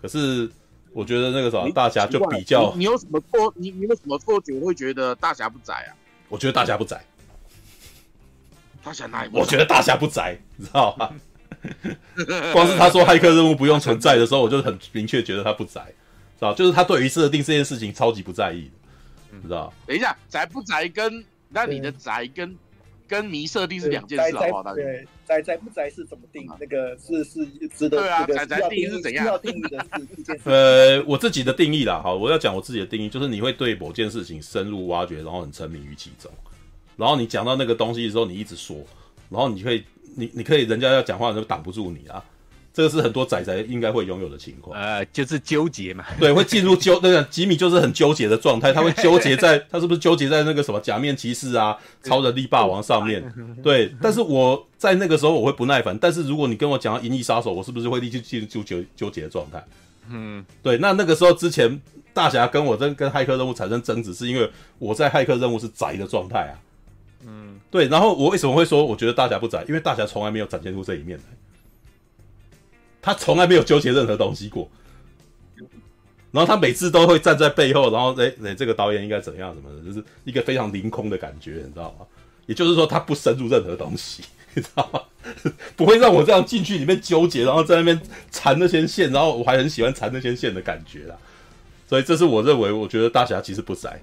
可是。我觉得那个什么大侠就比较，你有什么错？你你有什么错觉会觉得大侠不宅啊？我觉得大侠不宅，大侠哪里？我觉得大侠不宅，你知道吗？光是他说骇客任务不用存在的时候，我就很明确觉得他不宅，知道？就是他对于设定这件事情超级不在意，知道？等一下，宅不宅跟那你的宅跟。跟迷设定是两件事，好不好？大家对，宅宅不宅是怎么定？那个是是值得对啊，宅宅定义是怎样？要定义的是呃，我自己的定义啦，好，我要讲我自己的定义，就是你会对某件事情深入挖掘，然后很沉迷于其中，然后你讲到那个东西的时候，你一直说，然后你可以，你你可以，人家要讲话就挡不住你啊。这个是很多仔仔应该会拥有的情况，呃，就是纠结嘛，对，会进入纠那个吉米就是很纠结的状态，他会纠结在，他是不是纠结在那个什么假面骑士啊、超人力霸王上面？对，但是我在那个时候我会不耐烦，但是如果你跟我讲到银翼杀手，我是不是会立即进入纠纠纠结的状态？嗯，对，那那个时候之前大侠跟我跟跟骇客任务产生争执，是因为我在骇客任务是宅的状态啊，嗯，对，然后我为什么会说我觉得大侠不宅？因为大侠从来没有展现出这一面来。他从来没有纠结任何东西过，然后他每次都会站在背后，然后诶诶，这个导演应该怎样什么的，就是一个非常凌空的感觉，你知道吗？也就是说，他不深入任何东西，你知道吗？不会让我这样进去里面纠结，然后在那边缠那些线，然后我还很喜欢缠那些线的感觉啦。所以这是我认为，我觉得大侠其实不宅，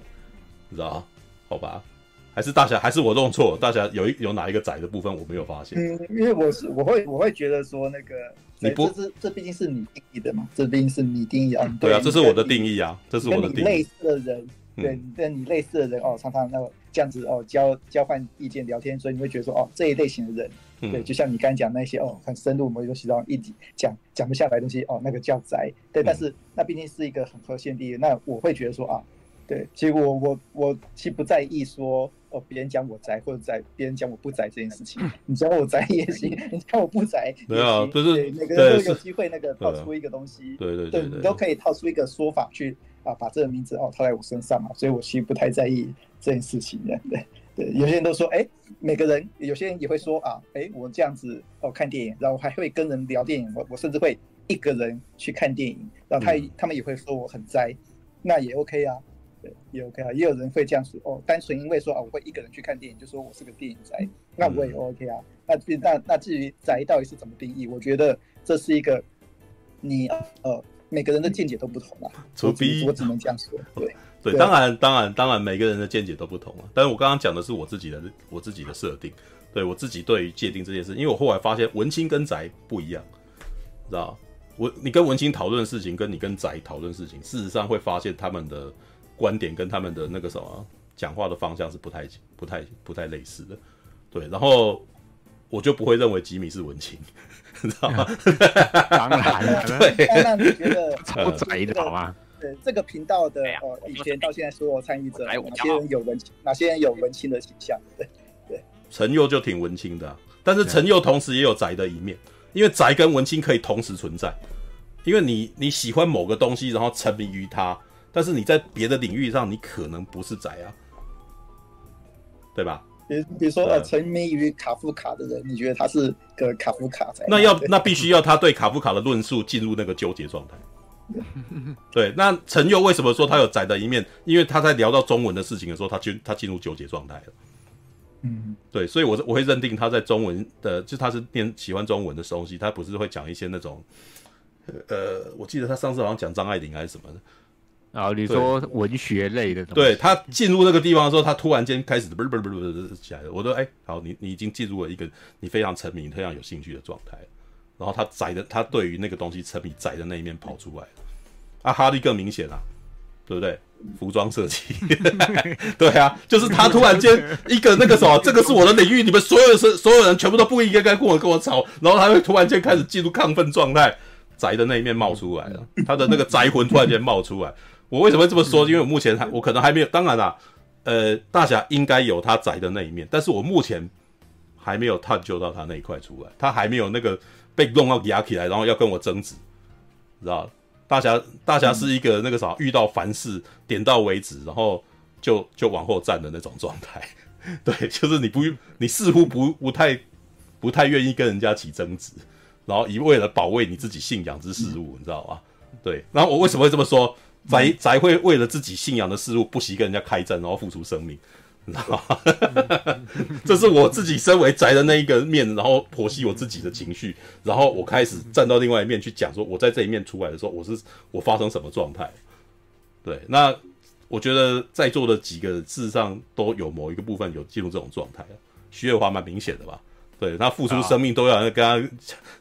你知道吗？好吧。还是大侠，还是我弄错？大侠有一有哪一个窄的部分我没有发现？嗯，因为我是我会我会觉得说那个你不这这毕竟是你定义的嘛，这毕竟是你定义啊。对啊，这是我的定义啊，这是我的定义。类似的人，对，跟你类似的人哦，常常那个这样子哦交交换意见聊天，所以你会觉得说哦这一类型的人，对，就像你刚才讲那些哦很深入某一个东西，然后一讲讲不下来的东西哦，那个叫宅。对，但是那毕竟是一个很核心的定义，那我会觉得说啊。对，其实我我我其实不在意说哦，别人讲我宅或者在别人讲我不宅这件事情。你讲我宅也行，你讲我不宅也行。每个人都有机会那个套出一个东西。对对对，你都可以套出一个说法去啊，把这个名字哦套在我身上嘛。所以我其实不太在意这件事情的。对对，有些人都说，哎，每个人有些人也会说啊，哎，我这样子哦看电影，然后还会跟人聊电影，我我甚至会一个人去看电影，然后他他们也会说我很宅，那也 OK 啊。也 OK 啊，也有人会这样说哦，单纯因为说啊，我会一个人去看电影，就说我是个电影宅，那我也 OK 啊。那那那至于宅到底是怎么定义，我觉得这是一个你呃每个人的见解都不同啊。除非我只能这样说，对 对，当然当然当然每个人的见解都不同啊。但是我刚刚讲的是我自己的我自己的设定，对我自己对于界定这件事，因为我后来发现文青跟宅不一样，知道我你跟文青讨论事情，跟你跟宅讨论事情，事实上会发现他们的。观点跟他们的那个什么讲话的方向是不太、不太、不太类似的，对。然后我就不会认为吉米是文青，你知道吗？当然，对。那你觉得超宅的好吗？对这个频道的呃，以前到现在所有参与者，哪些人有文青？哪些人有文青的形象？对对。陈佑就挺文青的，但是陈佑同时也有宅的一面，因为宅跟文青可以同时存在，因为你你喜欢某个东西，然后沉迷于它。但是你在别的领域上，你可能不是宅啊，对吧？比比如说呃，沉迷于卡夫卡的人，你觉得他是个卡夫卡宅？那要那必须要他对卡夫卡的论述进入那个纠结状态。对，那陈佑为什么说他有宅的一面？因为他在聊到中文的事情的时候，他就他进入纠结状态了。嗯，对，所以我我会认定他在中文的，就他是念喜欢中文的东西，他不是会讲一些那种，呃，我记得他上次好像讲张爱玲还是什么的。啊，你说文学类的东西，对，他进入那个地方的时候，他突然间开始不是不是不是不是起来了。我说，哎，好，你你已经进入了一个你非常沉迷、非常有兴趣的状态。然后他宅的，他对于那个东西沉迷宅的那一面跑出来了。啊，哈利更明显啊，对不对？服装设计，对啊，就是他突然间一个那个什么，这个是我的领域，你们所有是所有人全部都不应该跟我跟我吵。然后他会突然间开始进入亢奋状态，宅的那一面冒出来了，他的那个宅魂突然间冒出来。我为什么会这么说？因为我目前还我可能还没有，当然啦，呃，大侠应该有他宅的那一面，但是我目前还没有探究到他那一块出来，他还没有那个被弄到压起来，然后要跟我争执，知道？大侠大侠是一个那个啥，遇到凡事点到为止，然后就就往后站的那种状态，对，就是你不你似乎不不太不太愿意跟人家起争执，然后以为了保卫你自己信仰之事物，你知道吧？对，然后我为什么会这么说？宅宅会为了自己信仰的事物不惜跟人家开战，然后付出生命，你知道吗？这是我自己身为宅的那一个面，然后剖析我自己的情绪，然后我开始站到另外一面去讲说，我在这一面出来的时候，我是我发生什么状态？对，那我觉得在座的几个事实上都有某一个部分有进入这种状态，徐月华蛮明显的吧？对，他付出生命都要跟他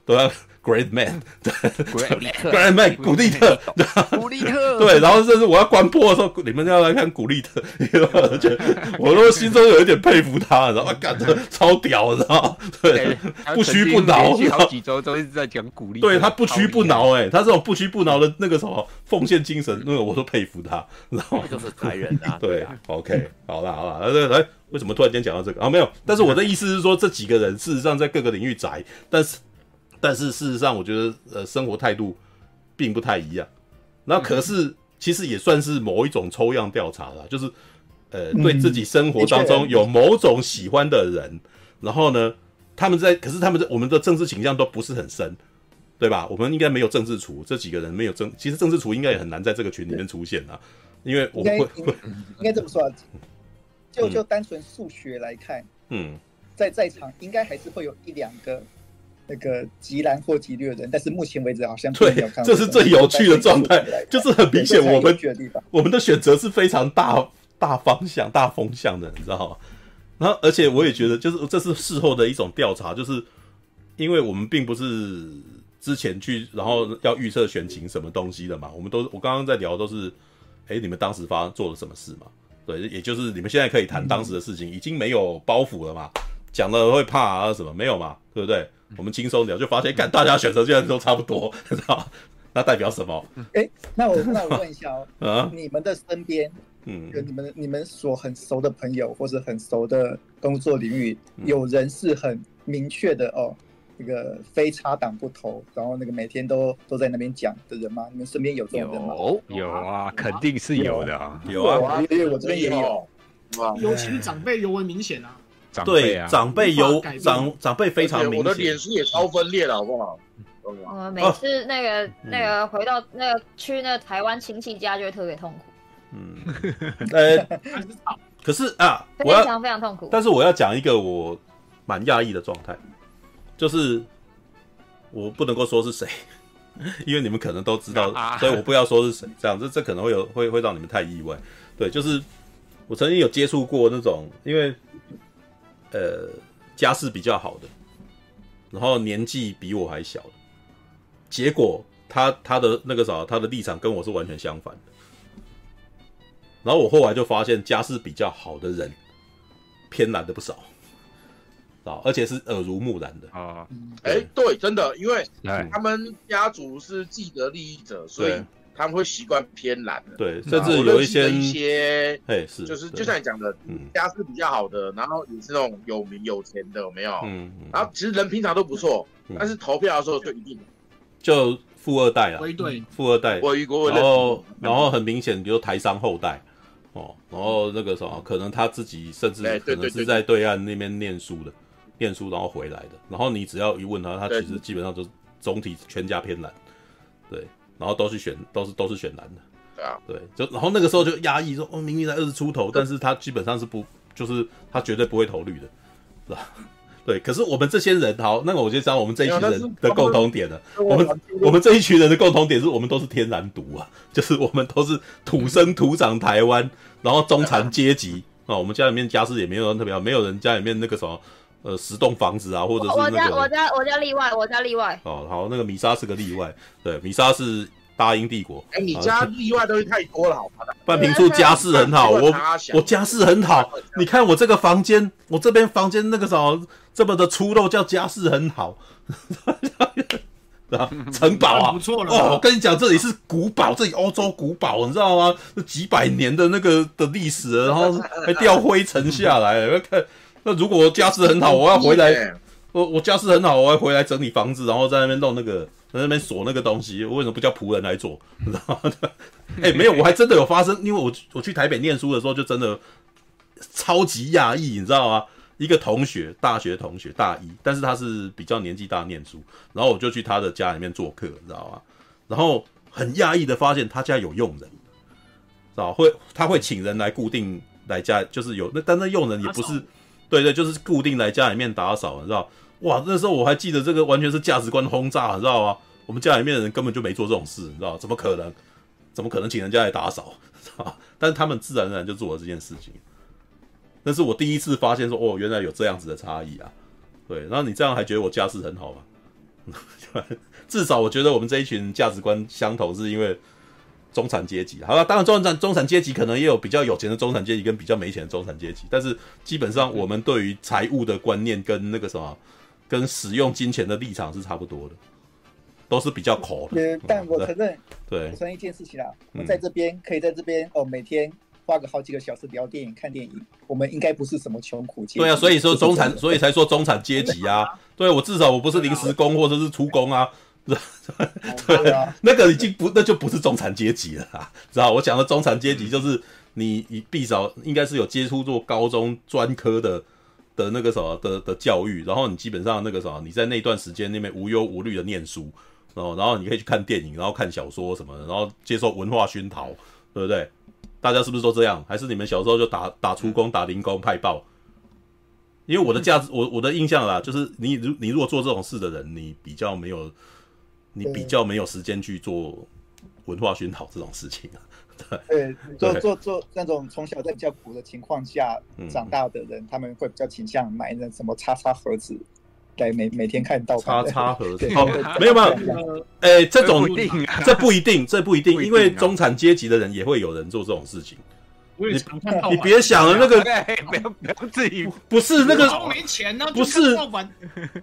都要。Great man，对，Great man，古力特，古力特，对，然后这是我要关播的时候，你们要来看古力特，我觉得我都心中有一点佩服他，然后干的超屌，然后对，不屈不挠，好几周都一直在讲古力，对他不屈不挠，哎，他这种不屈不挠的那个什么奉献精神，那个我都佩服他，然后就是才人啊，对，OK，好了好了，来来，为什么突然间讲到这个啊？没有，但是我的意思是说，这几个人事实上在各个领域宅，但是。但是事实上，我觉得呃，生活态度并不太一样。那可是其实也算是某一种抽样调查了，就是呃，对自己生活当中有某种喜欢的人，然后呢，他们在可是他们的我们的政治倾向都不是很深，对吧？我们应该没有政治厨，这几个人没有政，其实政治厨应该也很难在这个群里面出现啊，因为我会应该这么说，就就单纯数学来看，嗯。在在场应该还是会有一两个那个极蓝或极绿的人，但是目前为止好像对，这是最有趣的状态，就是很明显我们我们的选择是非常大大方向、大风向的，你知道吗？然后，而且我也觉得，就是这是事后的一种调查，就是因为我们并不是之前去，然后要预测选情什么东西的嘛。我们都我刚刚在聊都是，哎，你们当时发生做了什么事嘛？对，也就是你们现在可以谈当时的事情，已经没有包袱了嘛，讲了会怕啊什么没有嘛？对不对？我们轻松聊，就发现，干大家选择居然都差不多，知道？那代表什么？哎，那我那我问一下哦，啊，你们的身边。嗯，就你们你们所很熟的朋友，或者很熟的工作领域，有人是很明确的哦，那个非插党不投，然后那个每天都都在那边讲的人吗？你们身边有这种人吗？有有啊，肯定是有的，有啊，因为我这边也有，尤其是长辈尤为明显啊。对，长辈有长长辈非常明显，我的脸书也超分裂了，好不好？我每次那个那个回到那个去那个台湾亲戚家，就会特别痛苦。嗯，呃，可是啊，非常非常痛苦。但是我要讲一个我蛮讶异的状态，就是我不能够说是谁，因为你们可能都知道，所以我不要说是谁。这样，这这可能会有会会让你们太意外。对，就是我曾经有接触过那种，因为呃家世比较好的，然后年纪比我还小的，结果他他的那个啥，他的立场跟我是完全相反的。然后我后来就发现，家世比较好的人偏蓝的不少，啊，而且是耳濡目染的啊。哎，对，真的，因为他们家族是既得利益者，所以他们会习惯偏蓝的。对，甚至有一些一些，哎，是，就是就像你讲的，家世比较好的，然后也是那种有名有钱的，有没有？嗯。然后其实人平常都不错，但是投票的时候就一定。就富二代啊，对，富二代，然后然后很明显，比如台商后代。哦，然后那个什么，可能他自己甚至可能是在对岸那边念书的，念书然后回来的。然后你只要一问他，他其实基本上都是总体全家偏蓝，对，然后都是选都是都是选蓝的，对啊，对，就然后那个时候就压抑说，哦，明明才二十出头，但是他基本上是不，就是他绝对不会投绿的，是吧？对，可是我们这些人，好，那个我就知道我们这一群人的共同点了。我们我们这一群人的共同点是我们都是天然独啊，就是我们都是土生土长台湾，然后中产阶级啊。我们家里面家世也没有人特别好，没有人家里面那个什么呃十栋房子啊，或者是那个。我家我家我家例外，我家例外。哦，好，那个米莎是个例外，对，米莎是。大英帝国，哎，你家例外东西太多了，好吗？半平处家世很好，我我家世很好。你看我这个房间，我这边房间那个什么这么的粗陋，叫家世很好，啊，城堡啊，不错了。哦，我跟你讲，这里是古堡，这里欧洲古堡，你知道吗？几百年的那个的历史，然后还掉灰尘下来。看，那如果我家世很好，我要回来，我我家世很好，我要回来整理房子，然后在那边弄那个。在那边锁那个东西，我为什么不叫仆人来做？你知道吗？哎、欸，没有，我还真的有发生，因为我我去台北念书的时候，就真的超级压抑，你知道吗？一个同学，大学同学，大一，但是他是比较年纪大念书，然后我就去他的家里面做客，你知道吗？然后很讶异的发现他家有佣人，知道会他会请人来固定来家，就是有那但那佣人也不是，对对，就是固定来家里面打扫，你知道。哇，那时候我还记得这个完全是价值观轰炸，你知道吗？我们家里面的人根本就没做这种事，你知道？怎么可能？怎么可能请人家来打扫？但是他们自然而然就做了这件事情。那是我第一次发现说，哦，原来有这样子的差异啊。对，然后你这样还觉得我家世很好吗？至少我觉得我们这一群价值观相同，是因为中产阶级。好了，当然中产中产阶级可能也有比较有钱的中产阶级跟比较没钱的中产阶级，但是基本上我们对于财务的观念跟那个什么。跟使用金钱的立场是差不多的，都是比较抠的。但我承认，对，我承认一件事情啦，我们在这边可以在这边哦，每天花个好几个小时聊电影、看电影，我们应该不是什么穷苦阶级。对啊，所以说中产，所以才说中产阶级啊。对，我至少我不是临时工或者是出工啊。对啊，那个已经不，那就不是中产阶级了啊。知道我讲的中产阶级就是你，你必少应该是有接触过高中专科的。的那个什么的的教育，然后你基本上那个什么，你在那段时间那边无忧无虑的念书，然后然后你可以去看电影，然后看小说什么的，然后接受文化熏陶，对不对？大家是不是都这样？还是你们小时候就打打出工、打零工、派报？因为我的价值，我我的印象啦，就是你如你如果做这种事的人，你比较没有，你比较没有时间去做文化熏陶这种事情啊。对，做做做那种从小在比较苦的情况下长大的人，嗯、他们会比较倾向买那什么叉叉盒子，来每每天看盗版。叉叉盒子，哦，没有没有，哎、欸，这种不这不一定，这不一定，因为中产阶级的人也会有人做这种事情。你你别想了，那个 不要不要自己不是那个没钱呢，不是。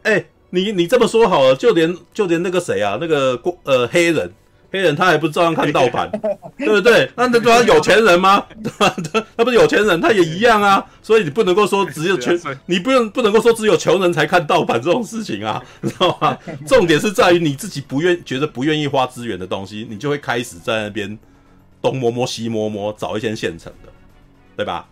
哎，你你这么说好了，就连就连那个谁啊，那个过呃黑人。黑人他还不照样看盗版，对不对？那那他有钱人吗？他 他不是有钱人，他也一样啊。所以你不能够说只有穷，你不用不能够说只有穷人才看盗版这种事情啊，知道吗？重点是在于你自己不愿觉得不愿意花资源的东西，你就会开始在那边东摸摸西摸摸找一些现成的，对吧？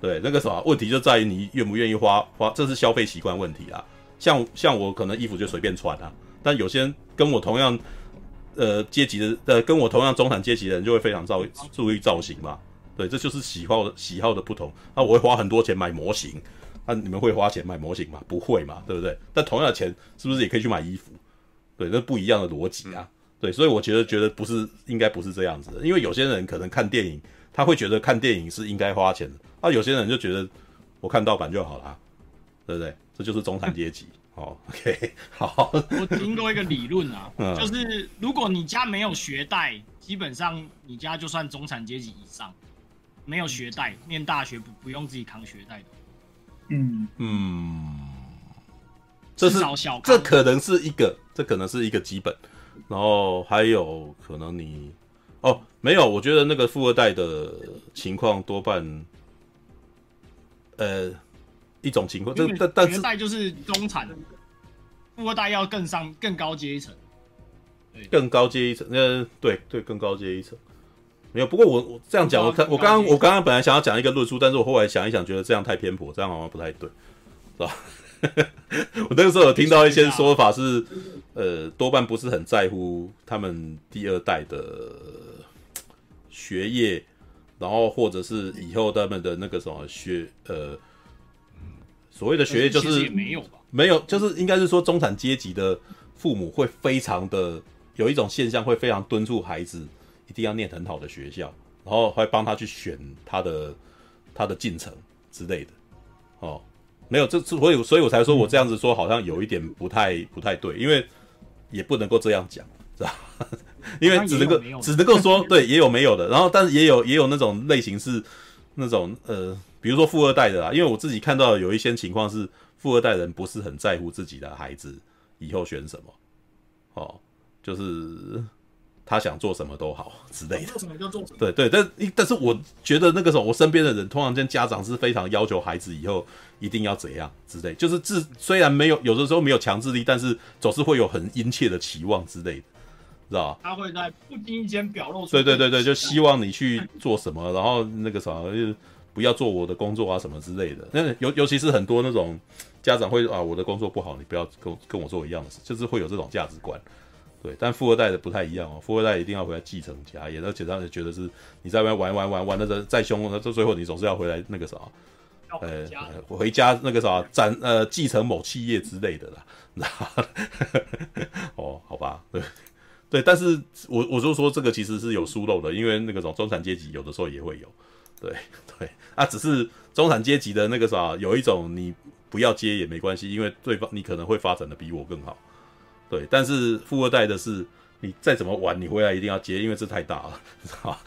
对，那个什么问题就在于你愿不愿意花花，这是消费习惯问题啊。像像我可能衣服就随便穿啊，但有些人跟我同样。呃，阶级的呃，跟我同样中产阶级的人就会非常造注意造型嘛，对，这就是喜好的喜好的不同。那我会花很多钱买模型，那你们会花钱买模型吗？不会嘛，对不对？但同样的钱是不是也可以去买衣服？对，那不一样的逻辑啊。对，所以我觉得觉得不是应该不是这样子的，因为有些人可能看电影，他会觉得看电影是应该花钱的，那有些人就觉得我看盗版就好了，对不对？这就是中产阶级。哦，OK，好。我听过一个理论啊，嗯、就是如果你家没有学贷，基本上你家就算中产阶级以上，没有学贷，念大学不不用自己扛学贷的。嗯嗯，这是这可能是一个，这可能是一个基本。然后还有可能你哦，没有，我觉得那个富二代的情况多半，呃。一种情况，这但但是，学贷就是中产，富二代要更上更高阶一层，更高阶一层，呃，对对，更高阶一层，没有。不过我我这样讲，我看我刚刚我刚刚本来想要讲一个论述，但是我后来想一想，觉得这样太偏颇，这样好像不太对，是吧？我那个时候有听到一些说法是，呃，多半不是很在乎他们第二代的学业，然后或者是以后他们的那个什么学，呃。所谓的学业就是没有吧？没有，就是应该是说中产阶级的父母会非常的有一种现象，会非常敦促孩子一定要念很好的学校，然后会帮他去选他的他的进程之类的。哦，没有，这所以所以我才说我这样子说好像有一点不太不太对，因为也不能够这样讲，是吧？因为只能够只能够说对，也有没有的，然后但是也有也有那种类型是那种呃。比如说富二代的啦，因为我自己看到有一些情况是富二代人不是很在乎自己的孩子以后选什么，哦，就是他想做什么都好之类的。做什么就做什么。对对，但但是我觉得那个时候我身边的人，通常间家长是非常要求孩子以后一定要怎样之类，就是自虽然没有有的时候没有强制力，但是总是会有很殷切的期望之类的，知道吧？他会在不经意间表露出。对对对对，就希望你去做什么，然后那个啥就。不要做我的工作啊，什么之类的。那尤尤其是很多那种家长会啊，我的工作不好，你不要跟跟我做一样的事，就是会有这种价值观。对，但富二代的不太一样哦，富二代一定要回来继承家业，而且让人觉得是你在外面玩玩玩玩的再凶，那到最后你总是要回来那个啥，呃，回家那个啥，展呃继承某企业之类的啦。哦，好吧，对对，但是我我就说这个其实是有疏漏的，因为那个种中产阶级有的时候也会有。对对啊，只是中产阶级的那个啥，有一种你不要接也没关系，因为对方你可能会发展的比我更好。对，但是富二代的是，你再怎么玩，你回来一定要接，因为这太大了，知道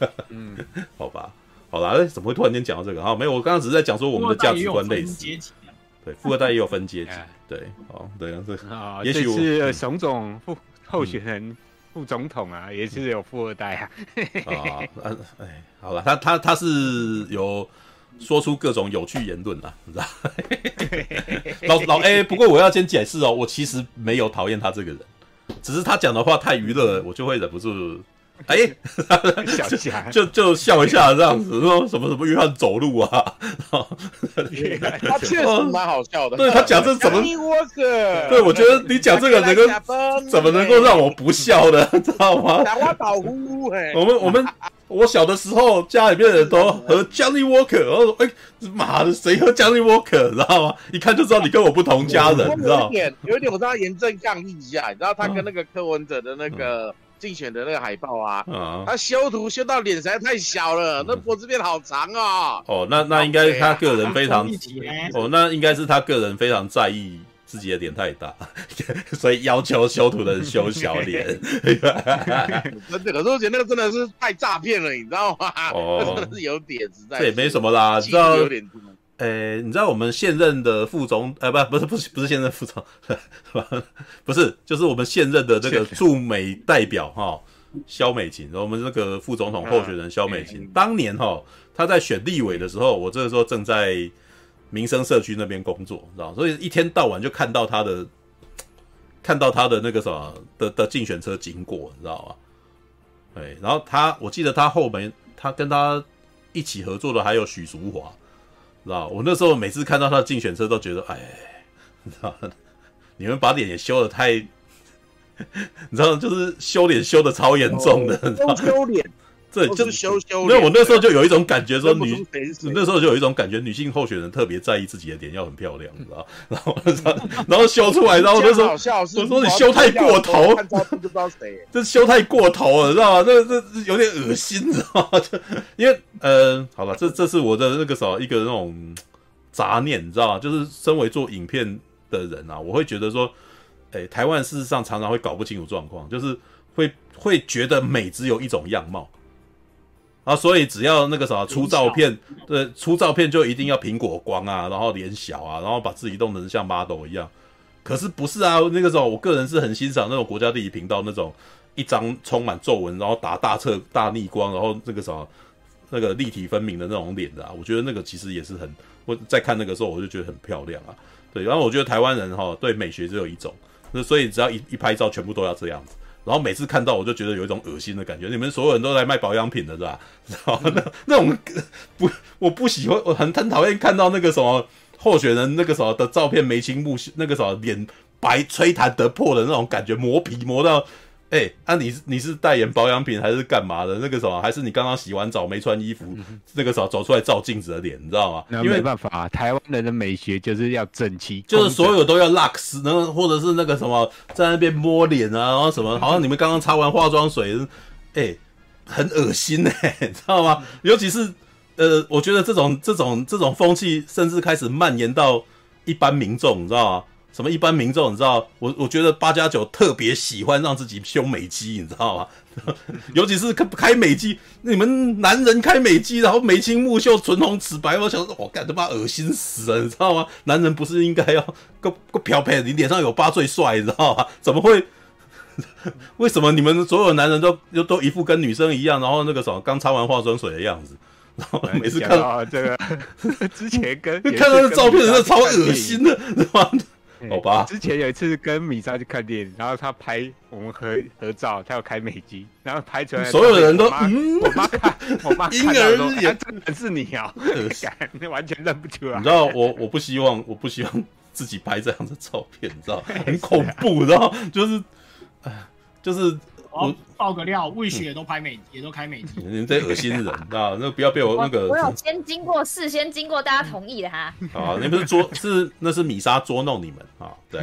吧？嗯，好吧，好啦，怎么会突然间讲到这个？啊，没有，我刚刚只是在讲说我们的价值观类似。对，富二代也有分阶级。对，哦，对啊，对啊，也许是熊总副候选人。副总统啊，也是有富二代啊。啊，哎，好了，他他他是有说出各种有趣言论啊，你知道？老老哎，不过我要先解释哦，我其实没有讨厌他这个人，只是他讲的话太娱乐，我就会忍不住。哎，笑一下，就就笑一下这样子，说什么什么约翰走路啊，他确实蛮好笑的。对他讲这怎么？对，我觉得你讲这个能够怎么能够让我不笑的，知道吗？我们我们我小的时候家里面的人都喝 Johnny Walker，然后说：“哎、欸，妈的，谁喝 Johnny Walker？” 知道吗？一看就知道你跟我不同家人，你知道？有一点，有一点，我知道严正抗议一下，你知道他跟那个柯文哲的那个竞选的那个海报啊，嗯、他修图修到脸实在太小了，那脖子变好长啊、哦！哦，那那应该他个人非常哦，那应该是他个人非常在意。自己的脸太大，所以要求修图的人修小脸。真的，可是我觉得那个真的是太诈骗了，你知道吗？哦，真的是有点实在。这也没什么啦，你知道？诶，你知道我们现任的副总，呃，不，不是，不是，不是现任副总，不是，就是我们现任的这个驻美代表哈，萧美琴，我们这个副总统候选人肖美琴，当年哈，他在选立委的时候，我这个时候正在。民生社区那边工作，知道，所以一天到晚就看到他的，看到他的那个什么的的竞选车经过，你知道吗？对，然后他，我记得他后面，他跟他一起合作的还有许淑华，知道，我那时候每次看到他的竞选车都觉得，哎，你知道，你们把脸也修的太，你知道，就是修脸修的超严重的，修脸。对，就是羞羞。那我那时候就有一种感觉，说女那时候就有一种感觉，女性候选人特别在意自己的脸要很漂亮，你知道？然后 然后修出来，然后那时候我说你修太过头，这修太过头了，知道吗？这这有点恶心，知道吗？就因为呃，好吧，这这是我的那个什么一个那种杂念，你知道吗？就是身为做影片的人啊，我会觉得说，哎，台湾事实上常常会搞不清楚状况，就是会会觉得美只有一种样貌。啊，所以只要那个啥出照片，对，出照片就一定要苹果光啊，然后脸小啊，然后把自己弄得像 model 一样。可是不是啊？那个时候我个人是很欣赏那种国家地理频道那种一张充满皱纹，然后打大侧大逆光，然后那个啥那个立体分明的那种脸的啊。我觉得那个其实也是很，我在看那个时候我就觉得很漂亮啊。对，然后我觉得台湾人哈对美学只有一种，那所以只要一一拍照，全部都要这样子。然后每次看到我就觉得有一种恶心的感觉，你们所有人都来卖保养品的是吧？然后那那种不，我不喜欢，我很很讨厌看到那个什么候选人那个什么的照片眉清目秀，那个什么脸白吹弹得破的那种感觉，磨皮磨到。哎、欸，啊你，是你是代言保养品还是干嘛的？那个什么，还是你刚刚洗完澡没穿衣服，嗯、那个时候走出来照镜子的脸，你知道吗？那没办法，台湾人的美学就是要整齐，就是所有都要 lux，然后或者是那个什么在那边摸脸啊，然后什么，好像你们刚刚擦完化妆水，哎、欸，很恶心哎、欸，知道吗？尤其是呃，我觉得这种这种这种风气，甚至开始蔓延到一般民众，你知道吗？什么一般民众，你知道？我我觉得八加九特别喜欢让自己修美肌，你知道吗？尤其是开开美肌，你们男人开美肌，然后眉清目秀、唇红齿白，我想说，我干他妈恶心死了，你知道吗？男人不是应该要够够漂配？你脸上有疤最帅，你知道吗？怎么会？为什么你们所有男人都都都一副跟女生一样，然后那个什么刚擦完化妆水的样子？然后每次看到这个 之前跟看到那照片，真的超恶心的，知道吗？好吧，之前有一次跟米莎去看电影，然后他拍我们合合照，他要开美机，然后拍出来，所有人都，我妈看，我妈婴儿也真的是你啊，你完全认不出来。你知道我我不希望，我不希望自己拍这样的照片，你知道，很恐怖，你知道，就是，哎，就是。我爆个料，魏雪也都拍美，嗯、也都开美肌。你们这恶心人 啊！那不要被我那个我。我有先经过事先经过大家同意的哈。啊，那不是捉是那是米莎捉弄你们啊？对。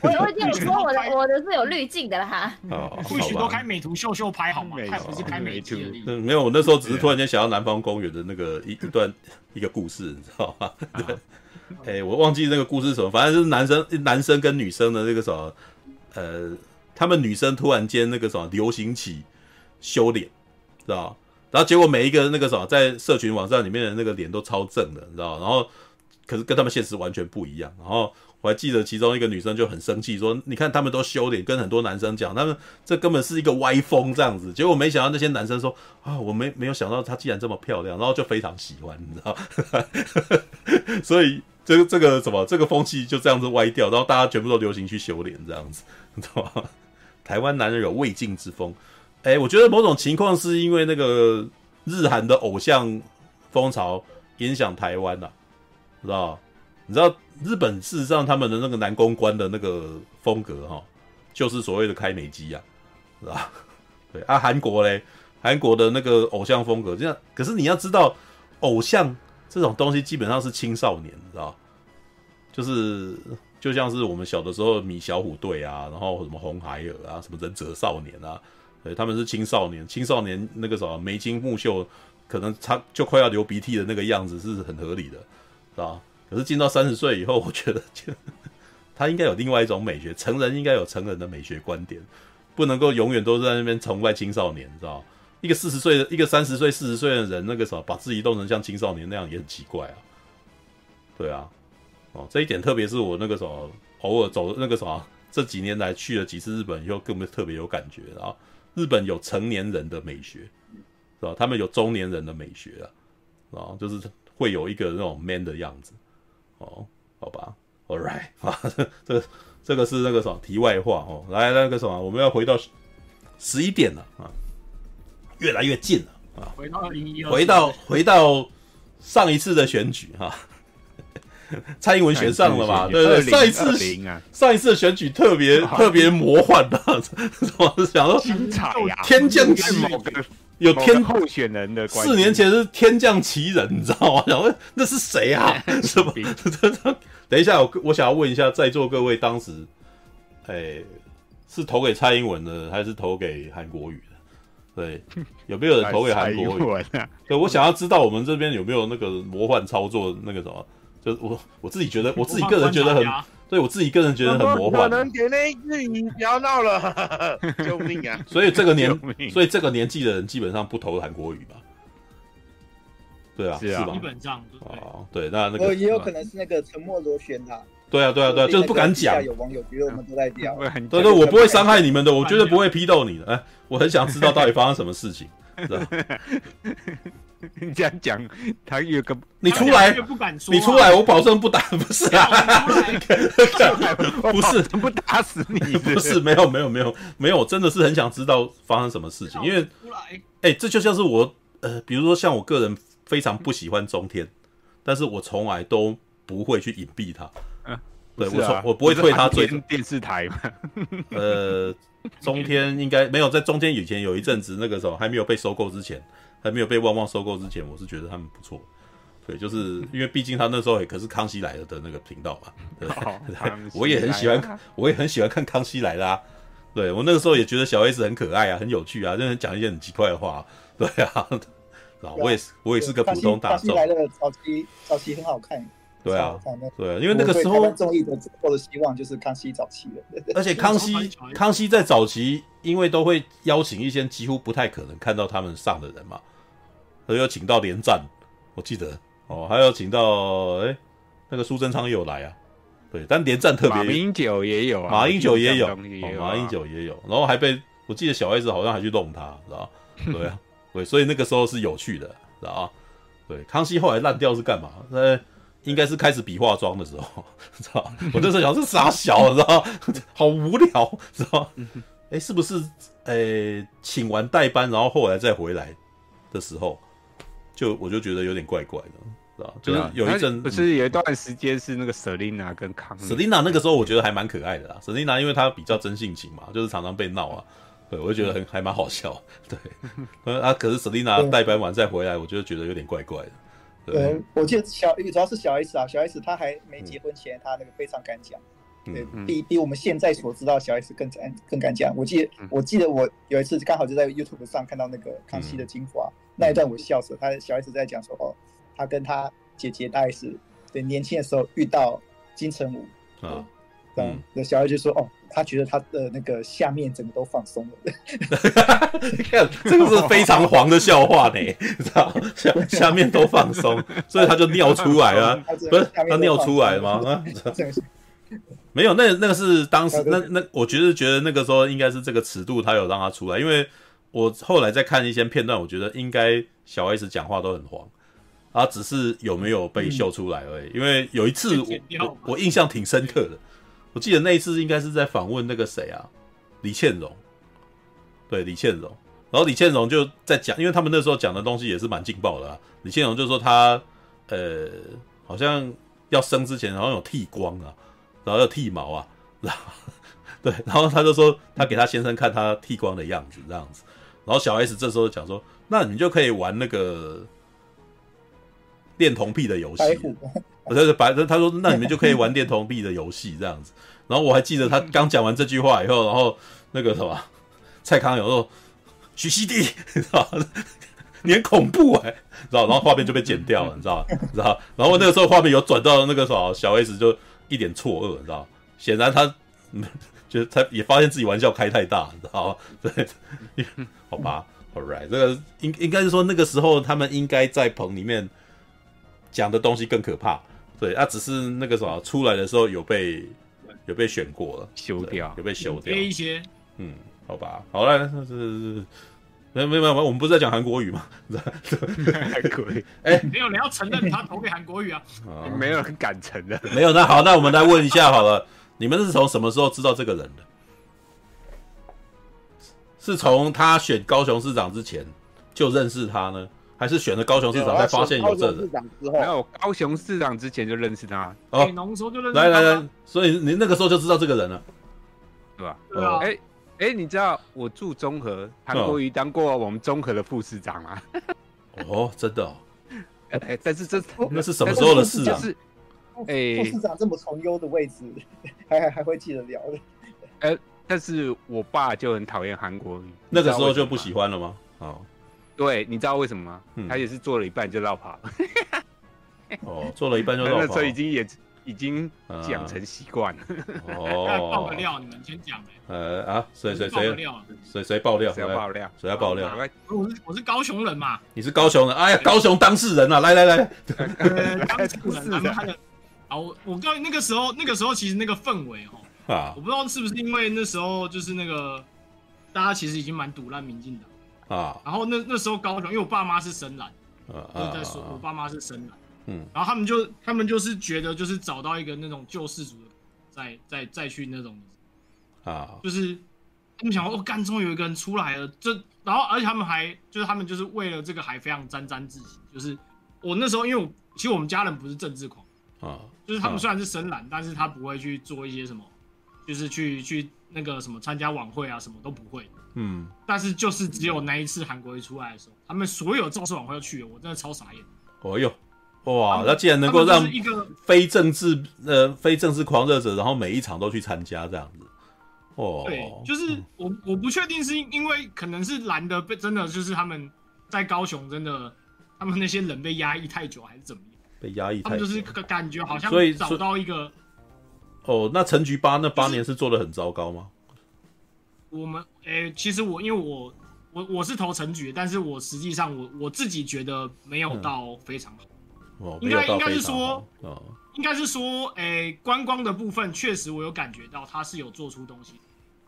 我我跟你说，我的我的是有滤镜的哈。哦，魏雪都开美图秀秀拍好吗？他不是开美图。嗯，没有，我那时候只是突然间想到南方公园的那个一一段一个故事，你知道吗？对。哎、欸，我忘记那个故事是什么，反正就是男生男生跟女生的那个什么，呃。他们女生突然间那个什么流行起修脸，知道？然后结果每一个那个什么在社群网站里面的那个脸都超正的，你知道？然后可是跟他们现实完全不一样。然后我还记得其中一个女生就很生气，说：“你看他们都修脸，跟很多男生讲，他们这根本是一个歪风这样子。”结果没想到那些男生说：“啊，我没没有想到她竟然这么漂亮，然后就非常喜欢，你知道？”所以这个这个什么这个风气就这样子歪掉，然后大家全部都流行去修脸这样子，你知道吗？台湾男人有魏晋之风，哎、我觉得某种情况是因为那个日韩的偶像风潮影响台湾呐、啊，知道？你知道日本事实上他们的那个男公关的那个风格哈，就是所谓的开美肌呀，是吧？对啊，韩国嘞，韩国的那个偶像风格这样。可是你要知道，偶像这种东西基本上是青少年，你知道？就是就像是我们小的时候米小虎队啊，然后什么红孩儿啊，什么忍者少年啊，对，他们是青少年，青少年那个什么眉清目秀，可能他就快要流鼻涕的那个样子是很合理的，是吧？可是进到三十岁以后，我觉得就他应该有另外一种美学，成人应该有成人的美学观点，不能够永远都在那边崇拜青少年，知道？一个四十岁的，一个三十岁、四十岁的人，那个什么，把自己弄成像青少年那样也很奇怪啊。对啊，哦，这一点特别是我那个什么，偶尔走那个什么，这几年来去了几次日本以后，更特别有感觉啊。日本有成年人的美学，是吧？他们有中年人的美学啊，啊，就是会有一个那种 man 的样子。哦，好吧，All right，啊，这个这个是那个什么题外话哦。来，那个什么，我们要回到十一点了啊，越来越近了啊。回到回到回到上一次的选举哈、啊，蔡英文选上了嘛？对对，上一次上一次的选举特别特别魔幻的，我是想说精彩呀，天降奇有天候选人的，四年前是天降奇人，你知道吗？想问那是谁啊？什么？等一下，我我想要问一下在座各位，当时，哎、欸，是投给蔡英文的，还是投给韩国瑜的？对，有没有人投给韩国语？对，我想要知道我们这边有没有那个魔幻操作，那个什么？就我我自己觉得，我自己个人觉得很。对我自己个人觉得很魔幻。可能给那一句你不要闹了，救命啊！所以这个年，所以这个年纪的人基本上不投韩国语吧？对啊，是吧，基本上哦，对，那那个也有可能是那个沉默螺旋他。对啊，对啊，对啊，就是不敢讲。有网友觉得我们都在掉。对对，我不会伤害你们的，我绝对不会批斗你的。哎，我很想知道到底发生什么事情。你这样讲，他有个你出来，你出来，我保证不打，不是啊，不是。不打死你，不是没有没有没有没有，真的是很想知道发生什么事情，因为哎，这就像是我呃，比如说像我个人非常不喜欢中天，但是我从来都不会去隐蔽他，对我从我不会退他追电视台嘛，呃，中天应该没有在中天以前有一阵子那个时候还没有被收购之前。还没有被旺旺收购之前，我是觉得他们不错，对，就是因为毕竟他那时候也可是康熙来了的那个频道嘛，对，我也很喜欢，我也很喜欢看康熙来了啊，对我那个时候也觉得小 S 很可爱啊，很有趣啊，就能讲一些很奇怪的话，对啊，然后我也是我也是个普通大众。康熙来了早期早期很好看，对啊，对，因为那个时候综艺的最后的希望就是康熙早期的，而且康熙 康熙在早期，因为都会邀请一些几乎不太可能看到他们上的人嘛。还有请到连战，我记得。哦，还有请到哎、欸，那个苏贞昌也有来啊，对，但连战特别，马英九也有啊，马英九也有，哦，马英九也有，然后还被我记得小 S 好像还去弄他，知道？对啊，对，所以那个时候是有趣的，知道对，康熙后来烂掉是干嘛？呃，应该是开始比化妆的时候，知道我那时候想是傻小，知道好无聊，知道哎、欸，是不是哎、欸，请完代班，然后后来再回来的时候？就我就觉得有点怪怪的，知道？就是有一阵不是有一段时间是那个 Selina 跟康 Selina 那个时候我觉得还蛮可爱的啦。Selina 因为她比较真性情嘛，就是常常被闹啊，对我就觉得很还蛮好笑。对，啊，可是 Selina 代班完再回来，我就觉得有点怪怪的。对，我记得小主要是小 S 啊，小 S 她还没结婚前，她那个非常敢讲，对比比我们现在所知道小 S 更敢更敢讲。我记得我记得我有一次刚好就在 YouTube 上看到那个康熙的精华。那一段我笑死，他小 S 在讲说哦，他跟他姐姐大 S 对年轻的时候遇到金城武。啊，嗯，那小 S 就说哦，他觉得他的那个下面整个都放松了，你 看这个是非常黄的笑话呢，知道下 下面都放松，所以他就尿出来 了，不是他尿出来了吗？啊，没有，那那个是当时那那我觉得觉得那个时候应该是这个尺度，他有让他出来，因为。我后来再看一些片段，我觉得应该小 S 讲话都很黄，啊，只是有没有被秀出来而已。因为有一次我我，我印象挺深刻的，我记得那一次应该是在访问那个谁啊，李倩蓉，对李倩蓉，然后李倩蓉就在讲，因为他们那时候讲的东西也是蛮劲爆的啊。李倩蓉就说她呃好像要生之前好像有剃光啊，然后要剃毛啊，然后对，然后他就说他给他先生看他剃光的样子，这样子。然后小 S 这时候讲说，那你就可以玩那个恋童癖的游戏。我就是白，他说那你们就可以玩恋童癖的游戏这样子。然后我还记得他刚讲完这句话以后，然后那个什么蔡康永说徐熙娣，你知道你很恐怖哎、欸，知道？然后画面就被剪掉了，你知道？你知道？然后那个时候画面有转到那个什么小 S 就一点错愕，你知道？显然他就他也发现自己玩笑开太大，你知道吗？对，好吧，All right，这个应应该是说那个时候他们应该在棚里面讲的东西更可怕，对啊，只是那个什么出来的时候有被有被选过了，修掉，有被修掉一些，嗯，好吧，好了，是是是。没没有没有，我们不是在讲韩国语吗？韩国语，哎，没有人要承认他投给韩国语啊，没有人敢承认。没有，那好，那我们来问一下好了，你们是从什么时候知道这个人的？是从他选高雄市长之前就认识他呢，还是选了高雄市长才发现有这人？没有，高雄市长之前就认识他。哦，农时候就认识。来来来，所以你那个时候就知道这个人了，对吧？对啊。哎。哎，你知道我住中和，韩国瑜当过我们中和的副市长吗？哦，真的。哎，但是这那是什么时候的事啊？就是，哎，副市长这么崇优的位置，还还还会记得聊的。哎，但是我爸就很讨厌韩国瑜，那个时候就不喜欢了吗？哦，对，你知道为什么吗？他也是做了一半就绕跑。哦，做了一半就绕 跑，那车已经也。已经讲成习惯了。哦，爆个料，你们先讲。呃啊，谁谁谁？谁谁爆料？谁要爆料？谁要爆料？我是我是高雄人嘛。你是高雄人？哎呀，高雄当事人啊！来来来，当事人。他的啊，我我告诉你，那个时候那个时候其实那个氛围哦，啊，我不知道是不是因为那时候就是那个大家其实已经蛮堵烂民进党啊。然后那那时候高雄，因为我爸妈是深蓝，啊，在说我爸妈是深蓝。嗯，然后他们就他们就是觉得就是找到一个那种救世主的，再再再去那种啊，就是他们想说，哦，干终于有一个人出来了，这然后而且他们还就是他们就是为了这个还非常沾沾自喜，就是我那时候因为我其实我们家人不是政治狂啊，就是他们虽然是深蓝，但是他不会去做一些什么，就是去去那个什么参加晚会啊，什么都不会，嗯，但是就是只有那一次韩国瑜出来的时候，他们所有造势晚会都去了，我真的超傻眼，哦哟。哇，那既然能够让一个非政治呃非政治狂热者，然后每一场都去参加这样子，哦，对，就是我我不确定是因为可能是蓝的被真的就是他们在高雄真的他们那些人被压抑太久还是怎么样？被压抑太久，他们就是感觉好像找到一个。哦，那陈菊八那八年是做的很糟糕吗？我们诶、欸，其实我因为我我我是投陈局，但是我实际上我我自己觉得没有到非常好。应该应该是说，哦应该是说，诶，观光的部分确实我有感觉到他是有做出东西，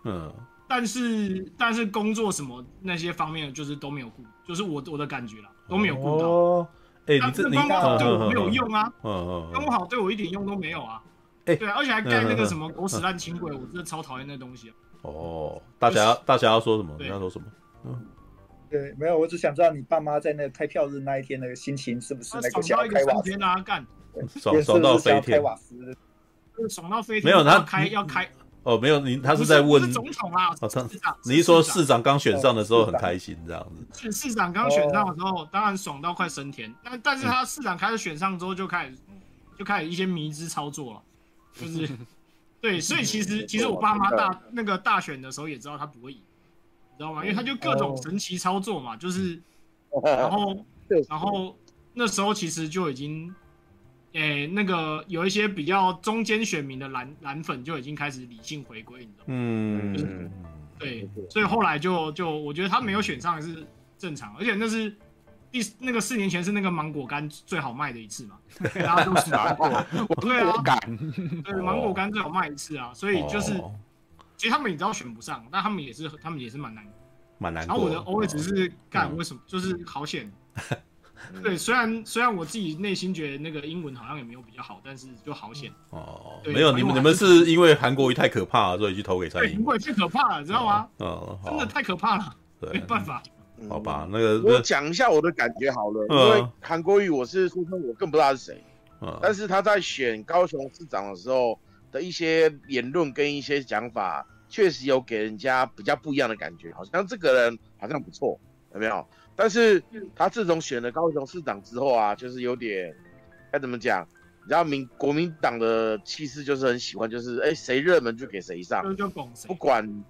嗯，但是但是工作什么那些方面就是都没有顾，就是我我的感觉啦，都没有顾到。哎，你这观光好对我没有用啊，嗯嗯，观光好对我一点用都没有啊，哎，对，而且还盖那个什么狗屎烂轻轨，我真的超讨厌那东西。哦，大侠大侠要说什么？你要说什么？嗯。对，没有，我只想知道你爸妈在那个开票日那一天那个心情是不是那个想要开瓦斯？爽爽到飞天，爽到飞天。没有，他开要开哦，没有，你他是在问总统啊。哦，他你一说市长刚选上的时候很开心这样子？市长刚选上的时候，当然爽到快升天。但但是他市长开始选上之后，就开始就开始一些迷之操作了，就是对，所以其实其实我爸妈大那个大选的时候也知道他不会赢。你知道吗？因为他就各种神奇操作嘛，就是，然后，然后那时候其实就已经，诶，那个有一些比较中间选民的蓝蓝粉就已经开始理性回归，你知道吗？嗯，对，所以后来就就我觉得他没有选上还是正常，而且那是第那个四年前是那个芒果干最好卖的一次嘛，大家都是芒果，对啊，对，芒果干最好卖一次啊，所以就是。其实他们也知道选不上，但他们也是，他们也是蛮难，蛮难。然后我的 OS 只是干为什么，就是好险。对，虽然虽然我自己内心觉得那个英文好像也没有比较好，但是就好险。哦，没有，你们你们是因为韩国瑜太可怕了，所以去投给蔡英文。韩国瑜太可怕了，知道吗？哦，真的太可怕了，没办法。好吧，那个我讲一下我的感觉好了，因为韩国瑜我是出生，我更不知道他是谁。嗯，但是他在选高雄市长的时候。的一些言论跟一些讲法，确实有给人家比较不一样的感觉，好像这个人好像不错，有没有？但是他自从选了高雄市长之后啊，就是有点该怎么讲？你知道民国民党的气势就是很喜欢，就是哎谁热门就给谁上，不管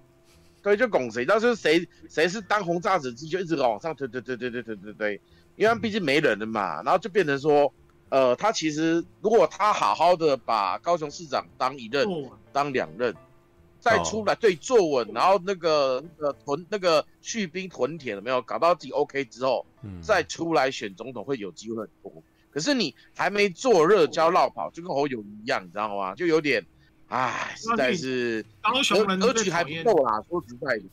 对就拱谁，到时候谁谁是当红炸子鸡就一直往上推推推推推推推推，因为毕竟没人了嘛，然后就变成说，呃，他其实如果他好好的把高雄市长当一任当两任。再出来对坐稳，然后那个那个屯那个蓄兵屯田了没有？搞到自己 OK 之后，嗯、再出来选总统会有机会很多。可是你还没坐热就要落跑，就跟侯友宜一样，你知道吗？就有点，唉，实在是高雄人格局还不够啦，说实在的。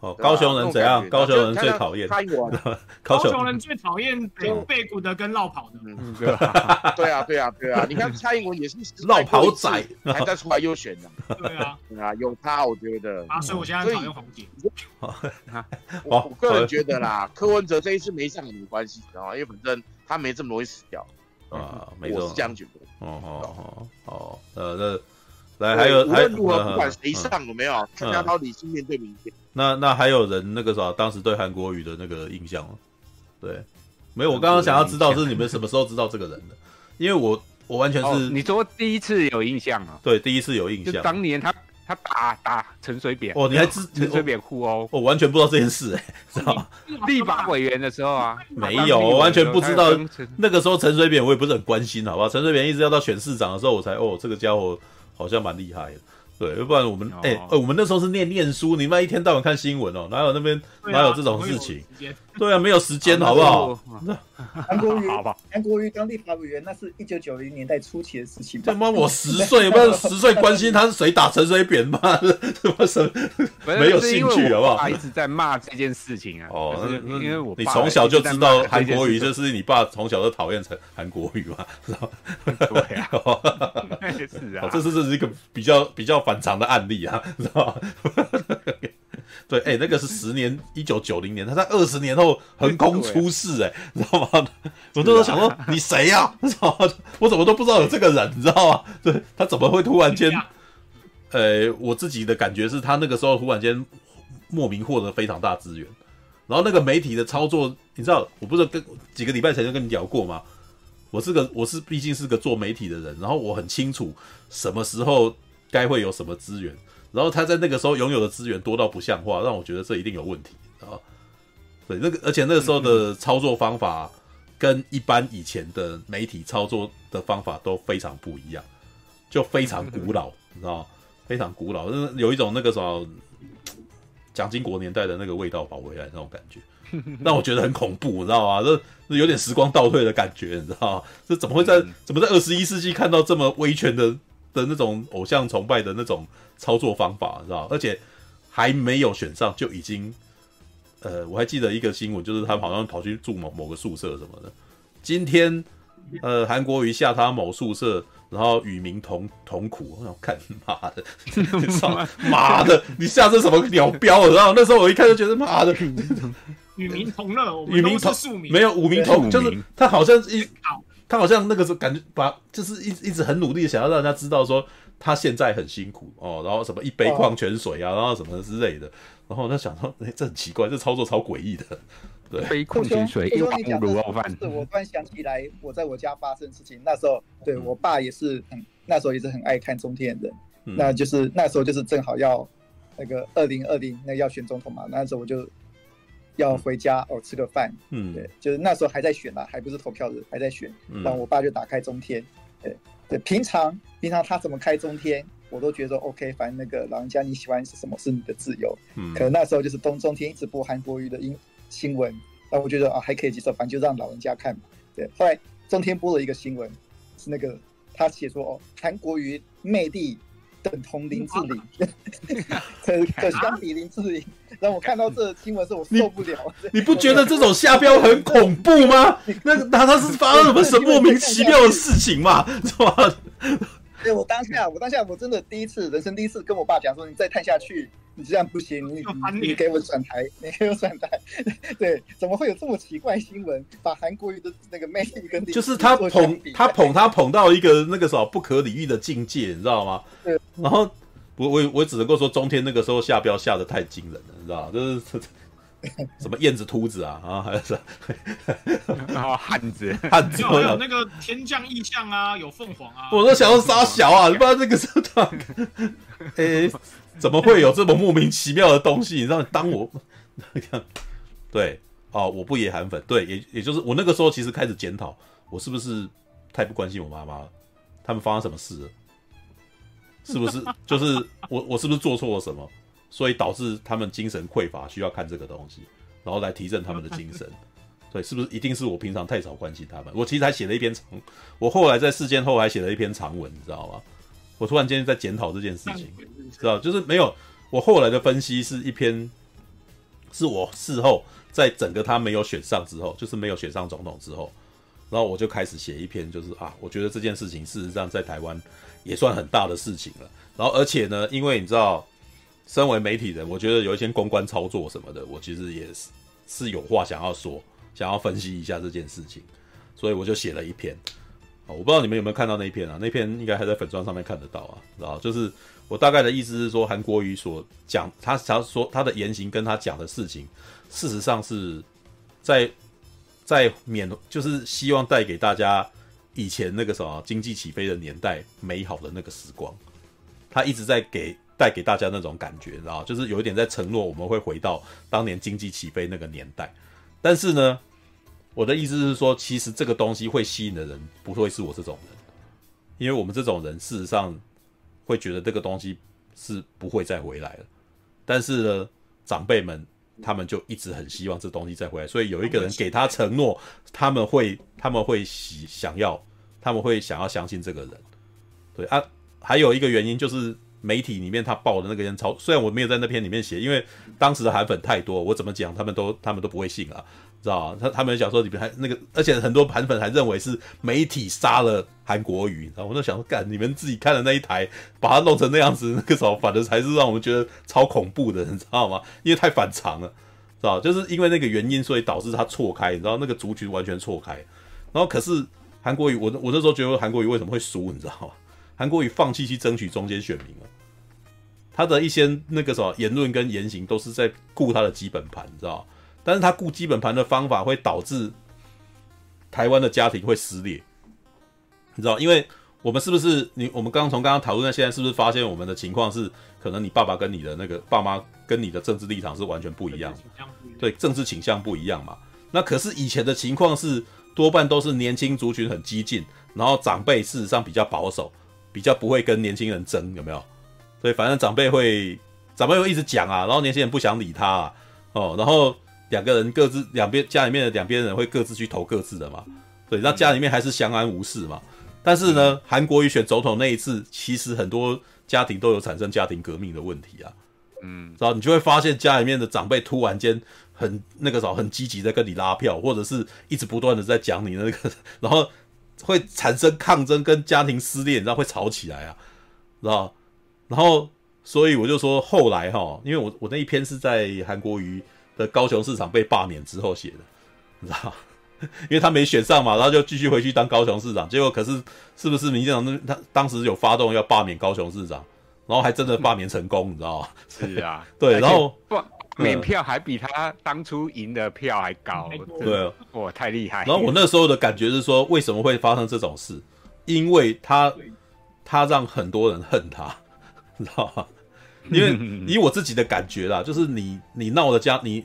哦，高雄人怎样？高雄人最讨厌。高雄人最讨厌背背骨的跟绕跑的。嗯，对啊，对啊，对啊。你看蔡英文也是 绕跑仔，还在出来优选的。对啊，对啊，有他，我觉得。啊，所以我现在讨厌黄姐。我我个人觉得啦，柯文哲这一次没上也没关系，知道吗？因为反正他没这么容易死掉。啊，没错。我是这样觉得。哦哦哦，呃，那。来，还有还如何不管谁上有没有，大家都理性面对明天。那那还有人那个啥，当时对韩国瑜的那个印象吗？对，没有。我刚刚想要知道是你们什么时候知道这个人的，因为我我完全是你说第一次有印象啊？对，第一次有印象。当年他他打打陈水扁哦，你还知陈水扁互殴？我完全不知道这件事哎，知道立法委员的时候啊，没有，我完全不知道。那个时候陈水扁我也不是很关心，好不好？陈水扁一直要到选市长的时候，我才哦，这个家伙。好像蛮厉害的，对，要不然我们哎、哦欸，我们那时候是念念书，你们一天到晚看新闻哦，哪有那边、啊、哪有这种事情？对啊，没有时间，好不好？韩国瑜，韩国瑜当立法委员，那是一九九零年代初期的事情。他妈，我 十岁，不知道十岁关心他是谁打陈水扁吗？什么什没有兴趣，好不好？他一直在骂这件事情啊。哦，因为我你从小就知道韩国瑜，就是你爸从小就讨厌陈韩国瑜嘛，知道对啊，是啊，这是这是一个比较比较反常的案例啊，知道吗？对，哎、欸，那个是十年，一九九零年，他在二十年后横空出世，哎，你知道吗？我那时候想说，你谁呀？你知道吗？我怎么都不知道有这个人，你知道吗？对，他怎么会突然间？呃，我自己的感觉是他那个时候突然间莫名获得非常大资源，然后那个媒体的操作，你知道，我不是跟几个礼拜前就跟你聊过吗？我是个，我是毕竟是个做媒体的人，然后我很清楚什么时候该会有什么资源。然后他在那个时候拥有的资源多到不像话，让我觉得这一定有问题啊！对，那个而且那个时候的操作方法跟一般以前的媒体操作的方法都非常不一样，就非常古老，你知道吗？非常古老，有一种那个什么蒋经国年代的那个味道跑回来那种感觉，让我觉得很恐怖，你知道吗？这有点时光倒退的感觉，你知道吗？这怎么会在怎么在二十一世纪看到这么威权的的那种偶像崇拜的那种？操作方法，知道？而且还没有选上就已经，呃，我还记得一个新闻，就是他好像跑去住某某个宿舍什么的。今天，呃，韩国瑜下他某宿舍，然后与民同同苦。我想看，妈的，妈的，你下这什么鸟标？然后那时候我一看就觉得，妈的，与民同乐，与民同庶民，没有五民同，就是他好像一，他好像那个时候感觉把，就是一一直很努力的想要让人家知道说。他现在很辛苦哦，然后什么一杯矿泉水啊，哦、然后什么之类的，然后我在想说，哎，这很奇怪，这操作超诡异的。对，杯矿泉水，一碗卤肉饭。是我突然想起来，我在我家发生的事情，那时候对我爸也是很，那时候也是很爱看中天的，嗯、那就是那时候就是正好要那个二零二零那要选总统嘛，那时候我就要回家、嗯、哦吃个饭，嗯，对，就是那时候还在选嘛，还不是投票日，还在选，然后我爸就打开中天，对。对，平常平常他怎么开中天，我都觉得 OK，反正那个老人家你喜欢是什么是你的自由。嗯，可能那时候就是东中天一直播韩国瑜的英新闻，那我觉得啊还可以接受，反正就让老人家看嘛。对，后来中天播了一个新闻，是那个他写说哦，韩国瑜魅力等同林志玲，可可相比林志玲。让我看到这新闻时，我受不了。你不觉得这种下标很恐怖吗？那那他是发生什么什么莫名其妙的事情嘛？是吧？对，我当下，我当下，我真的第一次，人生第一次跟我爸讲说：“你再探下去，你这样不行，你你给我转台，你给我转台。”对，怎么会有这么奇怪新闻？把韩国瑜的那个魅力跟就是他捧他捧他捧到一个那个什么不可理喻的境界，你知道吗？对，然后。我我我只能够说中天那个时候下标下的太惊人了，你知道就是 什么燕子秃子啊 啊，还有什么 汉子汉子，有有那个天降异象啊，有凤凰啊。我都想要杀小啊，你不知道这个是他，哎，怎么会有这么莫名其妙的东西？你知道，当我对哦，我不也韩粉，对，也也就是我那个时候其实开始检讨，我是不是太不关心我妈妈了？他们发生什么事了？是不是就是我我是不是做错了什么？所以导致他们精神匮乏，需要看这个东西，然后来提振他们的精神。对，是不是一定是我平常太少关心他们？我其实还写了一篇长，我后来在事件后还写了一篇长文，你知道吗？我突然间在检讨这件事情，知道就是没有。我后来的分析是一篇，是我事后在整个他没有选上之后，就是没有选上总统之后。然后我就开始写一篇，就是啊，我觉得这件事情事实上在台湾也算很大的事情了。然后而且呢，因为你知道，身为媒体人，我觉得有一些公关操作什么的，我其实也是是有话想要说，想要分析一下这件事情，所以我就写了一篇。我不知道你们有没有看到那一篇啊？那篇应该还在粉砖上面看得到啊。然后就是我大概的意思是说，韩国瑜所讲，他想说他的言行跟他讲的事情，事实上是在。在缅就是希望带给大家以前那个什么经济起飞的年代美好的那个时光，他一直在给带给大家那种感觉，知道就是有一点在承诺我们会回到当年经济起飞那个年代。但是呢，我的意思是说，其实这个东西会吸引的人不会是我这种人，因为我们这种人事实上会觉得这个东西是不会再回来了。但是呢，长辈们。他们就一直很希望这东西再回来，所以有一个人给他承诺，他们会他们会喜想要，他们会想要相信这个人。对啊，还有一个原因就是媒体里面他报的那个人超，虽然我没有在那篇里面写，因为当时的韩粉太多，我怎么讲他们都他们都不会信啊。知道他他们想说里面还那个，而且很多韩粉还认为是媒体杀了韩国瑜，然后我就想说，干你们自己看的那一台，把它弄成那样子，那个时候反正才是让我们觉得超恐怖的，你知道吗？因为太反常了，知道就是因为那个原因，所以导致他错开，你知道那个族群完全错开。然后可是韩国瑜，我我那时候觉得韩国瑜为什么会输，你知道吗？韩国瑜放弃去争取中间选民了，他的一些那个什么言论跟言行都是在顾他的基本盘，你知道？但是他顾基本盘的方法会导致台湾的家庭会撕裂，你知道？因为我们是不是你？我们刚刚从刚刚讨论到现在，是不是发现我们的情况是，可能你爸爸跟你的那个爸妈跟你的政治立场是完全不一样的，对，政治倾向不一样嘛？那可是以前的情况是，多半都是年轻族群很激进，然后长辈事实上比较保守，比较不会跟年轻人争，有没有？所以反正长辈会长辈会一直讲啊，然后年轻人不想理他啊，哦，然后。两个人各自两边家里面的两边人会各自去投各自的嘛，对，那家里面还是相安无事嘛。但是呢，韩国瑜选总统那一次，其实很多家庭都有产生家庭革命的问题啊。嗯，知道你就会发现家里面的长辈突然间很那个啥，很积极在跟你拉票，或者是一直不断的在讲你那个，然后会产生抗争跟家庭撕裂，你知道会吵起来啊，知道？然后所以我就说后来哈，因为我我那一篇是在韩国瑜的高雄市长被罢免之后写的，你知道？因为他没选上嘛，然后就继续回去当高雄市长。结果可是是不是民进党那他当时有发动要罢免高雄市长，然后还真的罢免成功，你知道吗？是啊，对，然后不免票还比他当初赢的票还高，对，哇，太厉害。然后我那时候的感觉是说，为什么会发生这种事？因为他他让很多人恨他，你知道吗？因为以我自己的感觉啦，就是你你闹的家，你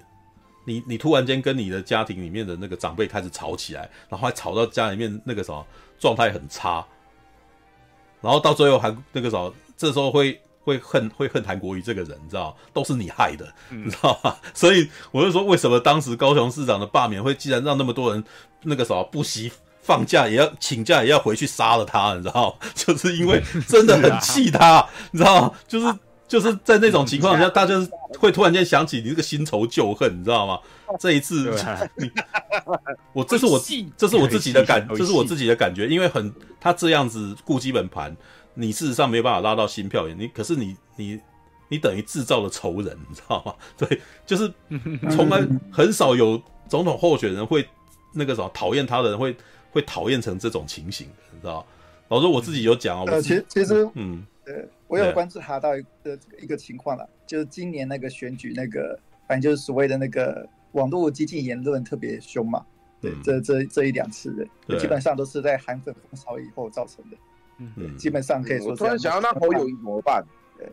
你你突然间跟你的家庭里面的那个长辈开始吵起来，然后还吵到家里面那个什么状态很差，然后到最后还那个什么，这时候会会恨会恨韩国瑜这个人，你知道都是你害的，你知道吗？所以我就说，为什么当时高雄市长的罢免会，既然让那么多人那个什么不惜放假也要请假也要回去杀了他，你知道？就是因为真的很气他，你知道就是。就是在那种情况下，大家会突然间想起你这个新仇旧恨，你知道吗？这一次，我这是我这是我自己的感，这是我自己的感觉，因为很他这样子顾基本盘，你事实上没有办法拉到新票源，你可是你你你等于制造了仇人，你知道吗？对，就是从来很少有总统候选人会那个什么讨厌他的人会会讨厌成这种情形，你知道吗？老师我自己有讲啊，我其实其实嗯。我有关注他到一个一个情况了，就是今年那个选举那个，反正就是所谓的那个网络激进言论特别凶嘛。对，这这这一两次的，基本上都是在韩粉风潮以后造成的。嗯，基本上可以说。我突然想要那侯友谊怎么办？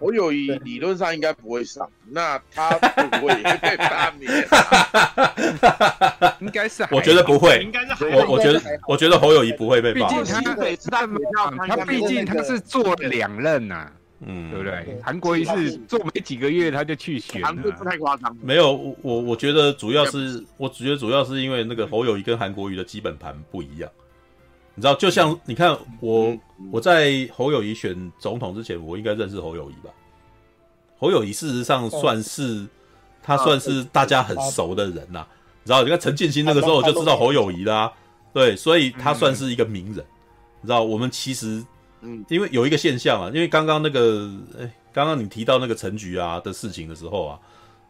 侯友谊理论上应该不会上，那他会不会也被罢免？应该是，我觉得不会。应该是，我我觉得我觉得侯友谊不会被罢免。毕竟他他毕竟他是做两任呐，嗯，对不对？韩国瑜是做没几个月他就去选，韩国不太夸张。没有，我我觉得主要是，我觉得主要是因为那个侯友谊跟韩国瑜的基本盘不一样。你知道，就像你看我，我在侯友谊选总统之前，我应该认识侯友谊吧？侯友谊事实上算是他算是大家很熟的人呐。你知道，你看陈建新那个时候我就知道侯友谊啦，对，所以他算是一个名人。你知道，我们其实，嗯，因为有一个现象啊，因为刚刚那个，哎，刚刚你提到那个陈菊啊的事情的时候啊，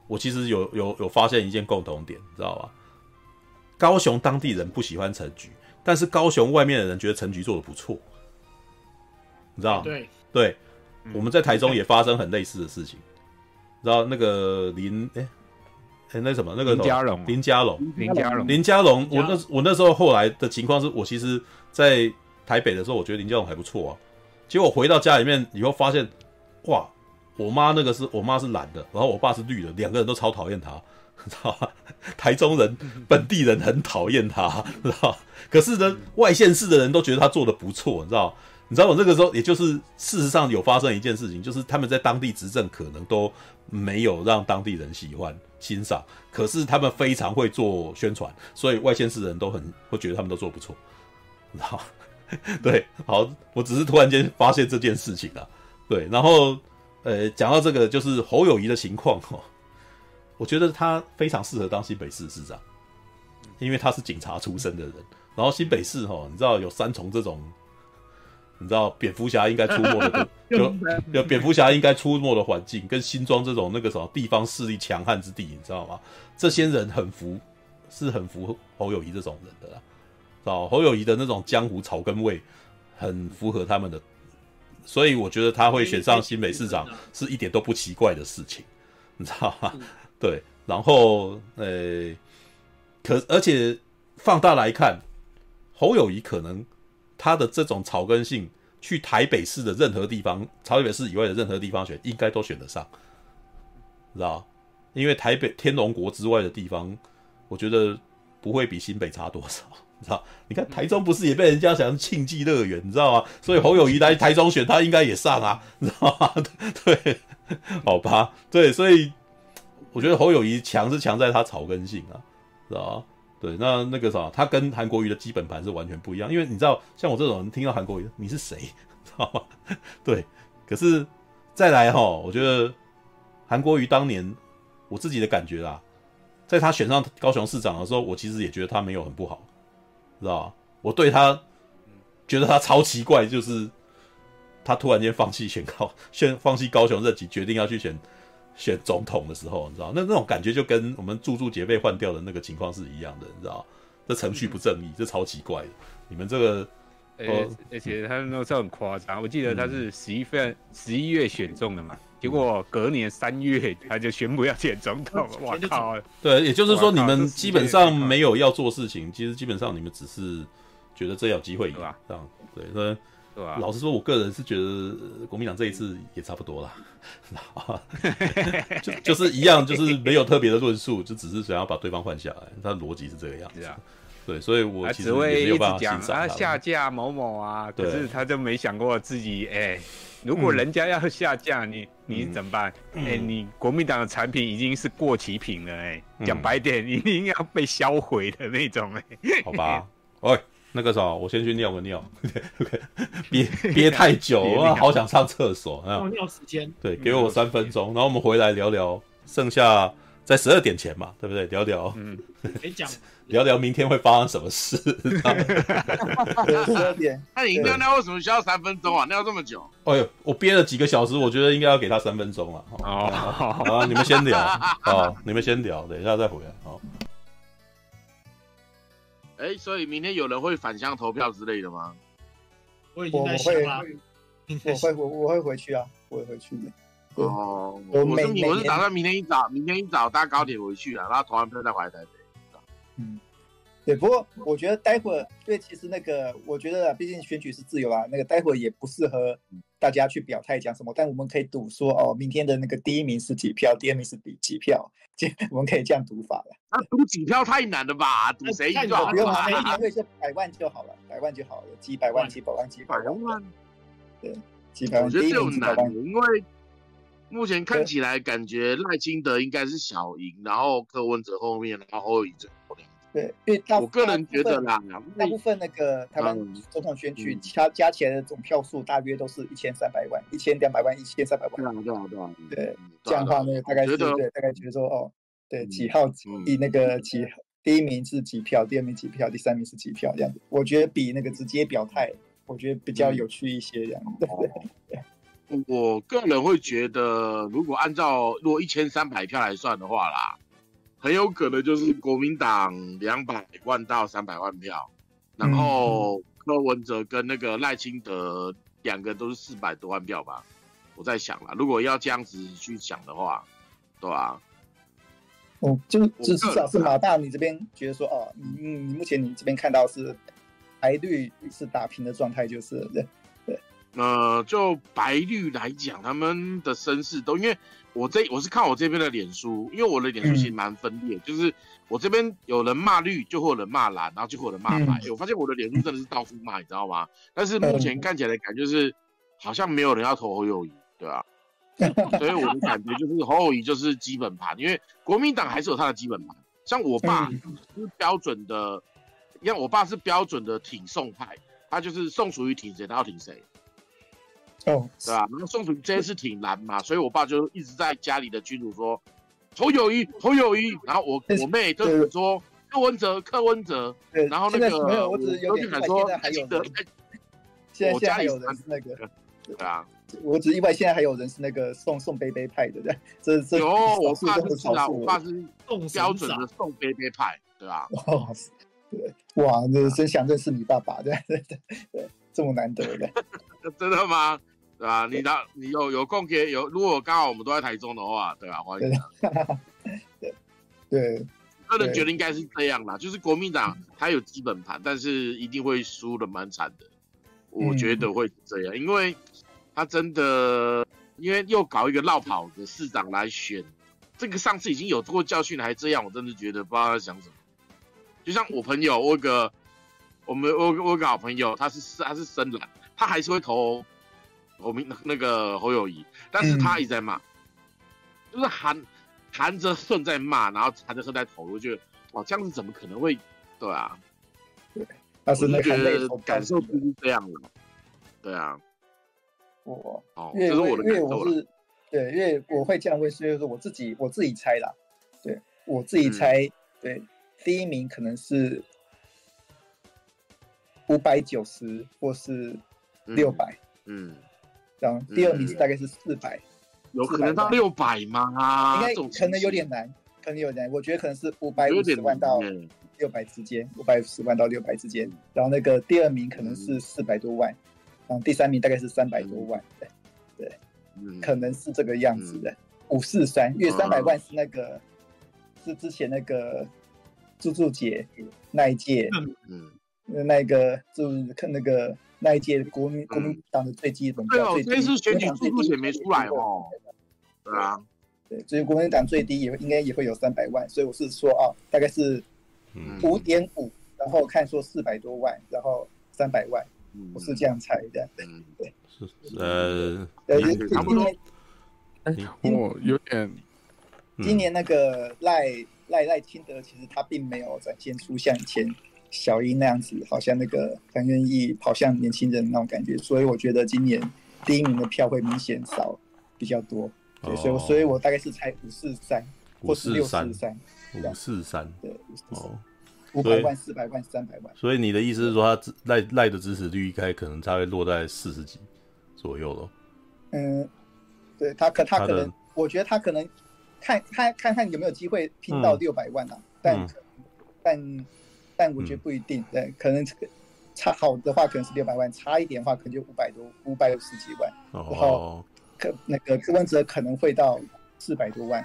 我其实有有有发现一件共同点，你知道吧？高雄当地人不喜欢陈菊。但是高雄外面的人觉得陈局做的不错，你知道？对。对，我们在台中也发生很类似的事情，你知道那个林哎哎那什么那个林家龙林家龙。林家龙。林家龙，我那我那时候后来的情况是我其实，在台北的时候，我觉得林家龙还不错啊。结果回到家里面以后发现，哇，我妈那个是我妈是蓝的，然后我爸是绿的，两个人都超讨厌他。知道吧？台中人本地人很讨厌他，知道？可是呢，外县市的人都觉得他做的不错，你知道？你知道我那个时候，也就是事实上有发生一件事情，就是他们在当地执政可能都没有让当地人喜欢欣赏，可是他们非常会做宣传，所以外县市的人都很会觉得他们都做不错，知道？对，好，我只是突然间发现这件事情啊，对，然后呃，讲到这个就是侯友宜的情况哦。我觉得他非常适合当新北市市长，因为他是警察出身的人。然后新北市哈，你知道有三重这种，你知道蝙蝠侠应该出没的，就有蝙蝠侠应该出没的环境，跟新庄这种那个什么地方势力强悍之地，你知道吗？这些人很服，是很服侯友谊这种人的啦。知道侯友谊的那种江湖草根味，很符合他们的，所以我觉得他会选上新北市长是一点都不奇怪的事情，你知道吗？对，然后呃、可而且放大来看，侯友谊可能他的这种草根性，去台北市的任何地方，台北市以外的任何地方选，应该都选得上，知道？因为台北天龙国之外的地方，我觉得不会比新北差多少，知道？你看台中不是也被人家想庆记乐园，你知道吗？所以侯友谊来台中选，他应该也上啊，你知道吗？对，好吧，对，所以。我觉得侯友宜强是强在他草根性啊，知道吧？对，那那个啥，他跟韩国瑜的基本盘是完全不一样。因为你知道，像我这种人听到韩国瑜，你是谁？知道吗？对，可是再来哈，我觉得韩国瑜当年我自己的感觉啦，在他选上高雄市长的时候，我其实也觉得他没有很不好，知道？我对他觉得他超奇怪，就是他突然间放弃选高，选放弃高雄任期，决定要去选。选总统的时候，你知道那那种感觉就跟我们柱柱姐被换掉的那个情况是一样的，你知道？这程序不正义，这超奇怪的。你们这个，而、欸、而且他那时候很夸张，我记得他是十一月十一月选中的嘛，结果隔年三月他就宣布要选总统，我靠！对，也就是说你们基本上没有要做事情，其实基本上你们只是觉得这有机会赢，这样对，所以。老实说，我个人是觉得国民党这一次也差不多了，就就是一样，就是没有特别的论述，就只是想要把对方换下来。他的逻辑是这个样子，对，所以我其实也没有办法欣赏他。他下架某某啊，可是他就没想过自己，哎、欸，如果人家要下架你，你怎么办？哎、嗯欸，你国民党的产品已经是过期品了、欸，哎，讲白点，一定要被销毁的那种、欸，哎，好吧，喂。那个啥，我先去尿个尿，憋憋太久了，好想上厕所。尿尿时间，对，给我三分钟，然后我们回来聊聊，剩下在十二点前嘛，对不对？聊聊，嗯，没讲，聊聊明天会发生什么事。十二点，那你尿尿为什么需要三分钟啊？尿这么久？哎呦，我憋了几个小时，我觉得应该要给他三分钟了。哦，啊，你们先聊，好，你们先聊，等一下再回来，好。哎、欸，所以明天有人会返乡投票之类的吗？我已经在想了，我会，我会，我会回去啊。我会回去的。哦，我我是我是打算明天一早，明天一早搭高铁回去啊，然后投完票再回来台北。嗯，对。不过我觉得待会儿，对，其实那个我觉得，毕竟选举是自由啊，那个待会儿也不适合大家去表态讲什么，但我们可以赌说，哦，明天的那个第一名是几票，第二名是几几票，这 我们可以这样赌法了。那赌几票太难了吧？赌谁赢就好了。不用啊，因为是百万就好了，百万就好了，几百万、几百万、几百万。对，几百万。我觉得这种难，因为。目前看起来，感觉赖清德应该是小赢，然后柯文哲后面，然后侯友宜最后对，因为我个人觉得啦，大部分那个台湾总统选举加加起来的总票数大约都是一千三百万、一千两百万、一千三百万。对啊，对啊，对啊。对，这样的话呢，大概是对，大概觉得说哦，对，几号以那个几第一名是几票，第二名几票，第三名是几票这样子。我觉得比那个直接表态，我觉得比较有趣一些这样。对对对。我个人会觉得，如果按照如果一千三百票来算的话啦，很有可能就是国民党两百万到三百万票，然后柯文哲跟那个赖清德两个都是四百多万票吧。我在想了，如果要这样子去想的话，对吧、啊？哦，就至少是马大，你这边觉得说，哦，你你目前你这边看到是白绿是打平的状态，就是对。呃，就白绿来讲，他们的身世都，因为我这我是看我这边的脸书，因为我的脸书其实蛮分裂，嗯、就是我这边有人骂绿，就会有人骂蓝，然后就会有人骂白。嗯欸、我发现我的脸书真的是到处骂，你知道吗？但是目前看起来的感觉就是，好像没有人要投侯友宜，对吧、啊？所以我的感觉就是侯友宜就是基本盘，因为国民党还是有他的基本盘。像我爸是标准的，因为我爸是标准的挺宋派，他就是宋楚瑜挺谁，他要挺谁。哦，对吧？然后宋楚瑜这次挺难嘛，所以我爸就一直在家里的群组说侯友谊，侯友谊。然后我我妹就是说柯文哲，柯文哲。对，然后那个没有，我只是有点说，记得现在现在还有人是那个，对啊，我只意外现在还有人是那个宋宋杯杯派的，这这有我爸是啊，我爸是宋标准的宋杯杯派，对吧？哇，对，哇，那真想认识你爸爸，对 对对对，这么难得的，真的吗？对啊？你拿你有有空可以有，如果刚好我们都在台中的话，对啊？欢迎。对 对，个人觉得应该是这样啦，就是国民党他有基本盘，但是一定会输的蛮惨的。我觉得会这样，因为他真的，因为又搞一个落跑的市长来选，这个上次已经有过教训了，还这样，我真的觉得不知道他在想什么。就像我朋友，我有个我们我我有个好朋友，他是他是深蓝，他还是会投。侯明那个侯友谊，但是他一直在骂，嗯、就是含含着顺在骂，然后含着恨在投，我觉得哦，这样子怎么可能会对啊？对，但是那个感受就是这样的，对啊。我哦，这是我的感受了。对，因为我会这样会，所以说我自己我自己猜啦，对我自己猜，嗯、对，第一名可能是五百九十或是六百，嗯。嗯然后第二名是大概是四百、嗯，有可能到六百吗？应该可能有点难，可能有点难。我觉得可能是五百五十万到六百之间，五百五十万到六百之间。然后那个第二名可能是四百多万，然后第三名大概是三百多万，对对，可能是这个样子的。五四三，因为三百万是那个是之前那个猪猪姐那一届，嗯，那个就是看那个。那一届国民国民党的最基本票最低，对哦，这次选举最目前没出来哦。对啊，对，所以国民党最低也应该也会有三百万，所以我是说啊，大概是五点五，然后看说四百多万，然后三百万，我是这样猜的。对对，是呃，差不多。我有点，今年那个赖赖赖清德，其实他并没有展现出像以前。小英那样子，好像那个很愿意跑向年轻人那种感觉，所以我觉得今年第一名的票会明显少比较多。对，所以所以我大概是猜五四三，或是六四三，五四三，对，哦，五百万、四百万、三百万。所以你的意思是说，他赖赖的支持率应该可能差会落在四十几左右了？嗯，对他可他可能，我觉得他可能看看看看有没有机会拼到六百万啊，但但。但我觉得不一定，嗯、对，可能这个差好的话可能是六百万，差一点的话可能就五百多，五百五十几万。哦、然后可那个柯文哲可能会到四百多万。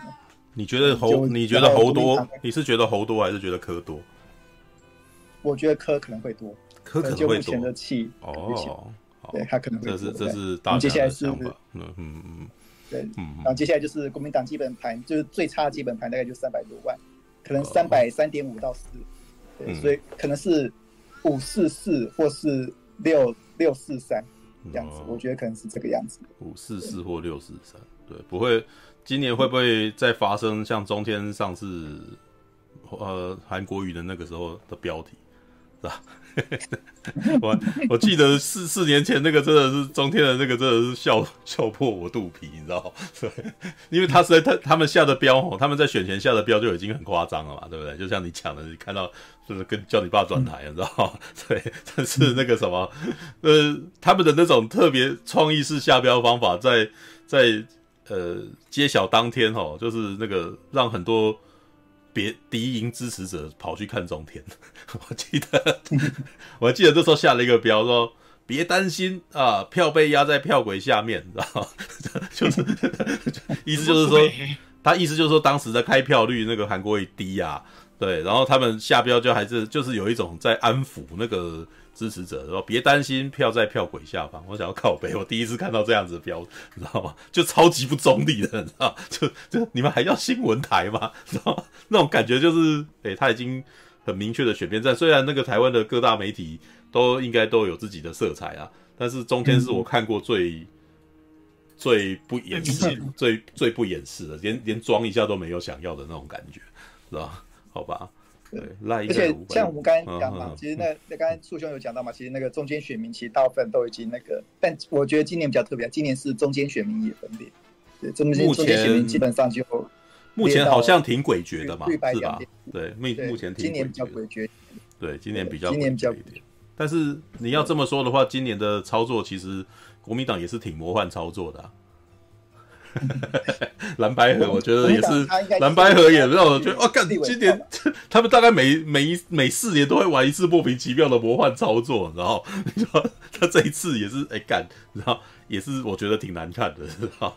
你觉得侯？你觉得侯多？你是觉得侯多还是觉得柯多？我觉得柯可能会多，柯可能会多。目前的气哦，对他可能会多。这是这是大家的想法。嗯嗯嗯，对，嗯。然后接下来就是国民党基本盘，就是最差的基本盘大概就三百多万，可能三百三点五到四，对，所以可能是五四四或是六六四三这样子，我觉得可能是这个样子。五四四或六四三，对，不会。今年会不会再发生像中天上次，呃，韩国语的那个时候的标题，是吧？我我记得四四年前那个真的是中天的那个真的是笑笑破我肚皮，你知道？对，因为他实在他他们下的标哦，他们在选前下的标就已经很夸张了嘛，对不对？就像你讲的，你看到就是跟叫你爸转台，你知道？对，但是那个什么，呃，他们的那种特别创意式下标方法在，在在。呃，揭晓当天哦，就是那个让很多别敌营支持者跑去看中田。我记得，我记得这时候下了一个标说，别担心啊，票被压在票轨下面，知道吗？就是意思就是说，他意思就是说，当时的开票率那个韩国也低啊，对，然后他们下标就还是就是有一种在安抚那个。支持者说：“别担心，票在票轨下方。”我想要靠北，我第一次看到这样子的标，你知道吗？就超级不中立的，你知道？就就你们还要新闻台吗？知道吗？那种感觉就是，诶、欸，他已经很明确的选边站。虽然那个台湾的各大媒体都应该都有自己的色彩啊，但是中天是我看过最、嗯、最不掩饰、最最不掩饰的，连连装一下都没有想要的那种感觉，是吧？好吧。对，而且像我们刚才讲嘛，其实那那刚才树兄有讲到嘛，其实那个中间选民其实大部分都已经那个，但我觉得今年比较特别，今年是中间选民也分裂，对，中间中间选民基本上就目前好像挺诡谲的嘛，是吧？对，目目前挺今年比较诡谲，对，今年比较今年比较，但是你要这么说的话，今年的操作其实国民党也是挺魔幻操作的啊。蓝白合，我觉得也是蓝白合也让我觉得，哇，干！今年 他们大概每每一每四年都会玩一次莫名其妙的魔幻操作，然后你说他这一次也是哎干，然后也是我觉得挺难看的，知道？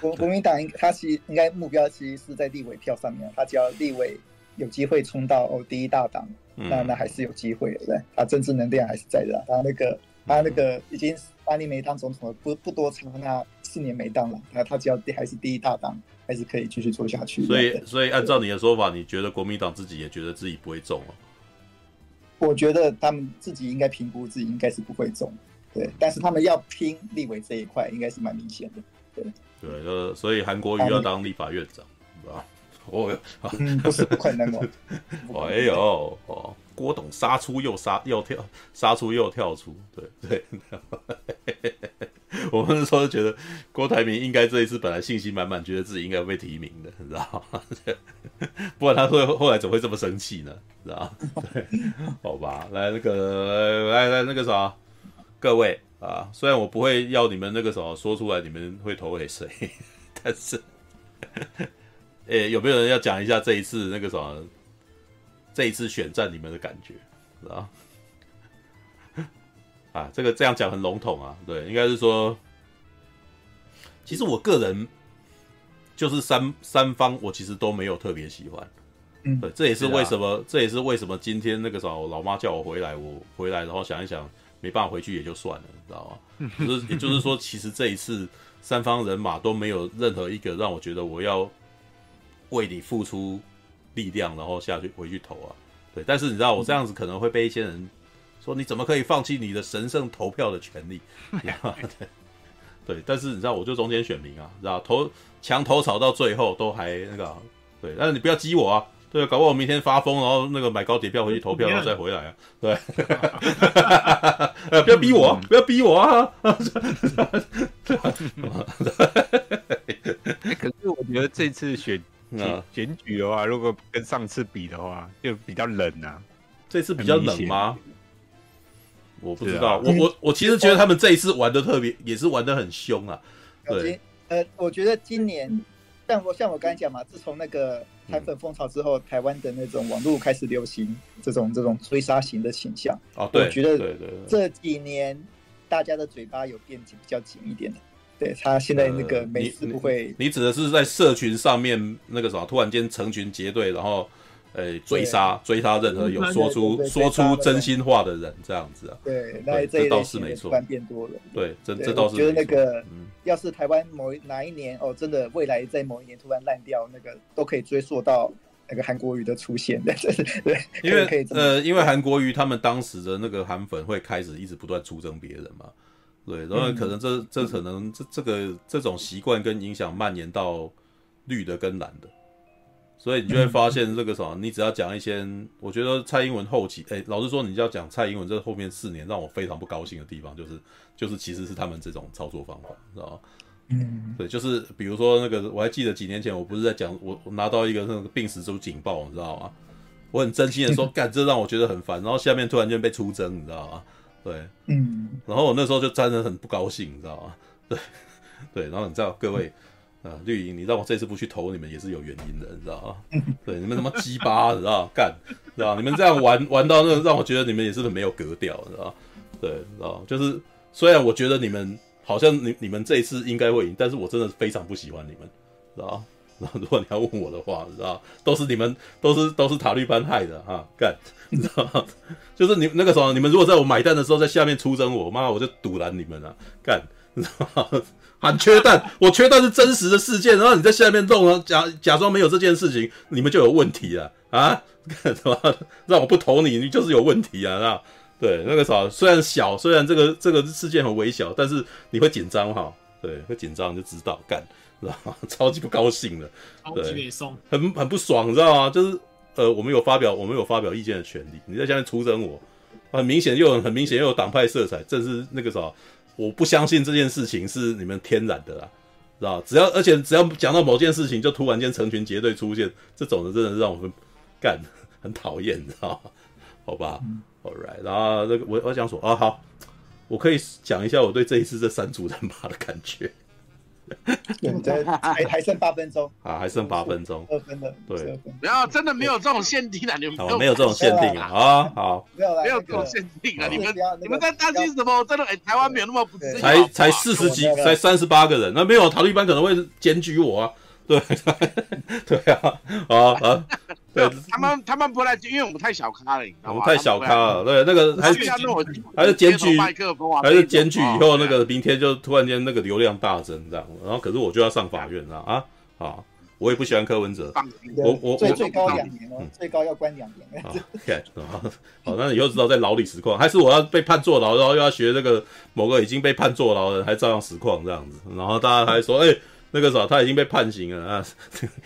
国国民党他其实应该目标其实是在立委票上面，他只要立委有机会冲到哦第一大党，那那还是有机会的，对，他政治能量还是在的，他那个他那个已经八年没当总统了，不不多长那。四年没当了，他他只要第还是第一大党，还是可以继续做下去。所以，所以按照你的说法，你觉得国民党自己也觉得自己不会中了？我觉得他们自己应该评估自己应该是不会中，对。但是他们要拼立委这一块，应该是蛮明显的，对。对，呃，所以韩国瑜要当立法院长，是吧？哦，不是不可能哦。哎呦，哦，郭董杀出又杀又跳，杀出又跳出，对对。我们那时候觉得郭台铭应该这一次本来信心满满，觉得自己应该被提名的，你知道吗？不然他会后来怎么会这么生气呢？知道吗？对，好吧，来那个来来那个啥，各位啊，虽然我不会要你们那个什么说出来，你们会投给谁，但是，诶，有没有人要讲一下这一次那个什么，这一次选战你们的感觉，知道吗？啊，这个这样讲很笼统啊，对，应该是说，其实我个人就是三三方，我其实都没有特别喜欢，嗯，对，这也是为什么，啊、这也是为什么今天那个时候我老妈叫我回来，我回来然后想一想，没办法回去也就算了，你知道吗？就是也就是说，其实这一次三方人马都没有任何一个让我觉得我要为你付出力量，然后下去回去投啊，对，但是你知道我这样子可能会被一些人。说你怎么可以放弃你的神圣投票的权利？对，对，但是你知道，我就中间选民啊，知道投墙头草到最后都还那个，对，但是你不要激我啊，对，搞不好我明天发疯，然后那个买高铁票回去投票，然后再回来啊，对，不要逼我，不要逼我啊！可是我觉得这次选选选举的话，如果跟上次比的话，就比较冷啊。这次比较冷吗？我不知道，啊、我我我其实觉得他们这一次玩的特别，也是玩的很凶啊。对，呃，我觉得今年，像我像我刚才讲嘛，自从那个台粉风潮之后，嗯、台湾的那种网络开始流行这种这种追杀型的倾向。哦，对，我觉得这几年大家的嘴巴有变紧，比较紧一点的。对他现在那个每次不会，你指的是在社群上面那个什么，突然间成群结队，然后。呃，追杀追杀任何有说出说出真心话的人，这样子啊？对，那这倒是没错。突然变多了，对，这这倒是。觉得那个，要是台湾某哪一年哦，真的未来在某一年突然烂掉，那个都可以追溯到那个韩国瑜的出现的，对。因为呃，因为韩国瑜他们当时的那个韩粉会开始一直不断出征别人嘛，对，然后可能这这可能这这个这种习惯跟影响蔓延到绿的跟蓝的。所以你就会发现这个什么，你只要讲一些，我觉得蔡英文后期，哎，老实说，你就要讲蔡英文这后面四年让我非常不高兴的地方，就是就是其实是他们这种操作方法，知道吗？嗯，对，就是比如说那个，我还记得几年前我不是在讲，我我拿到一个那个病死猪警报，你知道吗？我很真心的说，干，这让我觉得很烦，然后下面突然间被出征，你知道吗？对，嗯，然后我那时候就真的很不高兴，你知道吗？对，对，然后你知道各位。啊，绿营，你让我这次不去投你们也是有原因的，你知道吗？对，你们他妈鸡巴，你知道 干，知道你们这样玩玩到那，让我觉得你们也是很没有格调，知道对，知道就是虽然我觉得你们好像你你们这一次应该会赢，但是我真的非常不喜欢你们，知道 然后如果你要问我的话，你知道都是你们都是都是塔利班害的哈，干，你知道就是你那个时候你们如果在我买单的时候在下面出征我，妈我就堵拦你们了，干，你知道喊缺蛋，我缺蛋是真实的事件，然后你在下面弄，假假装没有这件事情，你们就有问题了啊？干什么？让我不投你，你就是有问题啊？那对那个啥，虽然小，虽然这个这个事件很微小，但是你会紧张哈？对，会紧张就知道干，知道吗？超级不高兴的，对，很很不爽，你知道吗？就是呃，我们有发表我们有发表意见的权利，你在下面出征我，很明显又很明显又有党派色彩，这是那个啥。我不相信这件事情是你们天然的啦，知道？只要而且只要讲到某件事情，就突然间成群结队出现，这种的真的是让我们干很讨厌，你知道吗？好吧，All right，然后那个我我想说啊，好，我可以讲一下我对这一次这三组人马的感觉。对，还还剩八分钟。啊，还剩八分钟，二分的，对，没有，真的没有这种限定啊，你们没有这种限定啊，啊，好，没有没有这种限定啊，你们你们在担心什么？真的，哎，台湾没有那么不，才才四十几，才三十八个人，那没有，塔利班可能会检举我啊。对，对啊，啊啊，对，他们他们不来，因为我们太小咖了，你知道吗？我们太小咖了，对，那个还是还是检举，还是检举以后那个明天就突然间那个流量大增这样，然后可是我就要上法院了啊啊！我也不喜欢柯文哲，我我最最高两年哦，最高要关两年。OK，好，那以后知道在牢里实况，还是我要被判坐牢，然后又要学那个某个已经被判坐牢的还照样实况这样子，然后大家还说哎。那个时候他已经被判刑了啊！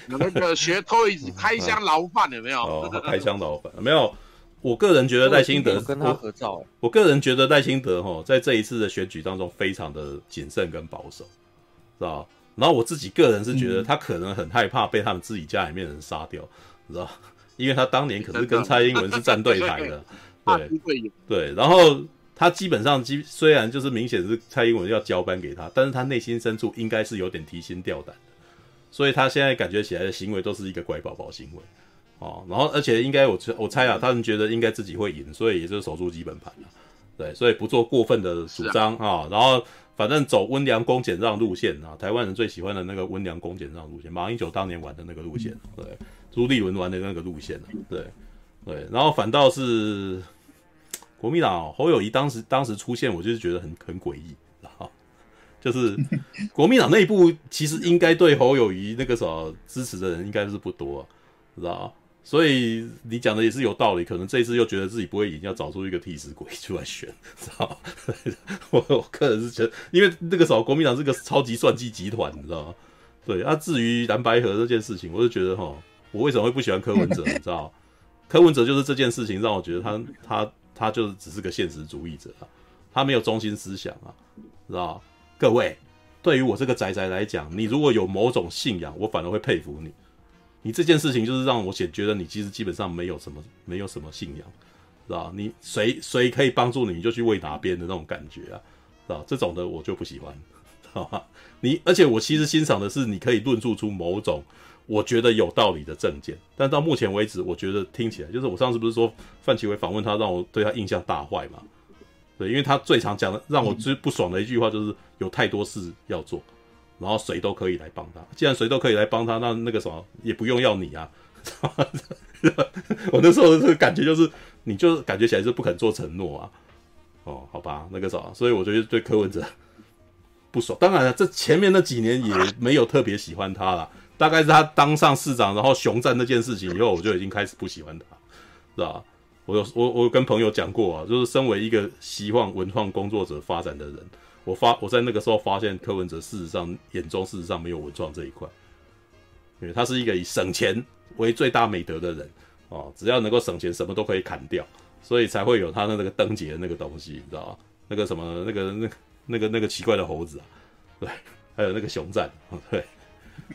有那个学 Toys 开箱牢饭有没有？哦，开箱牢饭没有。我个人觉得赖清德跟他合照我。我个人觉得赖清德哈，在这一次的选举当中非常的谨慎跟保守，知道？然后我自己个人是觉得他可能很害怕被他们自己家里面人杀掉，你知道？因为他当年可是跟蔡英文是站对台的，对对，然后。他基本上基虽然就是明显是蔡英文要交班给他，但是他内心深处应该是有点提心吊胆的，所以他现在感觉起来的行为都是一个乖宝宝行为，哦，然后而且应该我我猜啊，他们觉得应该自己会赢，所以也就是守住基本盘了，对，所以不做过分的主张啊、然后反正走温良恭俭让路线啊，台湾人最喜欢的那个温良恭俭让路线，马英九当年玩的那个路线，对，朱立伦玩的那个路线，对对，然后反倒是。国民党侯友谊当时当时出现，我就是觉得很很诡异，啊，就是 国民党内部其实应该对侯友谊那个时候支持的人应该是不多，知道？所以你讲的也是有道理，可能这一次又觉得自己不会赢，要找出一个替死鬼出来选，知道？我我个人是觉得，因为那个时候国民党是个超级算计集团，你知道吗？对啊，至于蓝白河这件事情，我就觉得哈，我为什么会不喜欢柯文哲？你知道？柯文哲就是这件事情让我觉得他他。他就是只是个现实主义者啊，他没有中心思想啊，知道？各位，对于我这个宅宅来讲，你如果有某种信仰，我反而会佩服你。你这件事情就是让我显觉得你其实基本上没有什么，没有什么信仰，知道？你谁谁可以帮助你，你就去为哪边的那种感觉啊，知道？这种的我就不喜欢，知道吧？你而且我其实欣赏的是你可以论述出某种。我觉得有道理的政见，但到目前为止，我觉得听起来就是我上次不是说范琪斐访问他，让我对他印象大坏嘛？对，因为他最常讲的让我最不爽的一句话就是有太多事要做，然后谁都可以来帮他。既然谁都可以来帮他，那那个什么也不用要你啊。我那时候的感觉就是，你就感觉起来是不肯做承诺啊。哦，好吧，那个啥，所以我觉得对柯文哲不爽。当然了，这前面那几年也没有特别喜欢他了。大概是他当上市长，然后熊战那件事情以后，我就已经开始不喜欢他，是吧？我有我我跟朋友讲过啊，就是身为一个希望文创工作者发展的人，我发我在那个时候发现柯文哲事实上眼中事实上没有文创这一块，因为他是一个以省钱为最大美德的人哦，只要能够省钱，什么都可以砍掉，所以才会有他的那个灯节那个东西，你知道吗？那个什么那个那个那个那个奇怪的猴子啊，对，还有那个熊赞，对，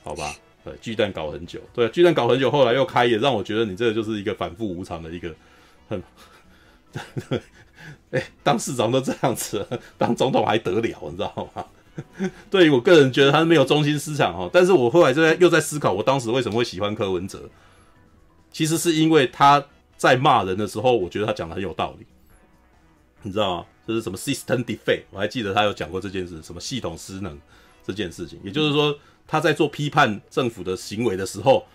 好吧。巨蛋搞很久，对，巨蛋搞很久，后来又开，业让我觉得你这个就是一个反复无常的一个很，哎、欸，当市长都这样子，当总统还得了，你知道吗？对于我个人觉得他没有中心思想哈，但是我后来就在又在思考，我当时为什么会喜欢柯文哲，其实是因为他在骂人的时候，我觉得他讲的很有道理，你知道吗？就是什么 system defect，我还记得他有讲过这件事，什么系统失能这件事情，也就是说。他在做批判政府的行为的时候，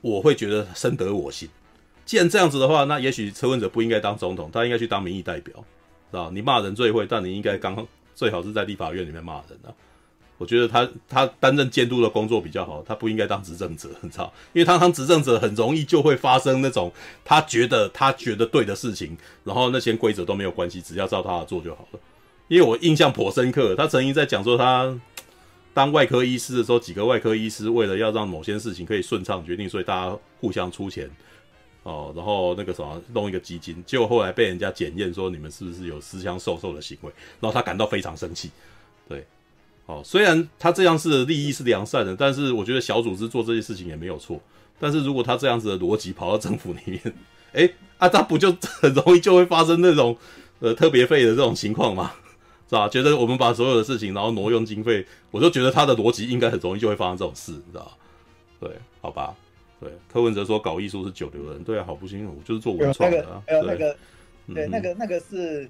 我会觉得深得我心。既然这样子的话，那也许车文哲不应该当总统，他应该去当民意代表，是吧？你骂人最会，但你应该刚最好是在立法院里面骂人啊。我觉得他他担任监督的工作比较好，他不应该当执政者，你知道？因为他当执政者很容易就会发生那种他觉得他觉得对的事情，然后那些规则都没有关系，只要照他的做就好了。因为我印象颇深刻，他曾经在讲说他。当外科医师的时候，几个外科医师为了要让某些事情可以顺畅决定，所以大家互相出钱哦，然后那个什么弄一个基金，结果后来被人家检验说你们是不是有私相授受的行为，然后他感到非常生气。对，哦，虽然他这样是利益是良善的，但是我觉得小组织做这些事情也没有错。但是如果他这样子的逻辑跑到政府里面，诶，啊，他不就很容易就会发生那种呃特别费的这种情况吗？是吧？觉得我们把所有的事情，然后挪用经费，我就觉得他的逻辑应该很容易就会发生这种事，你知道吧？对，好吧，对。柯文哲说搞艺术是九流人，对啊，好不幸，我就是做文创的啊。还有那个，对，那个那个是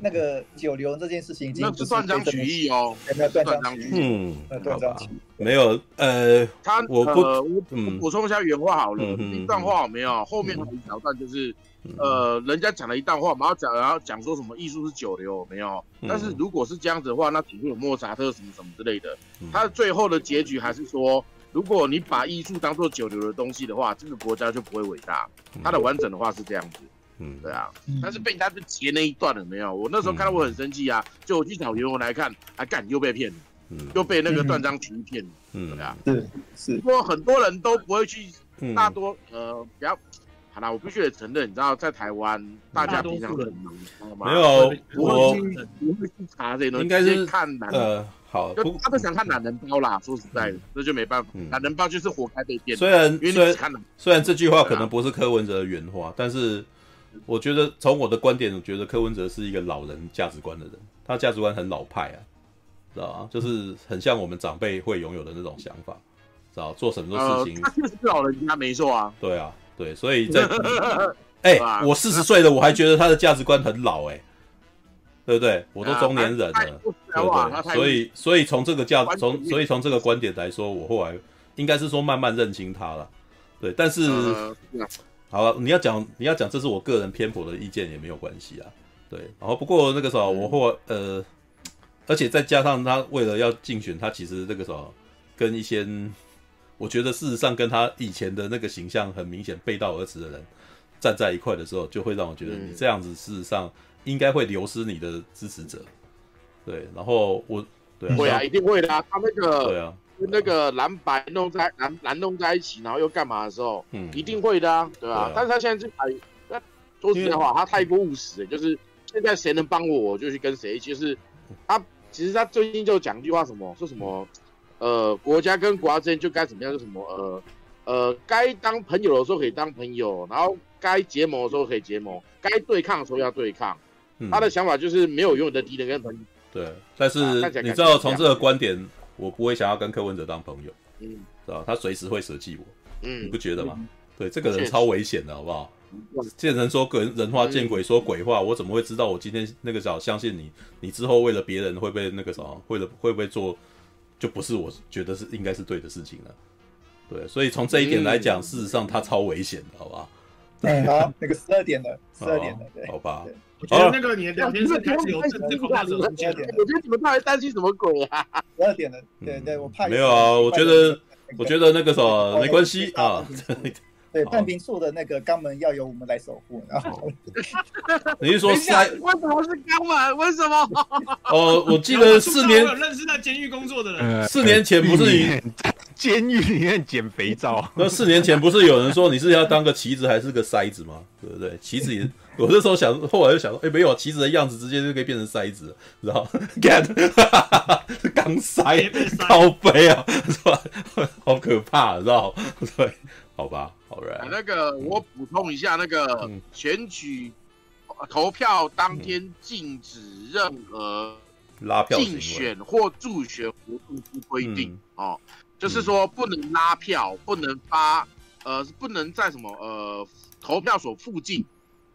那个九流这件事情已经不是断章取义哦，没有断章取义，嗯，断章取义，没有。呃，他我不，我补充一下原话好了，一段话没有，后面有一条段就是。呃，人家讲了一段话，然后讲，然后讲说什么艺术是九流，没有。但是如果是这样子的话，那顶多有莫扎特什么什么之类的。他最后的结局还是说，如果你把艺术当做九流的东西的话，这个国家就不会伟大。他的完整的话是这样子，嗯，对啊。但是被他就截那一段了没有？我那时候看到我很生气啊，就我去找原文来看，还干又被骗了，又被那个断章取义骗了，嗯，对啊，是是。不过很多人都不会去，大多呃比较。好啦，我必须得承认，你知道，在台湾大家平常很忙，没有我不会去查这些东西，应该是看男呃好，就他都想看懒人包啦。说实在的，这就没办法，懒人包就是活该被骗。虽然虽然虽然这句话可能不是柯文哲的原话，但是我觉得从我的观点，我觉得柯文哲是一个老人价值观的人，他价值观很老派啊，知道吗？就是很像我们长辈会拥有的那种想法，知道做什么事情，他确实是老人家没错啊，对啊。对，所以在 哎、欸，我四十岁了，我还觉得他的价值观很老、欸，哎，对不对？我都中年人了，对不对？所以，所以从这个价，从所以从这个观点来说，我后来应该是说慢慢认清他了。对，但是好了，你要讲你要讲，这是我个人偏颇的意见也没有关系啊。对，然后不过那个时候我或呃，而且再加上他为了要竞选，他其实那个时候跟一些。我觉得事实上跟他以前的那个形象很明显背道而驰的人站在一块的时候，就会让我觉得你这样子事实上应该会流失你的支持者。对，然后我对啊，会啊，一定会的啊。他那个对啊，跟那个蓝白弄在蓝蓝弄在一起，然后又干嘛的时候，嗯，一定会的啊，对啊。但是他现在就还，说实在话，他太过务实，就是现在谁能帮我，我就去跟谁。就是他其实他最近就讲一句话，什么说什么。呃，国家跟国家之间就该怎么样？就什么呃呃，该当朋友的时候可以当朋友，然后该结盟的时候可以结盟，该对抗的时候要对抗。嗯、他的想法就是没有永远的敌人跟朋友。对，但是你知道从这个观点，我不会想要跟柯文哲当朋友，嗯，是吧？他随时会舍弃我，嗯，你不觉得吗？嗯、对，这个人超危险的，好不好？见人说鬼人话，见鬼说鬼话。我怎么会知道我今天那个时候相信你？你之后为了别人会不会那个什么？为了会不会做，就不是我觉得是应该是对的事情了。对，所以从这一点来讲，事实上他超危险的，好吧？哎，好，那个十二点的，十二点的，对，好吧。我觉得那个你的聊天室开始有政治恐吓者出现了。我觉得你们到底担心什么鬼啊？十二点了，对对，我怕没有啊。我觉得，我觉得那个什么 没关系啊。对，半瓶醋的那个肛门要由我们来守护。然后，你是说塞？为什么是肛门？为什么？哦，我记得四年有认识在监狱工作的人。四年前不是你监狱里面捡肥皂？那四年前不是有人说你是要当个棋子还是个筛子吗？对不对？棋子也，我那时候想，后来就想说，哎，没有棋子的样子，直接就可以变成筛子，知道？Get，钢筛，好悲啊，是吧？好可怕，知道？对，好吧。Right. 那个，我补充一下，那个选举投票当天禁止任何拉票、竞选或助选活动之规定哦，就是说不能拉票，不能发，呃，不能在什么呃投票所附近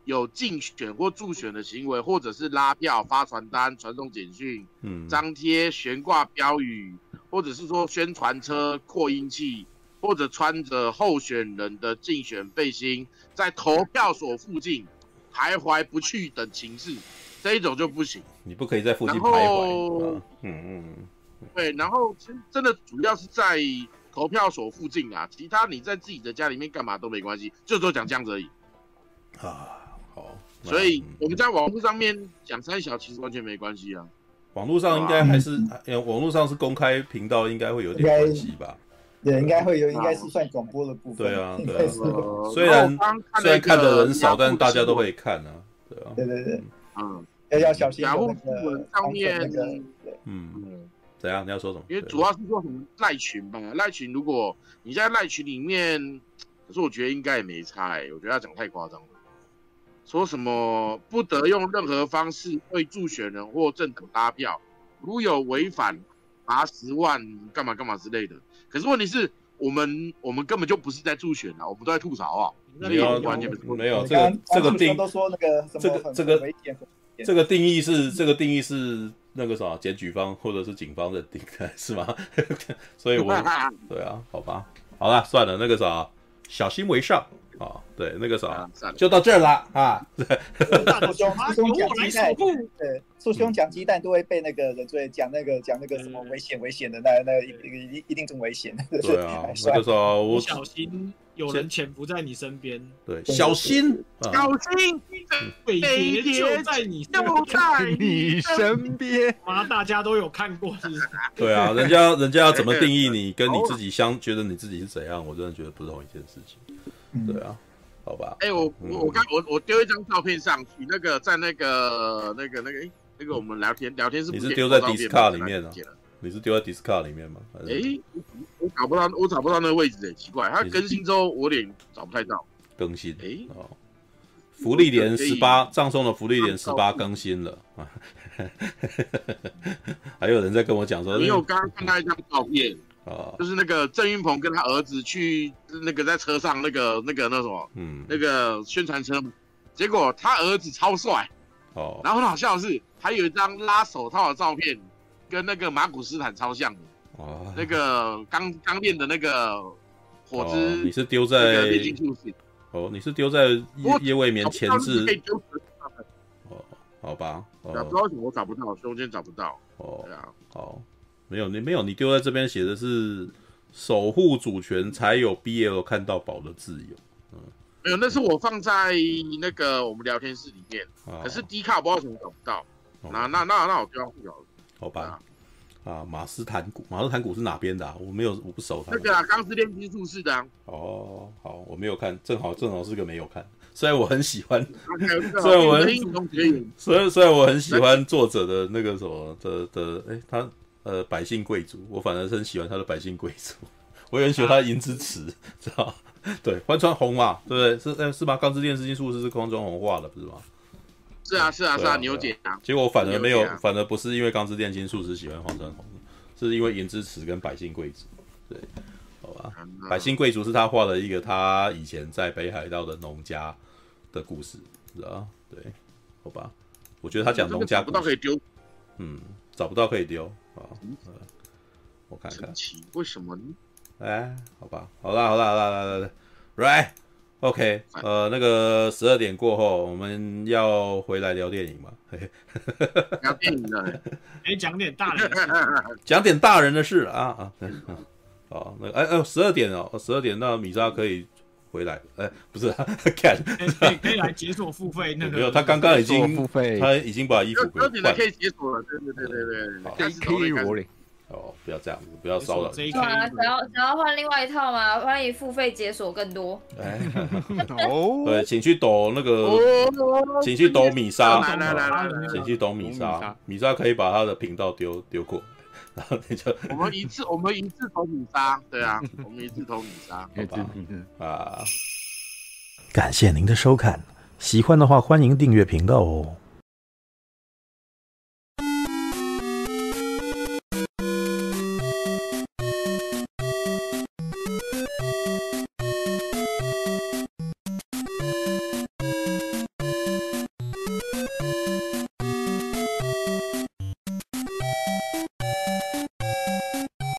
有竞选或助选的行为，或者是拉票、发传单、传送简讯、嗯，张贴、悬挂标语，或者是说宣传车、扩音器。或者穿着候选人的竞选背心，在投票所附近徘徊不去等情势，这一种就不行。你不可以在附近徘徊。嗯嗯，对，然后真真的主要是在投票所附近啊，其他你在自己的家里面干嘛都没关系，就说讲这样子而已。啊，好。所以我们在网络上面讲三小，其实完全没关系啊。网络上应该还是，网络上是公开频道，应该会有点关系吧。对，应该会有，应该是算广播的部分。对啊，对啊。虽然虽然看的人少，但大家都会看啊。对啊。对对对。嗯。要要小心那个上面那个。嗯。怎样？你要说什么？因为主要是说什么赖群吧？赖群，如果你在赖群里面，可是我觉得应该也没差哎，我觉得他讲太夸张了。说什么不得用任何方式为助选人或政党拉票，如有违反，罚十万，干嘛干嘛之类的。可是问题是我们我们根本就不是在助选啊，我们都在吐槽啊。没有，完全没有。这个这个定都说那个这个这个这个定义是这个定义是那个啥检举方或者是警方的定的是吗？所以我 对啊，好吧，好了，算了，那个啥，小心为上。啊，对，那个啥，就到这儿了啊。对，素兄讲鸡蛋，对，苏兄讲鸡蛋都会被那个人追讲那个讲那个什么危险危险的，那那一一一定更危险。对啊，那个啥，我小心有人潜伏在你身边。对，小心，小心，飞碟就在你就在你身边。妈，大家都有看过，是不是？对啊，人家人家要怎么定义你，跟你自己相觉得你自己是怎样，我真的觉得不是同一件事情。对啊，好吧。哎，我我我刚我我丢一张照片上去，那个在那个那个那个哎，那个我们聊天聊天是你是丢在 Discard 里面啊？你是丢在 Discard 里面吗？哎，我找不到，我找不到那个位置，哎，奇怪，它更新之后我有点找不太到。更新哎哦，福利连十八，葬送的福利连十八更新了啊！还有人在跟我讲说，因为我刚刚看到一张照片。哦，就是那个郑云鹏跟他儿子去那个在车上那个那个那什么，嗯，那个宣传车，结果他儿子超帅，哦，然后很好笑的是，还有一张拉手套的照片，跟那个马古斯坦超像的，哦，那个刚刚练的那个火之，哦，你是丢在哦，你是丢在叶叶未眠前置，哦，好吧，不知道为什么我找不到，中间找不到，哦，对啊，好。没有，你没有，你丢在这边写的是守护主权才有 BL 看到宝的自由。嗯，没有，那是我放在那个我们聊天室里面，啊、可是 D 卡不知道怎么找不到。哦、那那那那我就要互了。好吧。啊，啊，马斯坦古，马斯坦古是哪边的、啊？我没有，我不熟他。那个啊，钢之炼金术士的、啊。哦，好，我没有看，正好正好是个没有看。虽然我很喜欢，虽然我很，虽然虽然我很喜欢作者的那个什么的的，哎，他。呃，百姓贵族，我反而是很喜欢他的百姓贵族，我也很喜欢他的银之匙，知道？对，荒川红嘛，对不对？是，呃，是吗？钢之炼金术师是荒川红画的，不是吗？是啊，是啊，是啊，牛姐啊。结果反而没有，反而不是因为钢之炼金术师喜欢荒川红，是因为银之匙跟百姓贵族。对，好吧。百姓贵族是他画了一个，他以前在北海道的农家的故事，知道？对，好吧。我觉得他讲农家故事，找不到可以丢，嗯，找不到可以丢啊。我看看，为什么呢？哎，好吧，好啦，好啦，好啦，来来来，Right，OK，呃，那个十二点过后，我们要回来聊电影嘛？聊电影的，哎，讲点大人，讲点大人的事啊啊！哦，那哎哎，十二点哦，十二点，那米莎可以回来？哎，不是，看，可以可以来解锁付费那个？没有，他刚刚已经付费，他已经把衣服十二点的可以解锁了，对对对对对，可以我嘞。哦，不要这样子，不要骚扰。对啊，想要想要换另外一套吗？欢迎付费解锁更多。哎，对，请去抖那个，请去抖米莎，来来来，请去抖米莎，米莎可以把他的频道丢丢过，然后你就我们一次我们一次投米杀，对啊，我们一次投米 杀，好吧？啊，感谢您的收看，喜欢的话欢迎订阅频道哦。